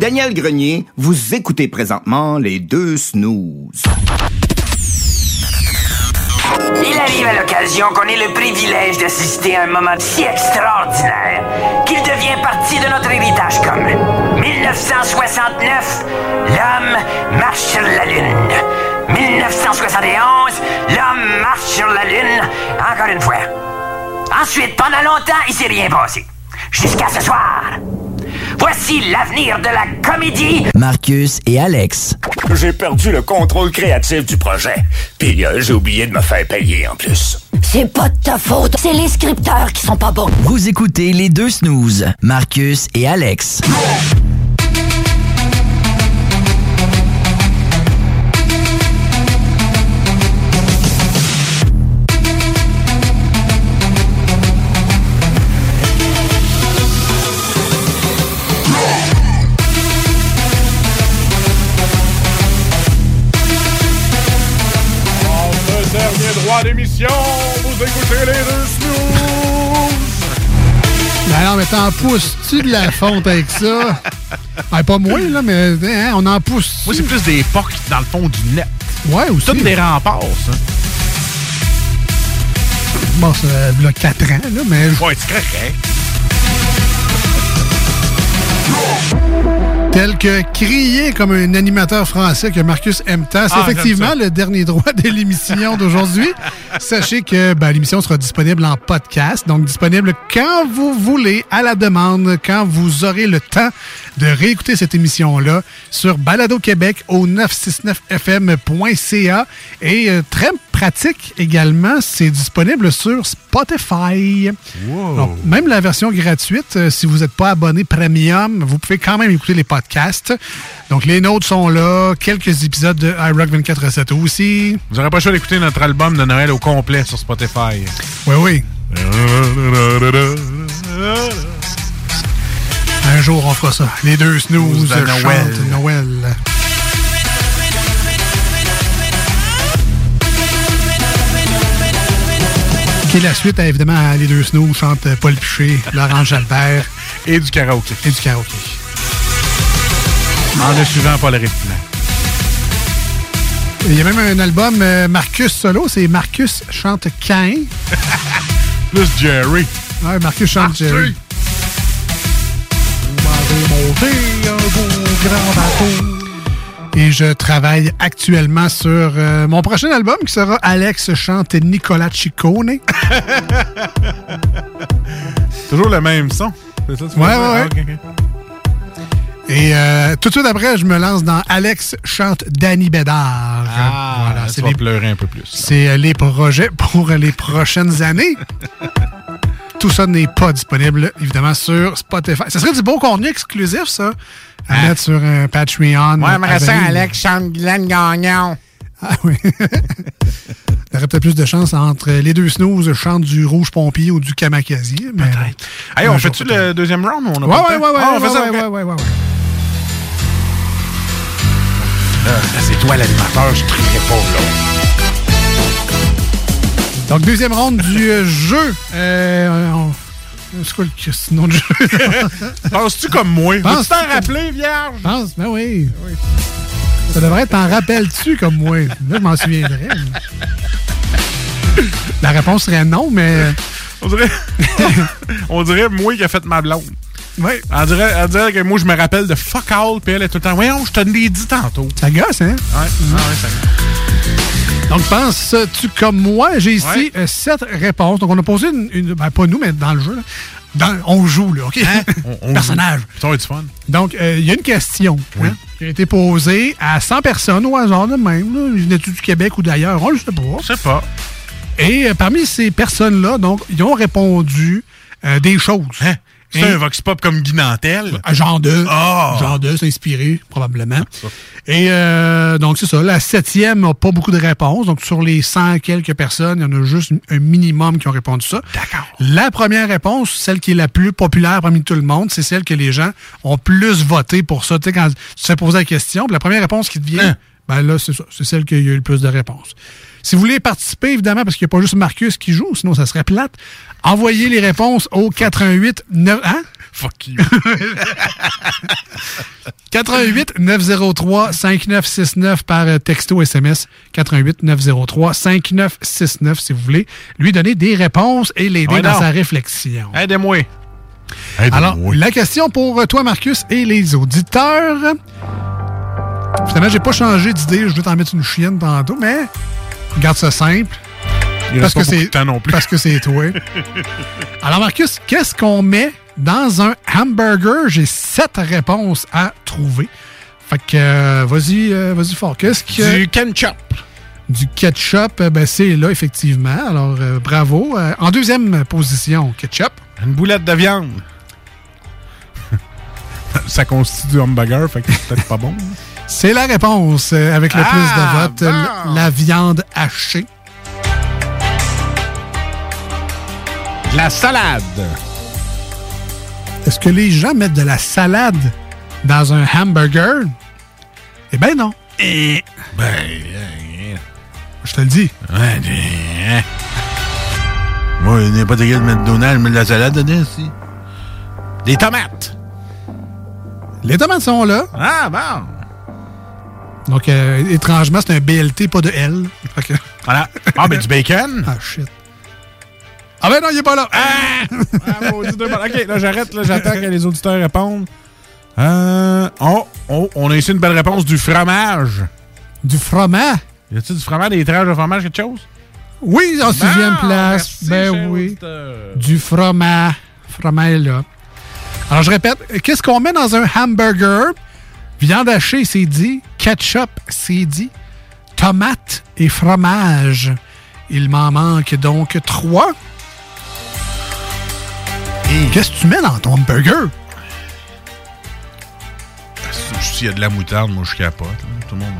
Speaker 37: Daniel Grenier, vous écoutez présentement les deux snooze.
Speaker 38: Il arrive à l'occasion qu'on ait le privilège d'assister à un moment si extraordinaire qu'il devient partie de notre héritage commun. 1969, l'homme marche sur la Lune. 1971, l'homme marche sur la Lune encore une fois. Ensuite, pendant longtemps, il s'est rien passé. Jusqu'à ce soir. Voici l'avenir de la comédie.
Speaker 39: Marcus et Alex.
Speaker 5: J'ai perdu le contrôle créatif du projet. Puis euh, j'ai oublié de me faire payer en plus.
Speaker 39: C'est pas de ta faute, c'est les scripteurs qui sont pas bons. Vous écoutez les deux snooze, Marcus et Alex.
Speaker 2: D'émission, vous écoutez les deux snooze.
Speaker 9: Ben non, mais t'en pousses-tu de la fonte avec ça? Ben, pas moi, là, mais hein, on en pousse.
Speaker 2: Moi, c'est plus des pocs dans le fond du net.
Speaker 9: Ouais, aussi.
Speaker 2: Toutes des remparts, ça.
Speaker 9: Bon, ça a 4 ans, là, mais.
Speaker 2: Ouais, c'est correct.
Speaker 9: Tel que crié comme un animateur français que Marcus aime tant. C'est
Speaker 2: Ah,
Speaker 9: effectivement le dernier droit de l'émission d'aujourd'hui. Sachez que ben, l'émission sera disponible en podcast, donc disponible quand vous voulez, à la demande, quand vous aurez le temps de réécouter cette émission-là sur Balado Québec au 969fm.ca. Et euh, très pratique également, c'est disponible sur Spotify. Donc, même la version gratuite, euh, si vous n'êtes pas abonné premium, vous pouvez quand même écouter les podcasts. Donc, les nôtres sont là. Quelques épisodes de iRock 24 aussi.
Speaker 2: Vous n'aurez pas le choix d'écouter notre album de Noël au complet sur Spotify.
Speaker 9: Oui, oui. Un jour, on fera ça. Les deux snooze
Speaker 2: de
Speaker 9: chantent
Speaker 2: Noël.
Speaker 9: Noël. Qui est la suite, à, évidemment, à Les deux snooze chantent Paul Piché, Laurent Jalbert.
Speaker 2: Et du karaoké.
Speaker 9: Et du karaoké.
Speaker 2: En le suivant Paul Rifflant.
Speaker 9: Il y a même un album euh, Marcus Solo, c'est Marcus chante Cain.
Speaker 2: Plus Jerry.
Speaker 9: Ouais, Marcus chante Jerry. Monté un beau grand bateau. Et je travaille actuellement sur euh, mon prochain album qui sera Alex chante Nicolas Ciccone.
Speaker 2: Toujours le même son. C'est ça, tu
Speaker 9: Ouais, ouais, ouais.
Speaker 2: Ah, ok.
Speaker 9: Et euh, tout de suite après, je me lance dans Alex chante Danny Bédard.
Speaker 2: Ah,
Speaker 9: voilà,
Speaker 2: là,
Speaker 9: c'est
Speaker 2: tu vas
Speaker 9: les,
Speaker 2: pleurer un peu plus. là.
Speaker 9: c'est, euh, les projets pour les prochaines années. Tout ça n'est pas disponible, évidemment, sur Spotify. Ça serait du beau contenu exclusif, ça, à mettre sur un Patreon.
Speaker 2: Ouais, mais ça. Alex chante Glenn Gagnon.
Speaker 9: Ah oui. Il y aurait peut-être plus de chance entre les deux snooze chantent du rouge pompier ou du kamakazi. Peut-être.
Speaker 2: Hey, on fait-tu le deuxième round ou on a
Speaker 9: Ouais,
Speaker 2: pas
Speaker 9: ouais, ouais,
Speaker 2: temps?
Speaker 9: ouais,
Speaker 2: Ah, on
Speaker 9: ouais,
Speaker 2: fait ça,
Speaker 9: ouais,
Speaker 2: là, c'est toi l'animateur, je crierai pas, là.
Speaker 9: Donc, deuxième ronde du euh, jeu. Euh, on- C'est quoi le nom de jeu?
Speaker 2: Penses-tu comme moi?
Speaker 9: Pense-
Speaker 2: Veux-tu t'en rappeler, vierge?
Speaker 9: Pense, ben oui. Ça devrait être t'en rappelles-tu comme moi? Là, je m'en souviendrai. La réponse serait non, mais.
Speaker 2: On dirait, on dirait moi qui a fait ma blonde.
Speaker 9: Oui.
Speaker 2: On dirait, on dirait que moi, je me rappelle de fuck all, puis elle est tout le temps. Voyons, je te l'ai dit tantôt.
Speaker 9: Ça gosse, hein?
Speaker 2: Ouais, ah ouais, ça
Speaker 9: Donc, penses-tu comme moi? J'ai ici
Speaker 2: Ouais.
Speaker 9: euh, sept réponses. Donc, on a posé une. une- ben, pas nous, mais dans le jeu. là. Dans- on joue, là, OK?
Speaker 2: On- on
Speaker 9: Personnage.
Speaker 2: Ça va être fun.
Speaker 9: Donc, euh, il y a une question hein, qui a été posée à 100 personnes au hasard de même. là. Ils venaient-tu du Québec ou d'ailleurs? On ne sait pas.
Speaker 2: Je sais pas.
Speaker 9: Et euh, parmi ces personnes-là, donc, ils ont répondu euh, des choses.
Speaker 2: Hein? C'est
Speaker 9: Et-
Speaker 2: un vox pop comme Guy Nantel.
Speaker 9: Genre de.
Speaker 2: Ah!
Speaker 9: Genre de, c'est inspiré, probablement. Et euh, donc, c'est ça. La septième n'a pas beaucoup de réponses. Donc, sur les 100 quelques personnes, il y en a juste un minimum qui ont répondu ça.
Speaker 2: D'accord.
Speaker 9: La première réponse, celle qui est la plus populaire parmi tout le monde, c'est celle que les gens ont plus voté pour ça. Tu sais, quand tu te fais poser la question, puis la première réponse qui te vient,
Speaker 2: Hein?
Speaker 9: ben là, c'est ça. C'est celle qui a eu le plus de réponses. Si vous voulez participer, évidemment, parce qu'il n'y a pas juste Marcus qui joue, sinon ça serait plate, envoyez les réponses au 88 9... Hein?
Speaker 2: Fuck you.
Speaker 9: 88 903 5969 par euh, texto SMS 88 903 5969 si vous voulez lui donner des réponses et l'aider
Speaker 2: Ouais,
Speaker 9: dans sa réflexion.
Speaker 2: Aidez-moi.
Speaker 9: Alors, la question pour euh, toi, Marcus, et les auditeurs. Finalement, j'ai pas changé d'idée. Je vais t'en mettre une chienne tantôt, mais garde ça simple.
Speaker 2: Il
Speaker 9: parce
Speaker 2: reste
Speaker 9: que
Speaker 2: pas non plus.
Speaker 9: Parce que c'est toi. Alors, Marcus, qu'est-ce qu'on met dans un hamburger? J'ai sept réponses à trouver. Fait que, euh, vas-y, euh, vas-y fort. Qu'est-ce que...
Speaker 2: Du ketchup.
Speaker 9: Du ketchup, euh, ben, c'est là, effectivement. Alors, euh, bravo. En deuxième position, ketchup.
Speaker 2: Une boulette de viande. Ça constitue du hamburger, fait que c'est peut-être pas bon.
Speaker 9: C'est la réponse euh, avec le
Speaker 2: Ah,
Speaker 9: plus de votes.
Speaker 2: bon.
Speaker 9: l- La viande hachée.
Speaker 2: De La salade.
Speaker 9: Est-ce que les gens mettent de la salade dans un hamburger? Eh ben non.
Speaker 2: Ben,
Speaker 9: Je te le dis.
Speaker 40: Ouais, mais, Moi, il n'est pas de quel McDonald's, mais de la salade dedans, aussi.
Speaker 2: Des tomates.
Speaker 9: Les tomates sont là.
Speaker 2: Ah, bon.
Speaker 9: Donc, euh, étrangement, c'est un BLT, pas de L. Que-
Speaker 2: Voilà. Ah, ben du bacon?
Speaker 9: Ah, shit. Ah ben non, il est pas là.
Speaker 2: Ah, maudit deux balles. OK, là, j'arrête. Là, j'attends que les auditeurs répondent. Euh, oh, oh, on a ici une belle réponse du fromage.
Speaker 9: Du fromage?
Speaker 2: Y a-t-il du fromage, des tranches de fromage, quelque chose?
Speaker 9: Oui, en sixième
Speaker 2: Bon,
Speaker 9: place.
Speaker 2: merci,
Speaker 9: ben oui.
Speaker 2: auditeur.
Speaker 9: Du fromage. Fromage là. Alors, je répète, qu'est-ce qu'on met dans un hamburger? Viande hachée, c'est dit. Ketchup, c'est dit. Tomate et fromage. Il m'en manque donc trois. Qu'est-ce que tu mets dans ton hamburger?
Speaker 2: S'il y a de la moutarde, moi, je capote. Tout le monde.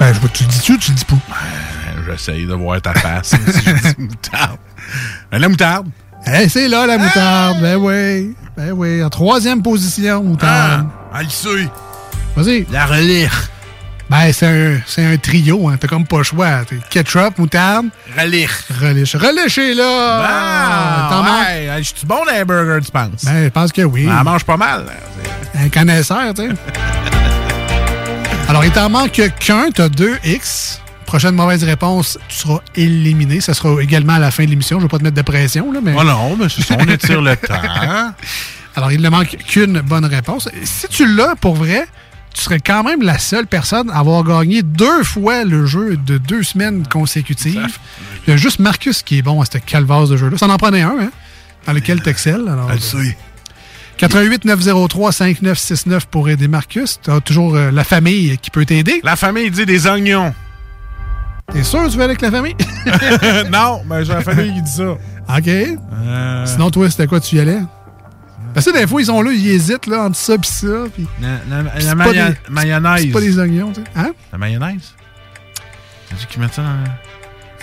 Speaker 9: Ben, je, tu le dis-tu ou tu le dis pas?
Speaker 2: Ben, J'essaye de voir ta face si je dis moutarde. Ben, la moutarde.
Speaker 9: Eh, c'est là la moutarde. Ben oui. Ben oui. En troisième position, moutarde.
Speaker 40: Ah, le sait.
Speaker 9: Vas-y.
Speaker 40: La relire.
Speaker 9: Ben, c'est un, c'est un trio, hein. T'as comme pas le choix. Ketchup, moutarde. Relish. Relish est là.
Speaker 2: Ah,
Speaker 9: T'en manques?
Speaker 2: ouais. Je suis bon dans les burgers, tu penses?
Speaker 9: Ben, je pense que oui.
Speaker 2: Elle mange pas mal.
Speaker 9: Un connaisseur, tu sais. Alors, il t'en manque qu'un. T'as deux X. Prochaine mauvaise réponse, tu seras éliminé. Ça sera également à la fin de l'émission. Je vais pas te mettre de pression, là, mais...
Speaker 2: Oh non, mais c'est ça, on étire le temps.
Speaker 9: Alors, il ne manque qu'une bonne réponse. Si tu l'as, pour vrai, tu serais quand même la seule personne à avoir gagné deux fois le jeu de deux semaines consécutives. Il y a juste Marcus qui est bon à cette calvasse de jeu-là. Ça en prenait un, hein, dans lequel tu excelles. Alors,
Speaker 40: Elle sait.
Speaker 9: 88 903 5969 pour aider Marcus. Tu as toujours euh, la famille qui peut t'aider.
Speaker 2: La famille dit des oignons.
Speaker 9: T'es sûr que tu vas aller avec la famille?
Speaker 2: non, mais j'ai la famille qui dit ça.
Speaker 9: OK.
Speaker 2: Euh,
Speaker 9: Sinon, toi, c'était quoi tu y allais? Parce que des fois, ils sont là, ils hésitent là, entre ça et ça. Puis...
Speaker 2: La, la-
Speaker 9: C'est
Speaker 2: la
Speaker 9: pas
Speaker 2: maya-
Speaker 9: des-
Speaker 2: mayonnaise.
Speaker 9: C'est pas des oignons, tu sais. Hein?
Speaker 2: La mayonnaise? T'as dit qu'ils mettent ça dans...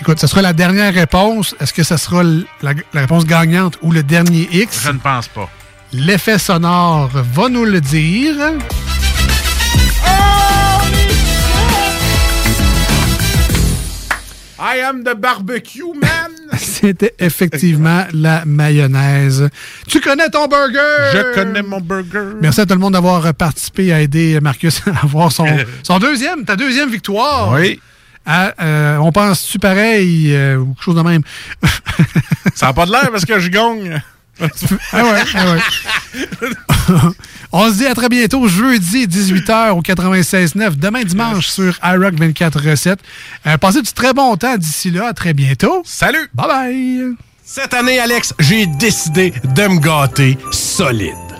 Speaker 9: Écoute, ce sera la dernière réponse. Est-ce que ce sera la, la réponse gagnante ou le dernier X?
Speaker 2: Je ne pense pas.
Speaker 9: L'effet sonore va nous le dire.
Speaker 2: I am the barbecue man!
Speaker 9: C'était effectivement la mayonnaise. Tu connais ton burger?
Speaker 2: Je connais mon burger.
Speaker 9: Merci à tout le monde d'avoir participé à aider Marcus à avoir son, son deuxième, ta deuxième victoire.
Speaker 2: Oui.
Speaker 9: À, euh, on pense-tu pareil euh, ou quelque chose de même?
Speaker 2: Ça n'a pas de l'air parce que je gagne.
Speaker 9: Ah ouais, ah ouais. On se dit à très bientôt, jeudi 18h au 96.9, demain dimanche sur iRock 24 recettes. Euh, passez du très bon temps d'ici là. À très bientôt.
Speaker 2: Salut!
Speaker 9: Bye bye!
Speaker 1: Cette année, Alex, j'ai décidé de me gâter solide.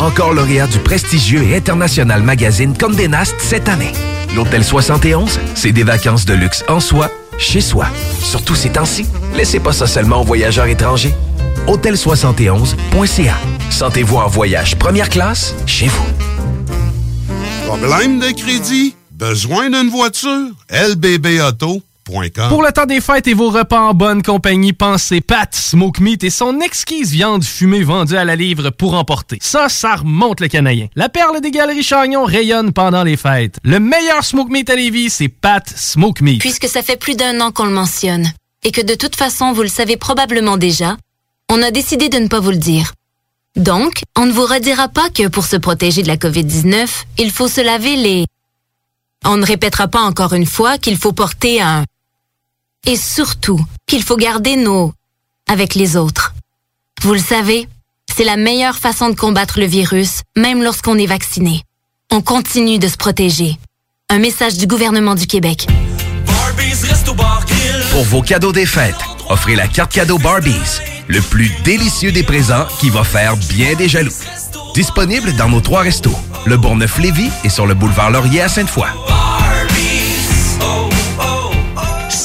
Speaker 3: Encore lauréat du prestigieux et international magazine Condé Nast cette année. L'Hôtel 71, c'est des vacances de luxe en soi, chez soi. Surtout ces temps-ci, laissez pas ça seulement aux voyageurs étrangers. Hôtel71.ca. Sentez-vous en voyage première classe chez vous.
Speaker 20: Problème de crédit? Besoin d'une voiture? LBBauto.com
Speaker 17: Pour le temps des fêtes et vos repas en bonne compagnie, pensez Pat Smoke Meat et son exquise viande fumée vendue à la livre pour emporter. Ça, ça remonte le canadien. La perle des galeries Chagnon rayonne pendant les fêtes. Le meilleur Smoke Meat à Lévis, c'est Pat Smoke Meat.
Speaker 4: Puisque ça fait plus d'un an qu'on le mentionne, et que de toute façon vous le savez probablement déjà, on a décidé de ne pas vous le dire. Donc, on ne vous redira pas que pour se protéger de la COVID-19, il faut se laver les... On ne répétera pas encore une fois qu'il faut porter un... Et surtout, qu'il faut garder nos... avec les autres. Vous le savez, c'est la meilleure façon de combattre le virus, même lorsqu'on est vacciné. On continue de se protéger. Un message du gouvernement du Québec.
Speaker 3: Pour vos cadeaux des fêtes, offrez la carte cadeau Barbies, le plus délicieux des présents qui va faire bien des jaloux. Disponible dans nos trois restos, le Bourgneuf-Lévis et sur le boulevard Laurier à Sainte-Foy.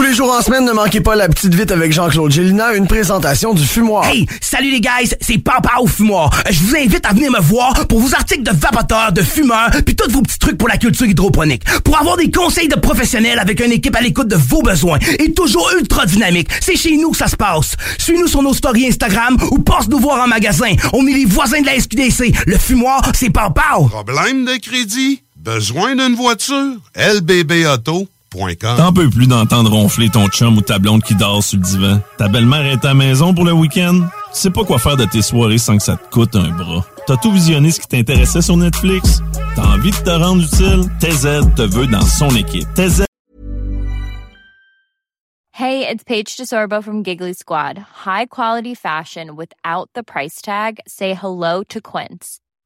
Speaker 5: Tous les jours en semaine, ne manquez pas la petite vite avec Jean-Claude Gélina, une présentation du fumoir.
Speaker 28: Hey, salut les guys, c'est Papa au fumoir. Je vous invite à venir me voir pour vos articles de vapoteurs, de fumeurs, puis tous vos petits trucs pour la culture hydroponique. Pour avoir des conseils de professionnels avec une équipe à l'écoute de vos besoins et toujours ultra dynamique. C'est chez nous que ça se passe. Suis-nous sur nos stories Instagram ou passe nous voir en magasin. On est les voisins de la SQDC. Le fumoir, c'est Papa.
Speaker 20: Problème de crédit? Besoin d'une voiture? LBBauto.com
Speaker 1: T'en peux plus d'entendre ronfler ton chum ou ta blonde qui dort sur le divan. Ta belle-mère est à la maison pour le week-end? Tu sais pas quoi faire de tes soirées sans que ça te coûte un bras. T'as tout visionné ce qui t'intéressait sur Netflix? T'as envie de te rendre utile? TZ te veut dans son équipe. TZ
Speaker 41: Hey, it's Paige DeSorbo from Giggly Squad. High quality fashion without the price tag. Say hello to Quince.